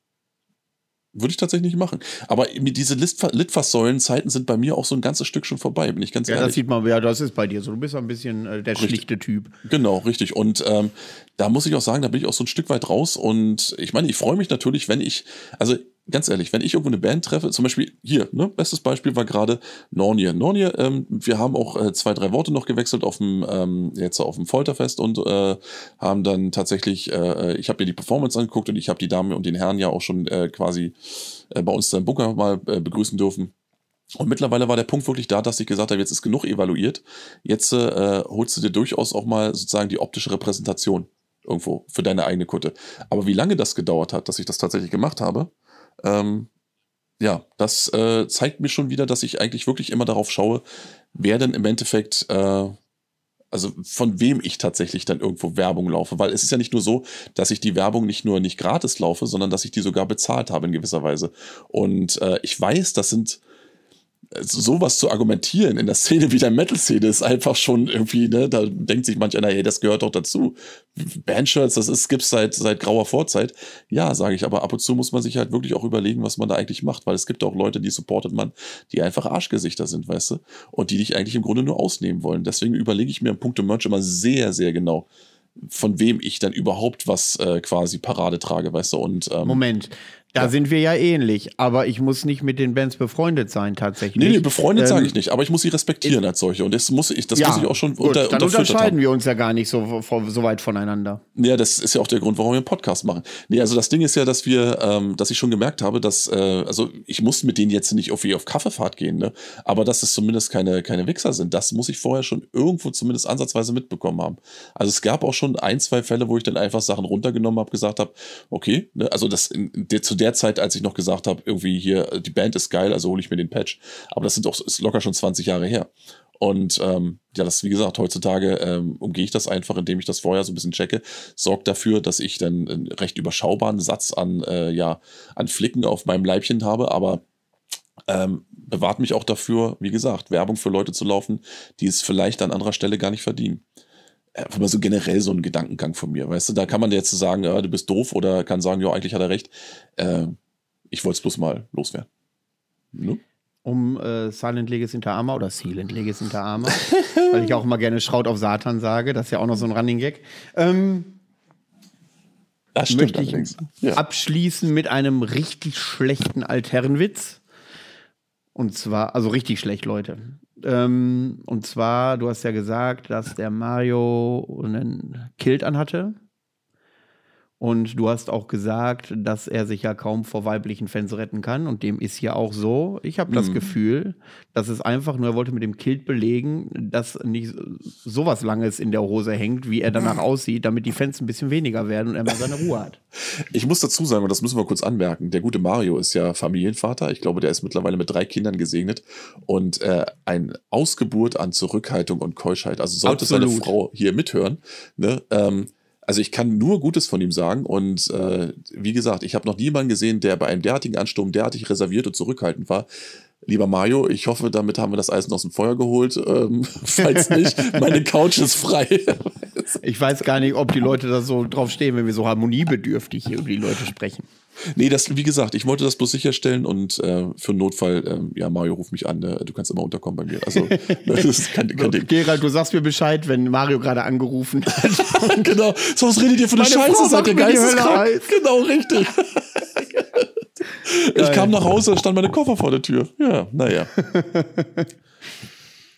Würde ich tatsächlich nicht machen. Aber diese Litfa- Litfaßsäulen-Zeiten sind bei mir auch so ein ganzes Stück schon vorbei, bin ich ganz Ja, das ehrlich. sieht man, ja, das ist bei dir so. Du bist ein bisschen äh, der Richtig. schlichte Typ. Genau, richtig. Und ähm, da muss ich auch sagen, da bin ich auch so ein Stück weit raus. Und ich meine, ich freue mich natürlich, wenn ich, also ganz ehrlich, wenn ich irgendwo eine Band treffe, zum Beispiel hier, ne, bestes Beispiel war gerade Nornier. Nornier, ähm, wir haben auch äh, zwei, drei Worte noch gewechselt auf dem, ähm, jetzt auf dem Folterfest und äh, haben dann tatsächlich, äh, ich habe mir die Performance angeguckt und ich habe die Damen und den Herren ja auch schon äh, quasi äh, bei uns im Bunker mal äh, begrüßen dürfen. Und mittlerweile war der Punkt wirklich da, dass ich gesagt habe, jetzt ist genug evaluiert. Jetzt äh, holst du dir durchaus auch mal sozusagen die optische Repräsentation irgendwo für deine eigene Kutte. Aber wie lange das gedauert hat, dass ich das tatsächlich gemacht habe, ähm, ja, das äh, zeigt mir schon wieder, dass ich eigentlich wirklich immer darauf schaue, wer denn im Endeffekt, äh, also von wem ich tatsächlich dann irgendwo Werbung laufe. Weil es ist ja nicht nur so, dass ich die Werbung nicht nur nicht gratis laufe, sondern dass ich die sogar bezahlt habe in gewisser Weise. Und äh, ich weiß, das sind sowas zu argumentieren in der Szene wie der Metal-Szene ist einfach schon irgendwie, ne, da denkt sich manch einer, hey, das gehört doch dazu. Bandshirts, das ist, gibt's seit, seit grauer Vorzeit. Ja, sage ich, aber ab und zu muss man sich halt wirklich auch überlegen, was man da eigentlich macht, weil es gibt auch Leute, die supportet man, die einfach Arschgesichter sind, weißt du, und die dich eigentlich im Grunde nur ausnehmen wollen. Deswegen überlege ich mir im Punkt Merch immer sehr, sehr genau, von wem ich dann überhaupt was äh, quasi Parade trage, weißt du, und ähm, Moment, da ja. sind wir ja ähnlich, aber ich muss nicht mit den Bands befreundet sein tatsächlich. Nee, nee befreundet ähm, sage ich nicht, aber ich muss sie respektieren als solche und das muss ich, das ja, muss ich auch schon gut, unter, Dann unterscheiden haben. wir uns ja gar nicht so, so weit voneinander. Ja, das ist ja auch der Grund, warum wir einen Podcast machen. Nee, also das Ding ist ja, dass wir, ähm, dass ich schon gemerkt habe, dass, äh, also ich muss mit denen jetzt nicht irgendwie auf Kaffeefahrt gehen, ne? aber dass es zumindest keine, keine Wichser sind, das muss ich vorher schon irgendwo zumindest ansatzweise mitbekommen haben. Also es gab auch schon ein, zwei Fälle, wo ich dann einfach Sachen runtergenommen habe, gesagt habe, okay, ne? also das in, der, zu der Zeit, als ich noch gesagt habe, irgendwie hier, die Band ist geil, also hole ich mir den Patch. Aber das sind doch, ist locker schon 20 Jahre her. Und ähm, ja, das, wie gesagt, heutzutage ähm, umgehe ich das einfach, indem ich das vorher so ein bisschen checke, sorgt dafür, dass ich dann einen recht überschaubaren Satz an, äh, ja, an Flicken auf meinem Leibchen habe, aber ähm, bewahrt mich auch dafür, wie gesagt, Werbung für Leute zu laufen, die es vielleicht an anderer Stelle gar nicht verdienen einfach mal so generell so ein Gedankengang von mir. Weißt du, da kann man jetzt sagen, ja, du bist doof oder kann sagen, ja, eigentlich hat er recht. Äh, ich wollte es bloß mal loswerden. Ne? Um äh, Silent Leges Inter Arma oder Silent Leges Inter Arma, weil ich auch immer gerne Schraut auf Satan sage, das ist ja auch noch so ein Running Gag. Ähm, das stimmt möchte ich ja. abschließen mit einem richtig schlechten Altherrenwitz. Und zwar, also richtig schlecht, Leute. Ähm, und zwar, du hast ja gesagt, dass der Mario einen Kilt anhatte. Und du hast auch gesagt, dass er sich ja kaum vor weiblichen Fans retten kann. Und dem ist ja auch so. Ich habe das mhm. Gefühl, dass es einfach nur, er wollte mit dem Kilt belegen, dass nicht sowas Langes in der Hose hängt, wie er danach aussieht, damit die Fans ein bisschen weniger werden und er mal seine Ruhe hat. Ich muss dazu sagen, und das müssen wir kurz anmerken, der gute Mario ist ja Familienvater. Ich glaube, der ist mittlerweile mit drei Kindern gesegnet. Und äh, ein Ausgeburt an Zurückhaltung und Keuschheit. Also sollte Absolut. seine Frau hier mithören, ne, ähm, also ich kann nur Gutes von ihm sagen und äh, wie gesagt, ich habe noch niemanden gesehen, der bei einem derartigen Ansturm derartig reserviert und zurückhaltend war. Lieber Mario, ich hoffe, damit haben wir das Eisen aus dem Feuer geholt. Ähm, falls nicht, meine Couch ist frei. ich weiß gar nicht, ob die Leute da so drauf stehen, wenn wir so harmoniebedürftig hier über die Leute sprechen. Nee, das, wie gesagt, ich wollte das bloß sicherstellen und äh, für einen Notfall, äh, ja, Mario, ruf mich an, äh, du kannst immer unterkommen bei mir. Also, das ist kein, kein Ding. Gerald, du sagst mir Bescheid, wenn Mario gerade angerufen hat. genau. So, was redet ihr für eine Meine Scheiße? Seid ihr geisteskrank? Genau, richtig. Ich kam nach Hause, stand meine Koffer vor der Tür. Ja, naja.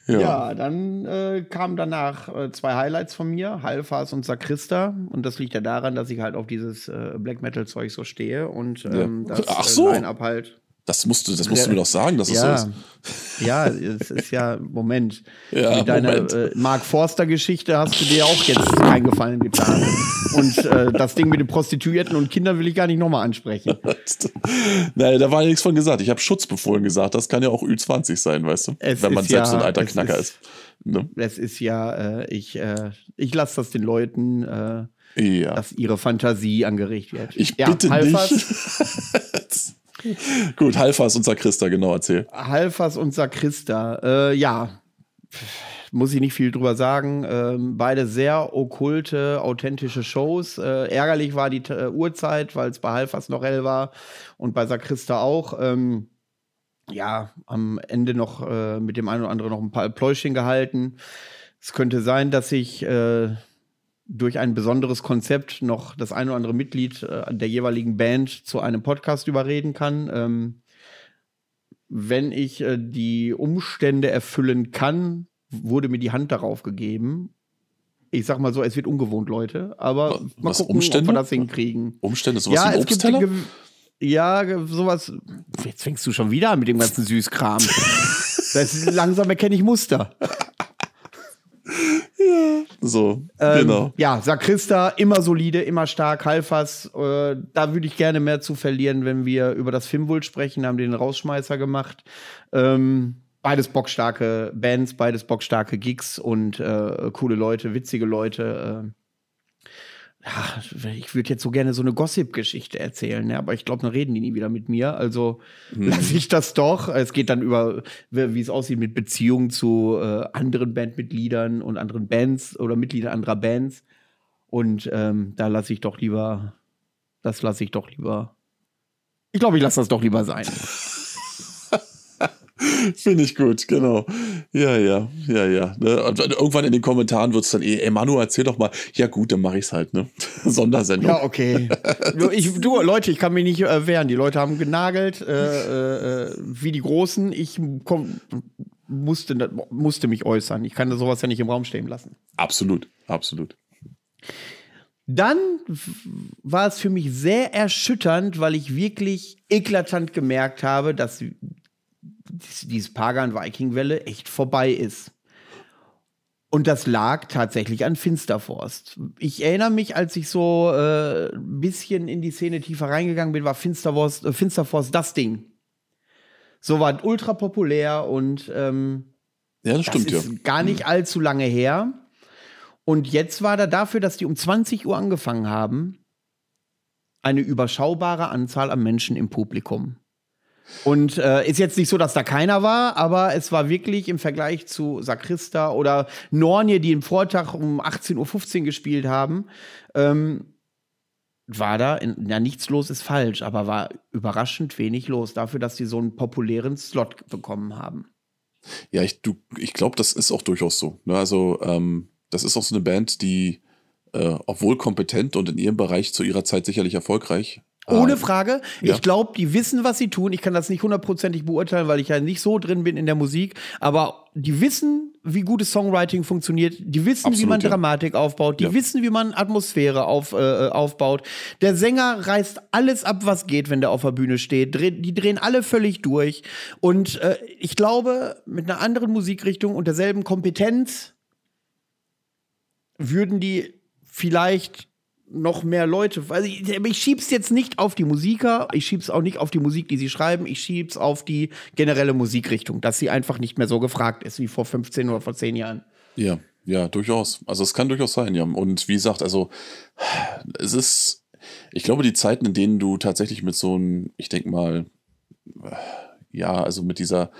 Ja, ja dann äh, kamen danach äh, zwei Highlights von mir, Halfas und Sakrista. Und das liegt ja daran, dass ich halt auf dieses äh, Black Metal-Zeug so stehe und ähm, ja. das Ach so. Äh, Line-Up halt das musst du, das musst du mir doch sagen, dass ja, es so ist. Ja, es ist ja, Moment. Ja, Mit deiner äh, Mark Forster-Geschichte hast du dir auch jetzt keinen Gefallen getan. Und äh, das Ding mit den Prostituierten und Kindern will ich gar nicht nochmal ansprechen. Nein, da war ja nichts von gesagt. Ich habe Schutzbefohlen gesagt. Das kann ja auch Ü20 sein, weißt du? Es wenn man selbst ja, ein alter Knacker ist. ist. Ne? Es ist ja, äh, ich, äh, ich lasse das den Leuten. Äh, ja. dass ihre Fantasie angeregt wird. Ich ja, bitte Halfers, nicht. Gut, Halfas und Sakrista, genau, erzähl. Halfas und Sakrista, äh, ja, muss ich nicht viel drüber sagen. Ähm, beide sehr okkulte, authentische Shows. Äh, ärgerlich war die äh, Uhrzeit, weil es bei Halfas noch hell war und bei Sakrista auch. Ähm, ja, am Ende noch äh, mit dem einen oder anderen noch ein paar Pläuschen gehalten. Es könnte sein, dass ich äh, durch ein besonderes Konzept noch das ein oder andere Mitglied äh, der jeweiligen Band zu einem Podcast überreden kann. Ähm, wenn ich äh, die Umstände erfüllen kann, wurde mir die Hand darauf gegeben. Ich sag mal so, es wird ungewohnt, Leute, aber Was, mal gucken, Umstände? ob wir das hinkriegen. Umstände, sowas ja, wie Obstteller? ja, sowas. Jetzt fängst du schon wieder an mit dem ganzen Süßkram. das ist, langsam erkenne ich Muster. So, Ähm, genau. Ja, Sakrista, immer solide, immer stark, Halfas. Äh, da würde ich gerne mehr zu verlieren, wenn wir über das Filmvult sprechen, haben den Rausschmeißer gemacht. Ähm, beides bockstarke Bands, beides bockstarke Gigs und äh, coole Leute, witzige Leute. Äh. Ja, ich würde jetzt so gerne so eine Gossip-Geschichte erzählen, ne? aber ich glaube, dann reden die nie wieder mit mir. Also lasse ich das doch. Es geht dann über, wie wie es aussieht mit Beziehungen zu äh, anderen Bandmitgliedern und anderen Bands oder Mitgliedern anderer Bands. Und ähm, da lasse ich doch lieber, das lasse ich doch lieber. Ich glaube, ich lasse das doch lieber sein. Finde ich gut, genau. Ja, ja, ja, ja. Ne? Und irgendwann in den Kommentaren wird es dann eh, ey Manu, erzähl doch mal. Ja gut, dann mache ich's halt, ne? Sondersendung. Ja, okay. Du, ich, du, Leute, ich kann mich nicht äh, wehren. Die Leute haben genagelt, äh, äh, wie die Großen. Ich komm, musste, musste mich äußern. Ich kann sowas ja nicht im Raum stehen lassen. Absolut, absolut. Dann war es für mich sehr erschütternd, weil ich wirklich eklatant gemerkt habe, dass diese Pagan-Viking-Welle echt vorbei ist. Und das lag tatsächlich an Finsterforst. Ich erinnere mich, als ich so äh, ein bisschen in die Szene tiefer reingegangen bin, war Finsterforst, äh, Finsterforst das Ding. So war ultra populär und ähm, Ja, das das stimmt, ja. ist gar nicht allzu lange her. Und jetzt war da dafür, dass die um 20 Uhr angefangen haben, eine überschaubare Anzahl an Menschen im Publikum. Und äh, ist jetzt nicht so, dass da keiner war, aber es war wirklich im Vergleich zu Sakrista oder Nornie, die im Vortag um 18.15 Uhr gespielt haben, ähm, war da, in, ja, nichts los ist falsch, aber war überraschend wenig los dafür, dass sie so einen populären Slot bekommen haben. Ja, ich, ich glaube, das ist auch durchaus so. Ne? Also, ähm, das ist auch so eine Band, die, äh, obwohl kompetent und in ihrem Bereich zu ihrer Zeit sicherlich erfolgreich. Ohne Frage. ja. Ich glaube, die wissen, was sie tun. Ich kann das nicht hundertprozentig beurteilen, weil ich ja nicht so drin bin in der Musik. Aber die wissen, wie gutes Songwriting funktioniert. Die wissen, wie Absolut, man ja. Dramatik aufbaut. Die Ja. wissen, wie man Atmosphäre auf, äh, aufbaut. Der Sänger reißt alles ab, was geht, wenn der auf der Bühne steht. Dreh, die drehen alle völlig durch. Und äh, ich glaube, mit einer anderen Musikrichtung und derselben Kompetenz würden die vielleicht noch mehr Leute. Also ich, ich schieb's jetzt nicht auf die Musiker, ich schieb's auch nicht auf die Musik, die sie schreiben, ich schieb's auf die generelle Musikrichtung, dass sie einfach nicht mehr so gefragt ist wie vor 15 oder vor 10 Jahren. Ja, ja, durchaus. Also es kann durchaus sein, ja. Und wie gesagt, also es ist, ich glaube, die Zeiten, in denen du tatsächlich mit so einem, ich denke mal, ja, also mit dieser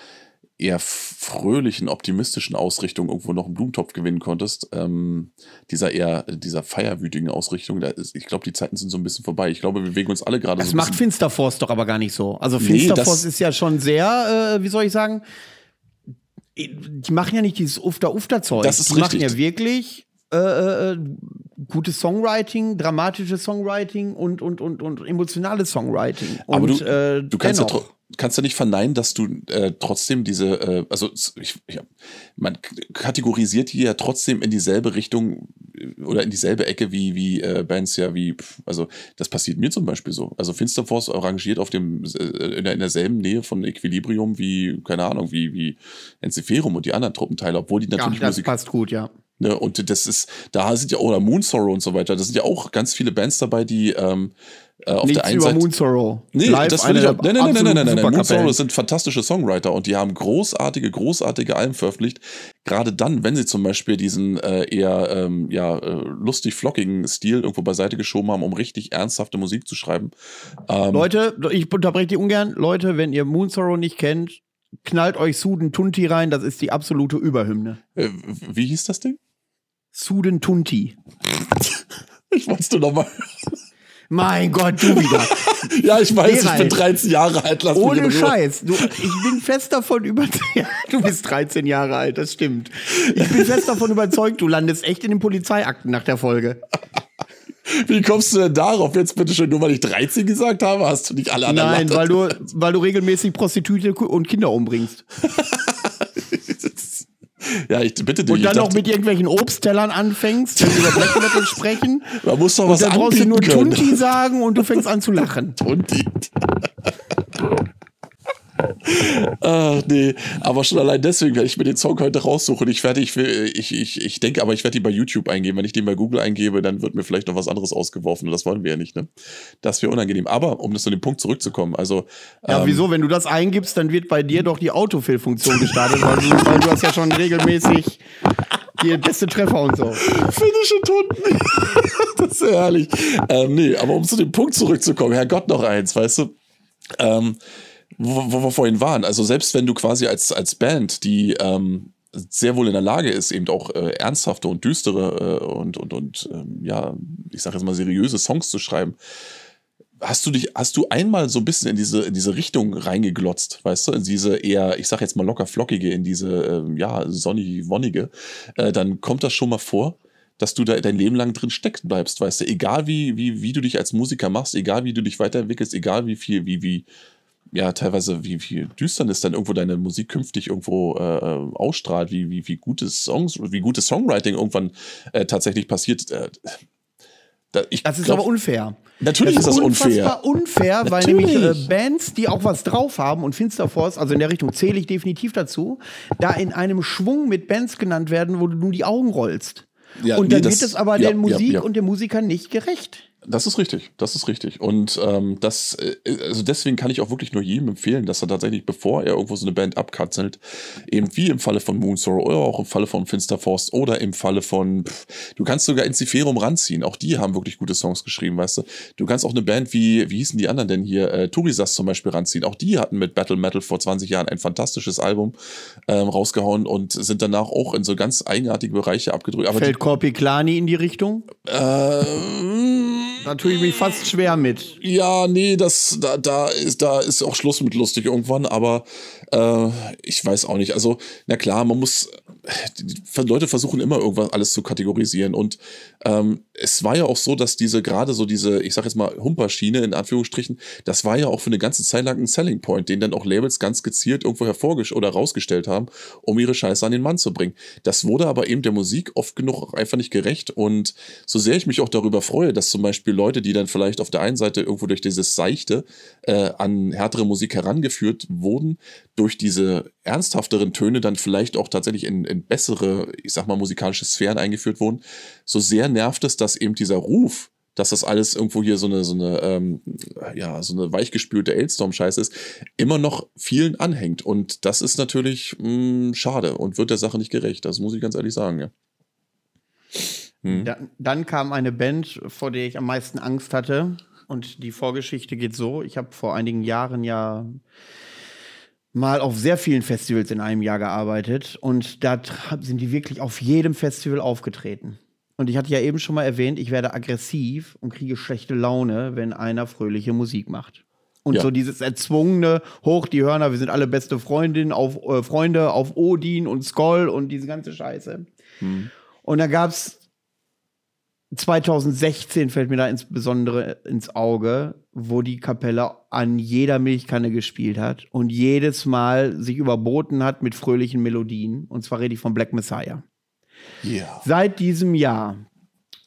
eher fröhlichen, optimistischen Ausrichtung irgendwo noch einen Blumentopf gewinnen konntest, ähm, dieser eher, dieser feierwütigen Ausrichtung, da ist, ich glaube, die Zeiten sind so ein bisschen vorbei. Ich glaube, wir bewegen uns alle gerade Das so ein macht. Finsterforce doch aber gar nicht so. Also Nee, Finsterforce das- ist ja schon sehr, äh, wie soll ich sagen, die machen ja nicht dieses Ufter-Ufter-Zeug. Das ist die machen richtig. ja wirklich äh, äh, gutes Songwriting, dramatisches Songwriting und, und, und, und emotionales Songwriting. Und, Aber du, äh, du kannst ja, dennoch. tro- kannst ja nicht verneinen, dass du äh, trotzdem diese, äh, also ich, ich, man kategorisiert die ja trotzdem in dieselbe Richtung äh, oder in dieselbe Ecke wie, wie äh, Bands ja wie, also das passiert mir zum Beispiel so. Also Finsterforce rangiert auf dem, äh, in, der, in derselben Nähe von Equilibrium wie, keine Ahnung, wie, wie Enziferum und die anderen Truppenteile, obwohl die ja, natürlich das Musik passt gut, ja. Ne, und das ist, da sind ja, oder Moon Sorrow und so weiter, da sind ja auch ganz viele Bands dabei, die ähm, äh, auf der Nichts einen über Seite. Moon Sorrow. Nee, Live das will ich der auch. Nein, nein, nein, nein, nein, nein, nein. Moon Sorrow sind fantastische Songwriter und die haben großartige, großartige Alben veröffentlicht. Gerade dann, wenn sie zum Beispiel diesen äh, eher ähm, ja, äh, lustig flockigen Stil irgendwo beiseite geschoben haben, um richtig ernsthafte Musik zu schreiben. Ähm, Leute, ich unterbreche die ungern. Leute, wenn ihr Moon Sorrow nicht kennt, knallt euch Suden Tunti rein. Das ist die absolute Überhymne. äh, wie hieß das Ding? Suden Tunti. Ich wollt's nur noch mal. Mein Gott, du wieder. ja, ich weiß, Gerald. ich bin 13 Jahre alt. Lass Ohne. Scheiß. Du, ich bin fest davon überzeugt. Du bist 13 Jahre alt, das stimmt. Ich bin fest davon überzeugt, du landest echt in den Polizeiakten nach der Folge. Wie kommst du denn darauf jetzt bitte schön? Nur weil ich 13 gesagt habe, hast du nicht alle anderen Nein, weil du, weil du regelmäßig Prostituierte und Kinder umbringst. Ja, ich bitte dich. Und dann noch mit irgendwelchen Obsttellern anfängst, wenn wir über Black Metal sprechen. man muss doch Und was dann brauchst du nur können. Tunti sagen und du fängst an zu lachen. Tunti. Ach nee, aber schon allein deswegen werde ich mir den Song heute raussuchen. Ich werde, ich, will, ich, ich, ich denke, aber ich werde ihn bei YouTube eingeben. Wenn ich den bei Google eingebe, dann wird mir vielleicht noch was anderes ausgeworfen. Und das wollen wir ja nicht, ne? Das wäre unangenehm. Aber um das zu dem Punkt zurückzukommen, also Ja, ähm, wieso? Wenn du das eingibst, dann wird bei dir doch die Autofill-Funktion gestartet, weil du, weil du hast ja schon regelmäßig die beste Treffer und so. Finnische Tunden. das ist ja herrlich. Ähm, nee, aber um zu dem Punkt zurückzukommen, Herrgott, noch eins, weißt du? Ähm, wo, wo wir vorhin waren, also selbst wenn du quasi als, als Band, die ähm, sehr wohl in der Lage ist, eben auch äh, ernsthafte und düstere äh, und, und, und ähm, ja, ich sag jetzt mal seriöse Songs zu schreiben, hast du dich, hast du einmal so ein bisschen in diese, in diese Richtung reingeglotzt, weißt du, in diese eher, ich sag jetzt mal locker flockige, in diese, ähm, ja, sonnig wonnige, äh, dann kommt das schon mal vor, dass du da dein Leben lang drin stecken bleibst, weißt du, egal wie, wie, wie du dich als Musiker machst, egal wie du dich weiterentwickelst, egal wie viel, wie, wie, ja, teilweise wie viel Düsternis dann irgendwo deine Musik künftig irgendwo äh, ausstrahlt, wie, wie, wie gutes Songs, wie gutes Songwriting irgendwann äh, tatsächlich passiert. Äh, da, Das ist glaub, aber unfair. Natürlich ist das unfair. unfassbar unfair, weil Natürlich. nämlich äh, Bands, die auch was drauf haben und Finsterforce, also in der Richtung zähle ich definitiv dazu, da in einem Schwung mit Bands genannt werden, wo du nur die Augen rollst. Ja, und nee, dann das- wird es aber ja, der Musik ja, und dem Musiker nicht gerecht. Das ist richtig, das ist richtig. Und ähm, das, äh, also deswegen kann ich auch wirklich nur jedem empfehlen, dass er tatsächlich, bevor er irgendwo so eine Band abkatzelt, eben wie im Falle von Moonsorrow oder auch im Falle von Finsterforce oder im Falle von, pff, du kannst sogar Inciferum ranziehen, auch die haben wirklich gute Songs geschrieben, weißt du. Du kannst auch eine Band wie, wie hießen die anderen denn hier, äh, Turisas zum Beispiel ranziehen, auch die hatten mit Battle Metal vor 20 Jahren ein fantastisches Album ähm, rausgehauen und sind danach auch in so ganz eigenartige Bereiche abgedrückt. Aber Fällt Corpi Klani in die Richtung? die, äh, Da tue ich mich fast schwer mit. Ja, nee, das, da, da ist, da ist auch Schluss mit lustig irgendwann, aber äh, ich weiß auch nicht. Also, na klar, man muss, Leute versuchen immer irgendwas alles zu kategorisieren und ähm, es war ja auch so, dass diese, gerade so diese, ich sag jetzt mal, Humperschiene in Anführungsstrichen, das war ja auch für eine ganze Zeit lang ein Selling Point, den dann auch Labels ganz gezielt irgendwo hervorgestellt oder rausgestellt haben, um ihre Scheiße an den Mann zu bringen. Das wurde aber eben der Musik oft genug einfach nicht gerecht und so sehr ich mich auch darüber freue, dass zum Beispiel Leute, die dann vielleicht auf der einen Seite irgendwo durch dieses Seichte äh, an härtere Musik herangeführt wurden, durch diese ernsthafteren Töne dann vielleicht auch tatsächlich in, in bessere, ich sag mal, musikalische Sphären eingeführt wurden, so sehr nervt es, dass eben dieser Ruf, dass das alles irgendwo hier so eine, so eine, ähm, ja, so eine weichgespülte Ailstorm-Scheiße ist, immer noch vielen anhängt. Und das ist natürlich mh, schade und wird der Sache nicht gerecht. Das muss ich ganz ehrlich sagen, ja. Hm. Dann, dann kam eine Band, vor der ich am meisten Angst hatte. Und die Vorgeschichte geht so: Ich habe vor einigen Jahren ja mal auf sehr vielen Festivals in einem Jahr gearbeitet. Und da sind die wirklich auf jedem Festival aufgetreten. Und ich hatte ja eben schon mal erwähnt, ich werde aggressiv und kriege schlechte Laune, wenn einer fröhliche Musik macht. Und Ja. so dieses erzwungene, hoch die Hörner, wir sind alle beste Freundinnen, auf, äh, Freunde auf Odin und Skoll und diese ganze Scheiße. Und da gab's 2016 fällt mir da insbesondere ins Auge, wo die Kapelle an jeder Milchkanne gespielt hat und jedes Mal sich überboten hat mit fröhlichen Melodien. Und zwar rede ich von Black Messiah. Ja. Seit diesem Jahr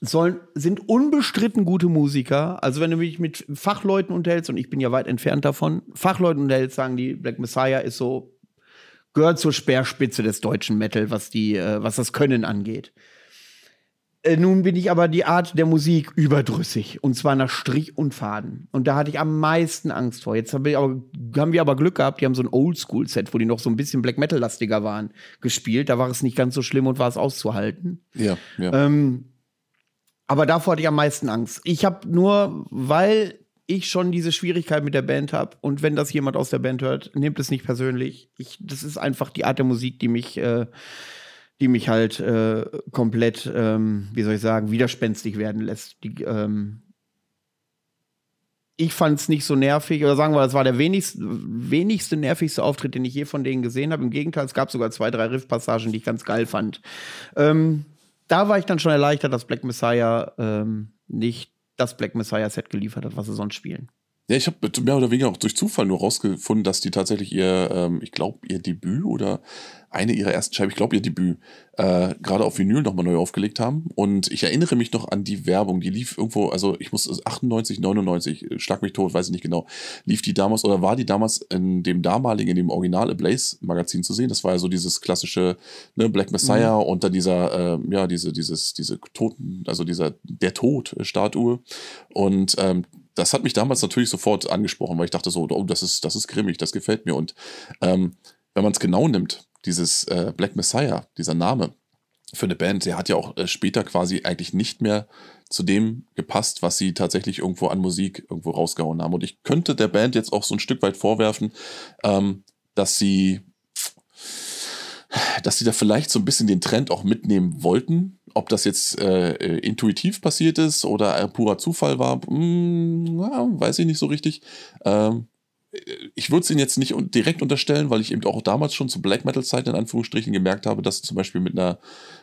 sollen, sind unbestritten gute Musiker. Also wenn du mich mit Fachleuten unterhältst, und ich bin ja weit entfernt davon, Fachleuten unterhältst, sagen die, Black Messiah ist so, gehört zur Speerspitze des deutschen Metal, was die, äh, was das Können angeht. Äh, nun bin ich aber die Art der Musik überdrüssig. Und zwar nach Strich und Faden. Und da hatte ich am meisten Angst vor. Jetzt haben wir aber, haben wir aber Glück gehabt, die haben so ein Oldschool-Set, wo die noch so ein bisschen Black Metal-lastiger waren, gespielt. Da war es nicht ganz so schlimm und war es auszuhalten. Ja, ja. Ähm, aber davor hatte ich am meisten Angst. Ich habe nur, weil ich schon diese Schwierigkeit mit der Band habe und wenn das jemand aus der Band hört, nehmt es nicht persönlich. Ich, das ist einfach die Art der Musik, die mich, äh, die mich halt äh, komplett, ähm, wie soll ich sagen, widerspenstig werden lässt. Die, ähm, ich fand es nicht so nervig, oder sagen wir, das war der wenigste, wenigste nervigste Auftritt, den ich je von denen gesehen habe. Im Gegenteil, es gab sogar zwei, drei Riff-Passagen, die ich ganz geil fand. Ähm, da war ich dann schon erleichtert, dass Black Messiah ähm, nicht das Black Messiah-Set geliefert hat, was sie sonst spielen. Ja, ich habe mehr oder weniger auch durch Zufall nur rausgefunden, dass die tatsächlich ihr, ähm, ich glaube, ihr Debüt oder eine ihrer ersten Scheiben, ich glaube, ihr Debüt, äh, gerade auf Vinyl nochmal neu aufgelegt haben. Und ich erinnere mich noch an die Werbung, die lief irgendwo, also ich muss 98, 99, schlag mich tot, weiß ich nicht genau, lief die damals oder war die damals in dem damaligen, in dem Original Ablaze Magazin zu sehen. Das war ja so dieses klassische ne, Black Messiah mhm. und dann dieser, äh, ja, diese, dieses, diese Toten, also dieser, der Tod-Statue. Und ähm, das hat mich damals natürlich sofort angesprochen, weil ich dachte so, oh, das ist, das ist grimmig, das gefällt mir. Und ähm, wenn man es genau nimmt, dieses äh, Black Messiah, dieser Name für eine Band, der hat ja auch äh, später quasi eigentlich nicht mehr zu dem gepasst, was sie tatsächlich irgendwo an Musik irgendwo rausgehauen haben. Und ich könnte der Band jetzt auch so ein Stück weit vorwerfen, ähm, dass sie dass sie da vielleicht so ein bisschen den Trend auch mitnehmen wollten. Ob das jetzt äh, äh intuitiv passiert ist oder purer Zufall war, mh, hm, ja, weiß ich nicht so richtig. Ähm, ich würde es ihnen jetzt nicht direkt unterstellen, weil ich eben auch damals schon zu Black Metal-Zeiten in Anführungsstrichen gemerkt habe, dass sie zum Beispiel mit einer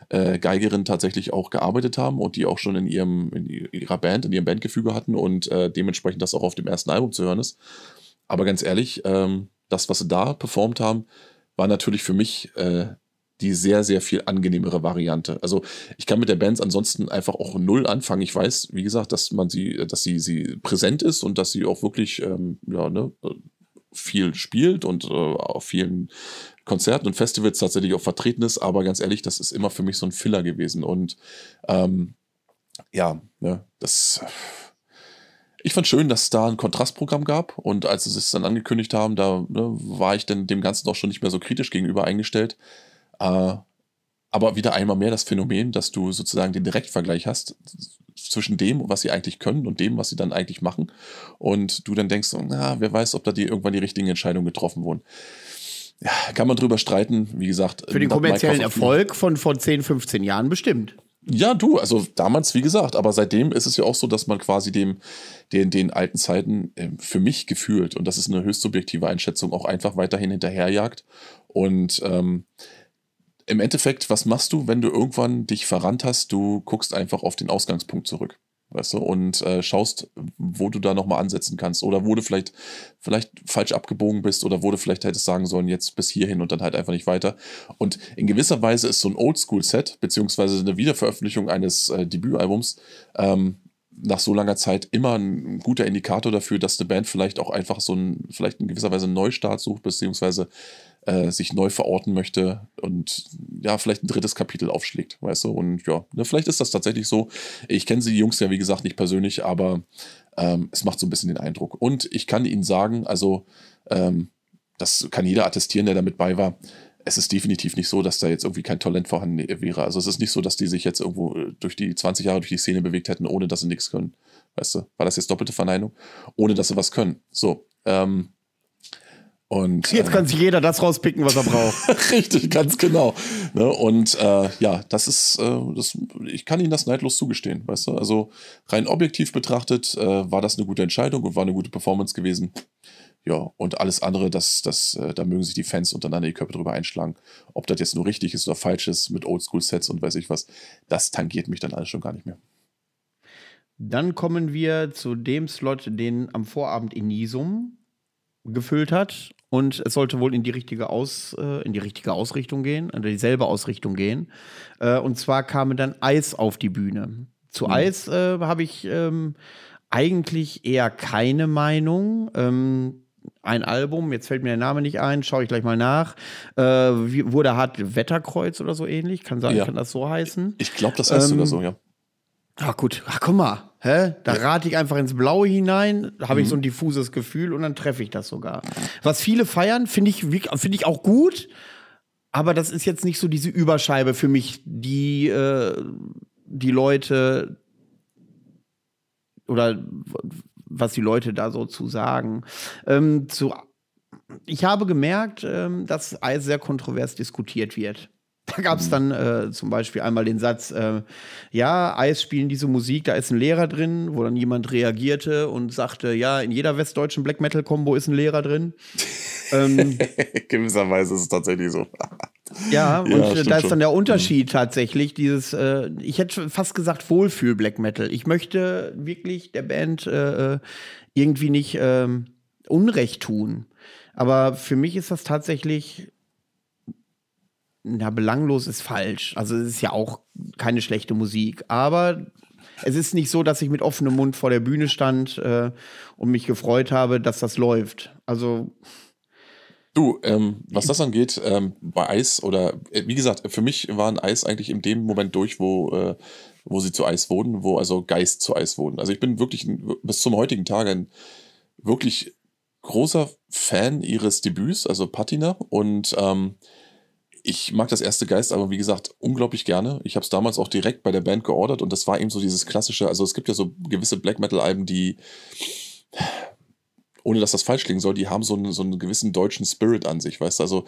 äh, Geigerin tatsächlich auch gearbeitet haben und die auch schon in ihrem in ihrer Band, in ihrem Bandgefüge hatten und äh, dementsprechend das auch auf dem ersten Album zu hören ist. Aber ganz ehrlich, ähm, das, was sie da performt haben, war natürlich für mich äh, die sehr, sehr viel angenehmere Variante. Also ich kann mit der Band ansonsten einfach auch null anfangen. Ich weiß, wie gesagt, dass man sie, dass sie, sie präsent ist und dass sie auch wirklich ähm, ja, ne, viel spielt und äh, auf vielen Konzerten und Festivals tatsächlich auch vertreten ist. Aber ganz ehrlich, das ist immer für mich so ein Filler gewesen. Und ähm, ja, ne, das ich fand schön, dass es da ein Kontrastprogramm gab und als sie es dann angekündigt haben, da ne, war ich dann dem Ganzen auch schon nicht mehr so kritisch gegenüber eingestellt. Äh, aber wieder einmal mehr das Phänomen, dass du sozusagen den Direktvergleich hast zwischen dem, was sie eigentlich können und dem, was sie dann eigentlich machen. Und du dann denkst, na, wer weiß, ob da die irgendwann die richtigen Entscheidungen getroffen wurden. Ja, kann man drüber streiten, wie gesagt. Für den kommerziellen Erfolg von vor 10, 15 Jahren bestimmt. Ja, du, also damals, wie gesagt, aber seitdem ist es ja auch so, dass man quasi dem, den, den alten Zeiten äh, für mich gefühlt, und das ist eine höchst subjektive Einschätzung, auch einfach weiterhin hinterherjagt. Und ähm, im Endeffekt, was machst du, wenn du irgendwann dich verrannt hast? Du guckst einfach auf den Ausgangspunkt zurück weißt du, und äh, schaust, wo du da nochmal ansetzen kannst oder wo du vielleicht, vielleicht falsch abgebogen bist oder wo du vielleicht hättest sagen sollen, jetzt bis hierhin und dann halt einfach nicht weiter. Und in gewisser Weise ist so ein Oldschool-Set, beziehungsweise eine Wiederveröffentlichung eines äh, Debütalbums, ähm, nach so langer Zeit immer ein guter Indikator dafür, dass eine Band vielleicht auch einfach so ein, vielleicht in gewisser Weise einen Neustart sucht, beziehungsweise äh, sich neu verorten möchte und ja, vielleicht ein drittes Kapitel aufschlägt, weißt du? Und ja, ne, vielleicht ist das tatsächlich so. Ich kenne sie Jungs ja, wie gesagt, nicht persönlich, aber ähm, es macht so ein bisschen den Eindruck. Und ich kann Ihnen sagen, also ähm, das kann jeder attestieren, der damit bei war. Es ist definitiv nicht so, dass da jetzt irgendwie kein Talent vorhanden wäre. Also es ist nicht so, dass die sich jetzt irgendwo äh, durch die 20 Jahre durch die Szene bewegt hätten, ohne dass sie nichts können. Weißt du, war das jetzt doppelte Verneinung? Ohne dass sie was können. So, ähm, und, Jetzt kann sich jeder das rauspicken, was er braucht. Richtig, ganz genau. Ne? Und äh, ja, das ist, äh, das, ich kann Ihnen das neidlos zugestehen, weißt du? Also rein objektiv betrachtet äh, war das eine gute Entscheidung und war eine gute Performance gewesen. Ja, und alles andere, das, das, äh, da mögen sich die Fans untereinander die Köpfe drüber einschlagen. Ob das jetzt nur richtig ist oder falsch ist mit Oldschool-Sets und weiß ich was, das tangiert mich dann alles schon gar nicht mehr. Dann kommen wir zu dem Slot, den am Vorabend Inisum gefüllt hat und es sollte wohl in die richtige Aus, äh, in die richtige Ausrichtung gehen, in dieselbe Ausrichtung gehen. Äh, und zwar kam dann Eis auf die Bühne. Zu mhm. Eis äh, habe ich ähm, eigentlich eher keine Meinung. Ähm, ein Album, jetzt fällt mir der Name nicht ein, schaue ich gleich mal nach. Äh, wurde hart Wetterkreuz oder so ähnlich? Kann sein, ja. kann das so heißen? Ich glaube, das heißt ähm, sogar so, ja. Ach gut, ach guck mal, hä? Da rate ich einfach ins Blaue hinein, da habe ich mhm. so ein diffuses Gefühl und dann treffe ich das sogar. Was viele feiern, finde ich, finde ich auch gut, aber das ist jetzt nicht so diese Überscheibe für mich, die äh, die Leute oder was die Leute da so zu sagen. Ähm, zu, ich habe gemerkt, ähm, dass sehr kontrovers diskutiert wird. Da gab es mhm. dann äh, zum Beispiel einmal den Satz, äh, ja, Eis spielen diese Musik, da ist ein Lehrer drin, wo dann jemand reagierte und sagte, ja, in jeder westdeutschen Black Metal Combo ist ein Lehrer drin. ähm, Gewisserweise ist es tatsächlich so. ja, und ja, da ist dann der Unterschied mhm. tatsächlich, dieses, äh, ich hätte fast gesagt, Wohlfühl Black Metal. Ich möchte wirklich der Band äh, äh irgendwie nicht ähm, Unrecht tun. Aber für mich ist das tatsächlich na, belanglos ist falsch. Also es ist ja auch keine schlechte Musik. Aber es ist nicht so, dass ich mit offenem Mund vor der Bühne stand äh, und mich gefreut habe, dass das läuft. Also. Du, ähm, was das angeht, ähm, bei Eis oder äh, wie gesagt, für mich waren Eis eigentlich in dem Moment durch, wo, äh, wo sie zu Eis wurden, wo also Geist zu Eis wurden. Also ich bin wirklich bis zum heutigen Tag ein wirklich großer Fan ihres Debüts, also Patina. Und ähm, ich mag das erste Geist aber wie gesagt unglaublich gerne. Ich habe es damals auch direkt bei der Band geordert und das war eben so dieses klassische, also es gibt ja so gewisse Black Metal Alben, die ohne dass das falsch klingen soll, die haben so einen, so einen gewissen deutschen Spirit an sich, weißt du? Also,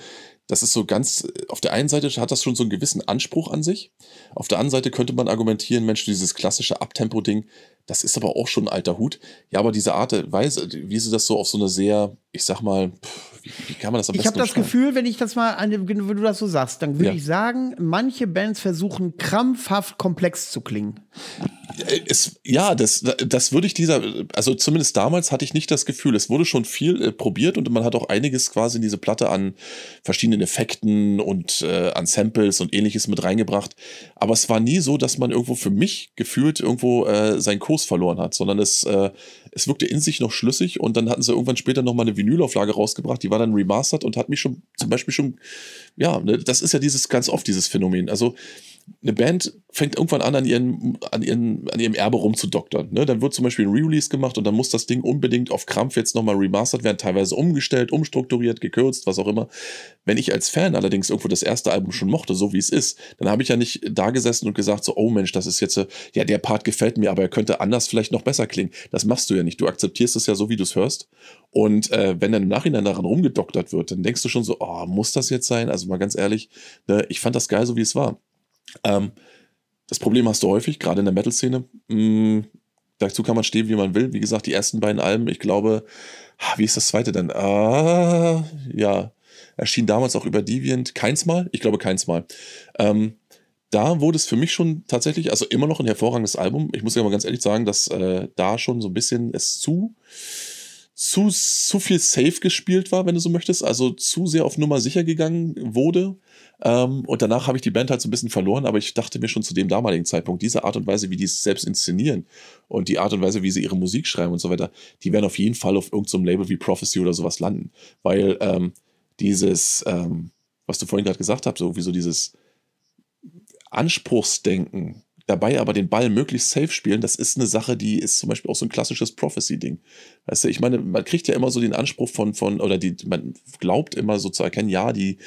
das ist so ganz, auf der einen Seite hat das schon so einen gewissen Anspruch an sich. Auf der anderen Seite könnte man argumentieren, Mensch, dieses klassische Abtempo-Ding, das ist aber auch schon ein alter Hut. Ja, aber diese Art Weise, wie sie das so auf so eine sehr, ich sag mal, wie, wie kann man das am Ich habe das Gefühl, wenn ich das mal, wenn du das so sagst, dann würde ja. ich sagen, manche Bands versuchen krampfhaft komplex zu klingen. Es, ja, das, das würde ich dieser, also zumindest damals hatte ich nicht das Gefühl. Es wurde schon viel äh, probiert und man hat auch einiges quasi in diese Platte an verschiedenen Effekten und äh, an Samples und ähnliches mit reingebracht. Aber es war nie so, dass man irgendwo für mich gefühlt irgendwo äh, seinen Kurs verloren hat, sondern es, äh, es wirkte in sich noch schlüssig und dann hatten sie irgendwann später nochmal eine Vinylauflage rausgebracht, die war dann remastered und hat mich schon zum Beispiel schon, ja, ne, das ist ja dieses ganz oft dieses Phänomen. Also eine Band fängt irgendwann an, an, ihren, an, ihren, an ihrem Erbe rumzudoktern. Ne? Dann wird zum Beispiel ein Re-Release gemacht und dann muss das Ding unbedingt auf Krampf jetzt nochmal remastert werden, teilweise umgestellt, umstrukturiert, gekürzt, was auch immer. Wenn ich als Fan allerdings irgendwo das erste Album schon mochte, so wie es ist, dann habe ich ja nicht da gesessen und gesagt, so, oh Mensch, das ist jetzt, ja, der Part gefällt mir, aber er könnte anders vielleicht noch besser klingen. Das machst du ja nicht. Du akzeptierst es ja so, wie du es hörst. Und äh, wenn dann im Nachhinein daran rumgedoktert wird, dann denkst du schon so, oh, muss das jetzt sein? Also mal ganz ehrlich, ne, ich fand das geil, so wie es war. Ähm, das Problem hast du häufig, gerade in der Metal-Szene. Mm, dazu kann man stehen, wie man will. Wie gesagt, die ersten beiden Alben, ich glaube, wie ist das zweite denn? Ah, ja, erschien damals auch über Deviant. Keins Mal? Ich glaube, keins Mal. Ähm, da wurde es für mich schon tatsächlich, also immer noch ein hervorragendes Album. Ich muss ja mal ganz ehrlich sagen, dass äh, da schon so ein bisschen es zu, zu, zu viel safe gespielt war, wenn du so möchtest. Also zu sehr auf Nummer sicher gegangen wurde. Ähm, und danach habe ich die Band halt so ein bisschen verloren, aber ich dachte mir schon zu dem damaligen Zeitpunkt, diese Art und Weise, wie die es selbst inszenieren und die Art und Weise, wie sie ihre Musik schreiben und so weiter, die werden auf jeden Fall auf irgendeinem so Label wie Prophecy oder sowas landen. Weil ähm, dieses, ähm, was du vorhin gerade gesagt hast, so wie so dieses Anspruchsdenken, dabei aber den Ball möglichst safe spielen, das ist eine Sache, die ist zum Beispiel auch so ein klassisches Prophecy-Ding. Weißt du, ich meine, man kriegt ja immer so den Anspruch von, von, oder die, man glaubt immer so zu erkennen, ja, die,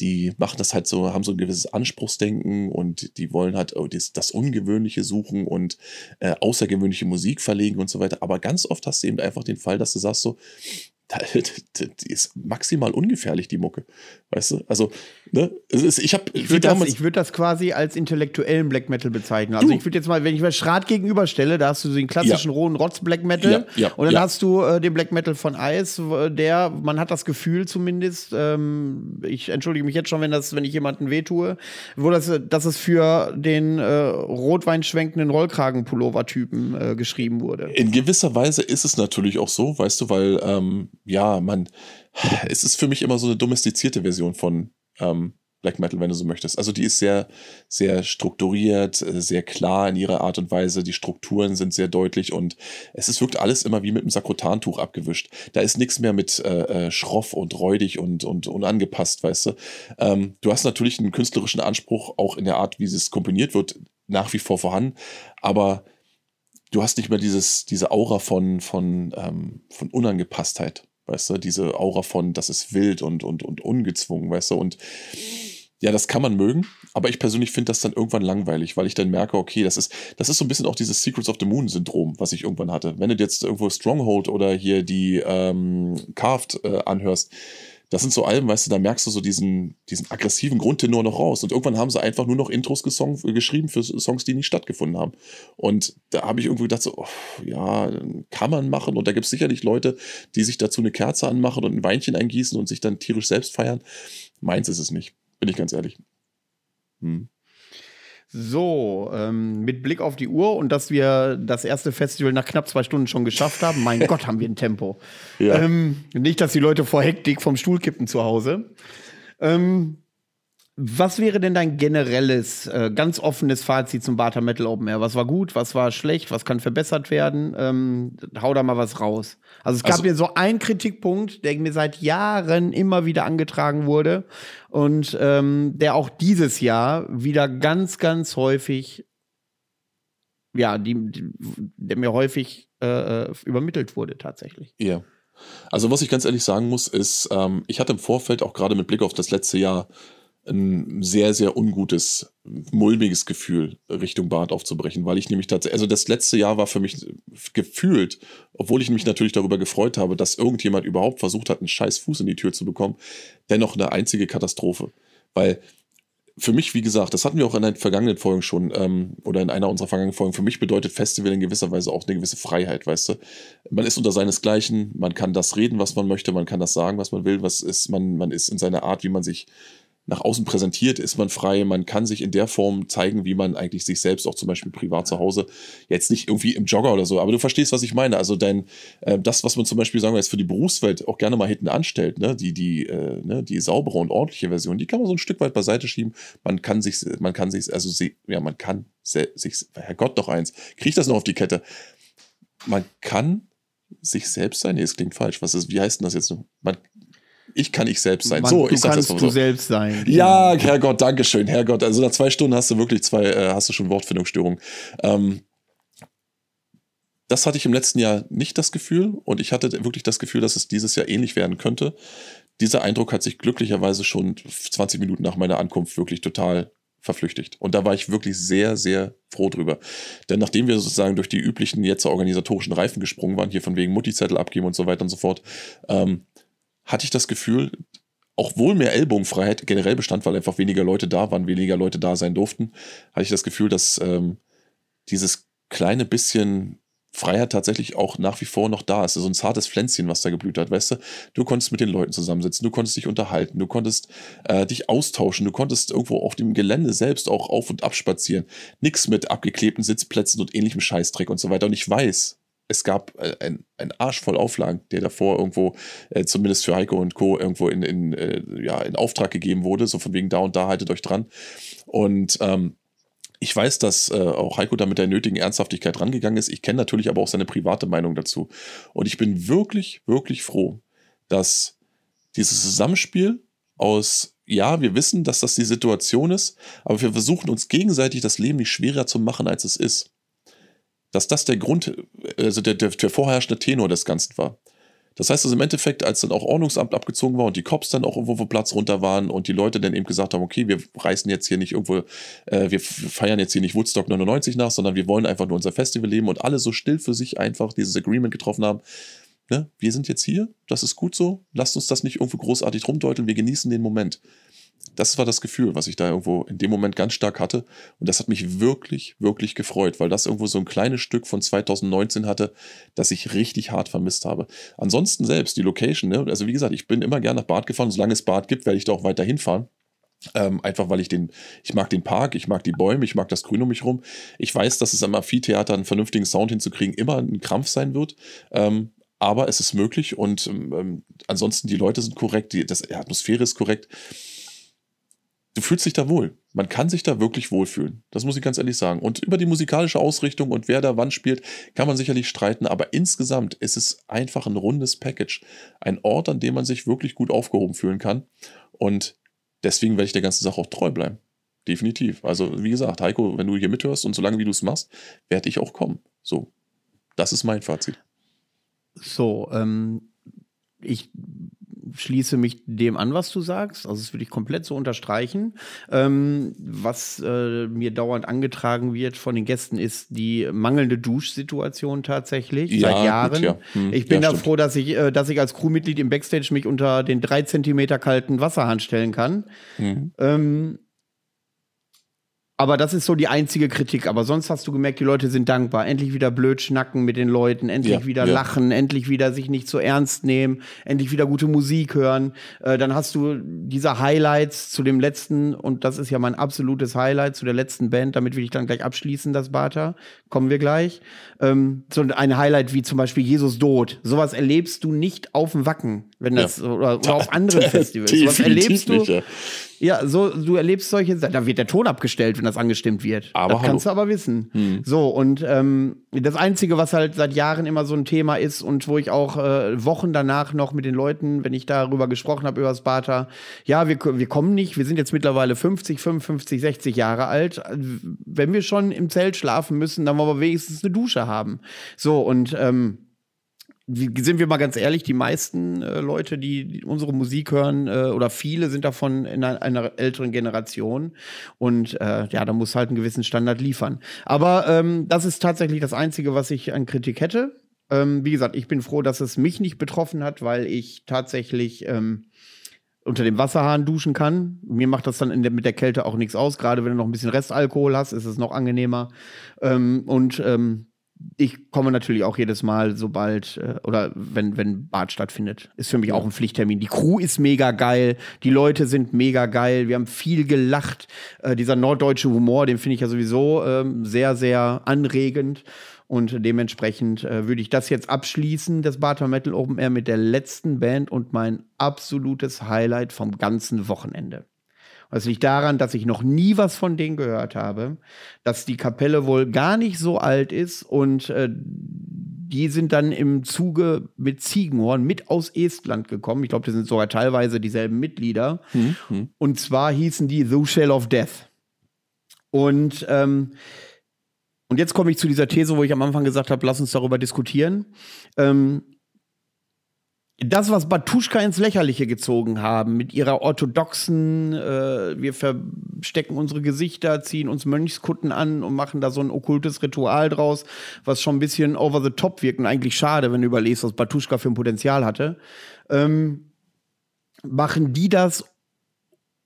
die machen das halt so, haben so ein gewisses Anspruchsdenken und die wollen halt oh, das, Ungewöhnliche suchen und äh, außergewöhnliche Musik verlegen und so weiter. Aber ganz oft hast du eben einfach den Fall, dass du sagst so, die ist maximal ungefährlich, die Mucke. Weißt du? Also, ne? Ich. Ich würde das, würd das quasi als intellektuellen Black Metal bezeichnen. Also, du. ich würde jetzt mal, wenn ich mal Schrat gegenüberstelle, da hast du den klassischen ja. rohen Rotz-Black Metal. Ja, ja, und dann hast du äh, den Black Metal von Ice, der, man hat das Gefühl zumindest, ähm, ich entschuldige mich jetzt schon, wenn, das, wenn ich jemanden wehtue, wo das, dass es für den äh, Rotwein schwenkenden Rollkragen-Pullover-Typen äh, geschrieben wurde. In gewisser Weise ist es natürlich auch so, weißt du, weil. Ähm ja, man, es ist für mich immer so eine domestizierte Version von ähm, Black Metal, wenn du so möchtest. Also die ist sehr, sehr strukturiert, äh, sehr klar in ihrer Art und Weise. Die Strukturen sind sehr deutlich und es ist, wirkt alles immer wie mit einem Sakrotantuch abgewischt. Da ist nichts mehr mit äh, äh, schroff und räudig und, und unangepasst, weißt du. Ähm, du hast natürlich einen künstlerischen Anspruch, auch in der Art, wie es komponiert wird, nach wie vor vorhanden, aber du hast nicht mehr dieses, diese Aura von, von, ähm, von Unangepasstheit weißt du, diese Aura von, das ist wild und, und, und ungezwungen, weißt du, und ja, das kann man mögen, aber ich persönlich finde das dann irgendwann langweilig, weil ich dann merke, okay, das ist, das ist so ein bisschen auch dieses Secrets of the Moon-Syndrom, was ich irgendwann hatte. Wenn du jetzt irgendwo Stronghold oder hier die ähm, Carved äh, anhörst, das sind so Alben, weißt du, da merkst du so diesen, diesen aggressiven Grundtenor noch raus. Und irgendwann haben sie einfach nur noch Intros gesong, geschrieben für Songs, die nicht stattgefunden haben. Und da habe ich irgendwie gedacht, so, oh, ja, kann man machen. Und da gibt es sicherlich Leute, die sich dazu eine Kerze anmachen und ein Weinchen eingießen und sich dann tierisch selbst feiern. Meins ist es nicht, bin ich ganz ehrlich. Hm. So, ähm, mit Blick auf die Uhr und dass wir das erste Festival nach knapp zwei Stunden schon geschafft haben, mein Gott, haben wir ein Tempo. Ja. Ähm, nicht, dass die Leute vor Hektik vom Stuhl kippen zu Hause. Ähm, was wäre denn dein generelles, äh, ganz offenes Fazit zum Barter Metal Open Air? Was war gut, was war schlecht, was kann verbessert werden? Ähm, hau da mal was raus. Also es gab also, mir so einen Kritikpunkt, der mir seit Jahren immer wieder angetragen wurde und ähm, der auch dieses Jahr wieder ganz, ganz häufig, ja, die, die der mir häufig äh, äh übermittelt wurde tatsächlich. Ja. Also was ich ganz ehrlich sagen muss, ist, ähm, ich hatte im Vorfeld auch gerade mit Blick auf das letzte Jahr ein sehr, sehr ungutes, mulmiges Gefühl, Richtung Bad aufzubrechen, weil ich nämlich tatsächlich, also das letzte Jahr war für mich gefühlt, obwohl ich mich natürlich darüber gefreut habe, dass irgendjemand überhaupt versucht hat, einen scheiß Fuß in die Tür zu bekommen, dennoch eine einzige Katastrophe. Weil für mich, wie gesagt, das hatten wir auch in den vergangenen Folgen schon, ähm, oder in einer unserer vergangenen Folgen, für mich bedeutet Festival in gewisser Weise auch eine gewisse Freiheit, weißt du. Man ist unter seinesgleichen, man kann das reden, was man möchte, man kann das sagen, was man will, was ist, man, man ist in seiner Art, wie man sich nach außen präsentiert, ist man frei. Man kann sich in der Form zeigen, wie man eigentlich sich selbst auch zum Beispiel privat zu Hause, jetzt nicht irgendwie im Jogger oder so, aber du verstehst, was ich meine. Also dein, äh, das, was man zum Beispiel sagen wir jetzt für die Berufswelt auch gerne mal hinten anstellt, ne, die, die, äh, ne, die saubere und ordentliche Version, die kann man so ein Stück weit beiseite schieben. Man kann sich, man kann sich, also ja, man kann sich, Herrgott doch eins, krieg ich das noch auf die Kette? Man kann sich selbst sein. Nee, es klingt falsch. Was ist, wie heißt denn das jetzt? Man, ich kann ich selbst sein. Man, so, ich sag das mal so. du selbst sein. Ja, Herrgott, Dankeschön, Herrgott. Also nach zwei Stunden hast du wirklich zwei, äh, hast du schon Wortfindungsstörungen. Ähm, das hatte ich im letzten Jahr nicht das Gefühl und ich hatte wirklich das Gefühl, dass es dieses Jahr ähnlich werden könnte. Dieser Eindruck hat sich glücklicherweise schon 20 Minuten nach meiner Ankunft wirklich total verflüchtigt. Und da war ich wirklich sehr, sehr froh drüber. Denn nachdem wir sozusagen durch die üblichen jetzt organisatorischen Reifen gesprungen waren, hier von wegen Multizettel abgeben und so weiter und so fort, ähm, hatte ich das Gefühl, auch wohl mehr Ellbogenfreiheit generell bestand, weil einfach weniger Leute da waren, weniger Leute da sein durften, hatte ich das Gefühl, dass ähm, dieses kleine bisschen Freiheit tatsächlich auch nach wie vor noch da ist. So ein zartes Pflänzchen, was da geblüht hat, weißt du? Du konntest mit den Leuten zusammensitzen, du konntest dich unterhalten, du konntest äh, dich austauschen, du konntest irgendwo auf dem Gelände selbst auch auf und ab spazieren. Nix mit abgeklebten Sitzplätzen und ähnlichem Scheißdreck und so weiter. Und ich weiß, es gab äh, ein, ein Arsch voll Auflagen, der davor irgendwo, äh, zumindest für Heiko und Co., irgendwo in, in, äh, ja, in Auftrag gegeben wurde, so von wegen da und da haltet euch dran. Und ähm, ich weiß, dass äh, auch Heiko da mit der nötigen Ernsthaftigkeit rangegangen ist. Ich kenne natürlich aber auch seine private Meinung dazu. Und ich bin wirklich, wirklich froh, dass dieses Zusammenspiel aus, ja, wir wissen, dass das die Situation ist, aber wir versuchen uns gegenseitig das Leben nicht schwerer zu machen, als es ist dass das der Grund, also der, der, der vorherrschende Tenor des Ganzen war. Das heißt also im Endeffekt, als dann auch Ordnungsamt abgezogen war und die Cops dann auch irgendwo vom Platz runter waren und die Leute dann eben gesagt haben, okay, wir reißen jetzt hier nicht irgendwo, äh, wir feiern jetzt hier nicht Woodstock 99 nach, sondern wir wollen einfach nur unser Festival leben und alle so still für sich einfach dieses Agreement getroffen haben. Ne? Wir sind jetzt hier, das ist gut so, lasst uns das nicht irgendwo großartig rumdeuteln, wir genießen den Moment das war das Gefühl, was ich da irgendwo in dem Moment ganz stark hatte. Und das hat mich wirklich, wirklich gefreut, weil das irgendwo so ein kleines Stück von 2019 hatte, das ich richtig hart vermisst habe. Ansonsten selbst, die Location, ne? also wie gesagt, ich bin immer gerne nach Bad gefahren. Solange es Bad gibt, werde ich da auch weiter hinfahren. Ähm, einfach weil ich den, ich mag den Park, ich mag die Bäume, ich mag das Grün um mich rum. Ich weiß, dass es am Amphitheater einen vernünftigen Sound hinzukriegen immer ein Krampf sein wird. Ähm, aber es ist möglich und ähm, ansonsten die Leute sind korrekt, die, das, die Atmosphäre ist korrekt du fühlst dich da wohl. Man kann sich da wirklich wohlfühlen. Das muss ich ganz ehrlich sagen. Und über die musikalische Ausrichtung und wer da wann spielt, kann man sicherlich streiten. Aber insgesamt ist es einfach ein rundes Package. Ein Ort, an dem man sich wirklich gut aufgehoben fühlen kann. Und deswegen werde ich der ganzen Sache auch treu bleiben. Definitiv. Also, wie gesagt, Heiko, wenn du hier mithörst und solange wie du es machst, werde ich auch kommen. So. Das ist mein Fazit. So, ähm, ich schließe mich dem an, was du sagst. Also das würde ich komplett so unterstreichen. Ähm, was äh, mir dauernd angetragen wird von den Gästen ist die mangelnde Duschsituation tatsächlich ja, seit Jahren. Gut, ja. hm, ich bin ja, da stimmt. froh, dass ich, äh, dass ich als Crewmitglied im Backstage mich unter den drei Zentimeter kalten Wasserhahn stellen kann. Mhm. Ähm, aber das ist so die einzige Kritik. Aber sonst hast du gemerkt, die Leute sind dankbar. Endlich wieder blöd schnacken mit den Leuten, endlich ja, wieder ja. lachen, endlich wieder sich nicht zu so ernst nehmen, endlich wieder gute Musik hören. Äh, dann hast du diese Highlights zu dem letzten, und das ist ja mein absolutes Highlight zu der letzten Band, damit will ich dann gleich abschließen, das Bata. Kommen wir gleich. Ähm, so ein Highlight wie zum Beispiel Jesus Tod. Sowas erlebst du nicht auf dem Wacken, wenn das, ja. oder, oder, auf anderen Festivals. Sowas erlebst du. Nicht, ja, so, du erlebst solche, da wird der Ton abgestellt, wenn das angestimmt wird. Aber das hallo. kannst du aber wissen. Hm. So, und ähm, das Einzige, was halt seit Jahren immer so ein Thema ist und wo ich auch äh, Wochen danach noch mit den Leuten, wenn ich darüber gesprochen habe, über Bata, ja, wir, wir kommen nicht, wir sind jetzt mittlerweile 50, 55, 60 Jahre alt. Wenn wir schon im Zelt schlafen müssen, dann wollen wir wenigstens eine Dusche haben. So, und ähm, sind wir mal ganz ehrlich, die meisten äh, Leute, die, unsere Musik hören, äh, oder viele sind davon in einer, einer älteren Generation. Und äh, ja, da muss halt einen gewissen Standard liefern. Aber ähm, das ist tatsächlich das Einzige, was ich an Kritik hätte. Ähm, wie gesagt, ich bin froh, dass es mich nicht betroffen hat, weil ich tatsächlich ähm, unter dem Wasserhahn duschen kann. Mir macht das dann der, mit der Kälte auch nichts aus. Gerade wenn du noch ein bisschen Restalkohol hast, ist es noch angenehmer. Ähm, und ähm, ich komme natürlich auch jedes Mal, sobald äh, oder wenn, wenn Bad stattfindet. Ist für mich auch ein Pflichttermin. Die Crew ist mega geil, die Leute sind mega geil, wir haben viel gelacht. Äh, dieser norddeutsche Humor, den finde ich ja sowieso ähm, sehr, sehr anregend. Und dementsprechend äh, würde ich das jetzt abschließen, das Barter Metal Open Air mit der letzten Band und mein absolutes Highlight vom ganzen Wochenende. Das liegt daran, dass ich noch nie was von denen gehört habe, dass die Kapelle wohl gar nicht so alt ist und äh, die sind dann im Zuge mit Ziegenhorn mit aus Estland gekommen. Ich glaube, das sind sogar teilweise dieselben Mitglieder. Mhm. Und zwar hießen die The Shell of Death. Und, ähm, und jetzt komme ich zu dieser These, wo ich am Anfang gesagt habe, lass uns darüber diskutieren. Ähm, das, was Batuschka ins Lächerliche gezogen haben, mit ihrer orthodoxen, äh, wir verstecken unsere Gesichter, ziehen uns Mönchskutten an und machen da so ein okkultes Ritual draus, was schon ein bisschen over the top wirkt und eigentlich schade, wenn du überlegst, was Batuschka für ein Potenzial hatte. Ähm, machen die das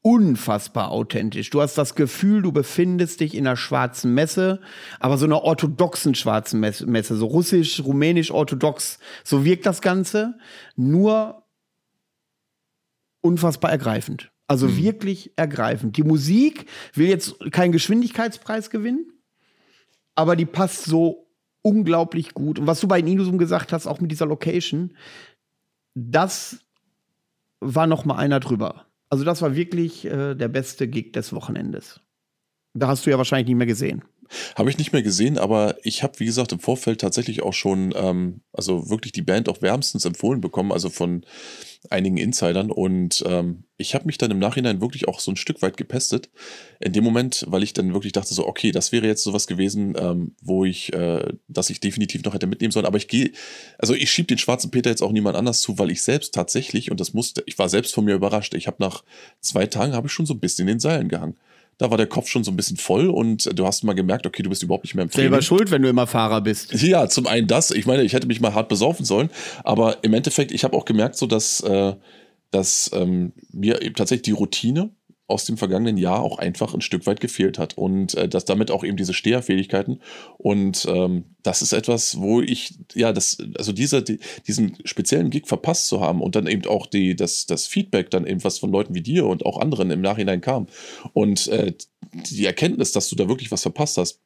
unfassbar authentisch. Du hast das Gefühl, du befindest dich in einer schwarzen Messe, aber so einer orthodoxen schwarzen Messe, so russisch, rumänisch, orthodox. So wirkt das Ganze, nur unfassbar ergreifend. Also mhm. wirklich ergreifend. Die Musik will jetzt keinen Geschwindigkeitspreis gewinnen, aber die passt so unglaublich gut. Und was du bei Inusum gesagt hast, auch mit dieser Location, das war noch mal einer drüber. Also das war wirklich äh, der beste Gig des Wochenendes. Da hast du ja wahrscheinlich nicht mehr gesehen. Habe ich nicht mehr gesehen, aber ich habe, wie gesagt, im Vorfeld tatsächlich auch schon, ähm, also wirklich die Band auch wärmstens empfohlen bekommen, also von einigen Insidern. Und ähm, ich habe mich dann im Nachhinein wirklich auch so ein Stück weit gepestet. In dem Moment, weil ich dann wirklich dachte, so, okay, das wäre jetzt sowas gewesen, ähm, wo ich, äh, dass ich definitiv noch hätte mitnehmen sollen. Aber ich gehe, also ich schiebe den schwarzen Peter jetzt auch niemand anders zu, weil ich selbst tatsächlich, und das musste, ich war selbst von mir überrascht, ich habe nach zwei Tagen habe ich schon so ein bisschen in den Seilen gehangen da war der Kopf schon so ein bisschen voll und du hast mal gemerkt, okay, du bist überhaupt nicht mehr im Training. Selber schuld, wenn du immer Fahrer bist. Ja, zum einen das. Ich meine, ich hätte mich mal hart besaufen sollen, aber im Endeffekt, ich habe auch gemerkt, so dass, äh, dass ähm, mir eben tatsächlich die Routine aus dem vergangenen Jahr auch einfach ein Stück weit gefehlt hat und äh, dass damit auch eben diese Steherfähigkeiten und ähm, das ist etwas, wo ich ja das also dieser die, diesen speziellen Gig verpasst zu haben und dann eben auch die das das Feedback dann eben was von Leuten wie dir und auch anderen im Nachhinein kam und äh, die Erkenntnis, dass du da wirklich was verpasst hast,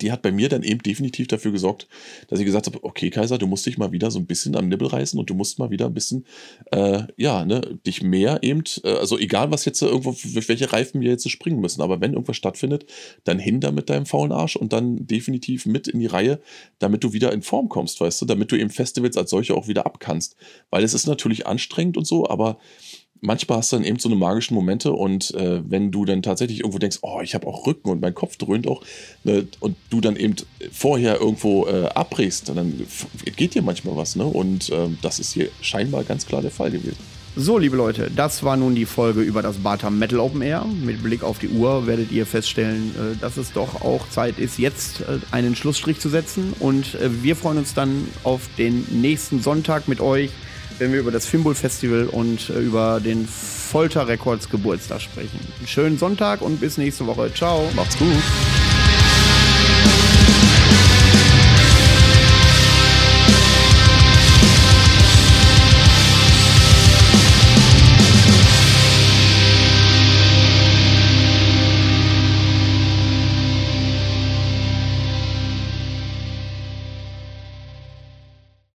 die hat bei mir dann eben definitiv dafür gesorgt, dass ich gesagt habe, okay, Kaiser, du musst dich mal wieder so ein bisschen am Nibbel reißen und du musst mal wieder ein bisschen, äh, ja, ne, dich mehr eben, äh, also egal was jetzt irgendwo, welche Reifen wir jetzt springen müssen, aber wenn irgendwas stattfindet, dann hin da mit deinem faulen Arsch und dann definitiv mit in die Reihe, damit du wieder in Form kommst, weißt du, damit du eben Festivals als solche auch wieder abkannst. Weil es ist natürlich anstrengend und so, aber manchmal hast du dann eben so eine magischen Momente und äh, wenn du dann tatsächlich irgendwo denkst, oh, ich habe auch Rücken und mein Kopf dröhnt auch ne, und du dann eben vorher irgendwo äh, abbrichst, dann geht dir manchmal was. Ne? Und äh, das ist hier scheinbar ganz klar der Fall gewesen. So, liebe Leute, das war nun die Folge über das Bata Metal Open Air. Mit Blick auf die Uhr werdet ihr feststellen, äh, dass es doch auch Zeit ist, jetzt äh, einen Schlussstrich zu setzen. Und äh, wir freuen uns dann auf den nächsten Sonntag mit euch wenn wir über das Fimbul Festival und äh, über den Folter Records Geburtstag sprechen. Einen schönen Sonntag und bis nächste Woche. Ciao. Macht's gut.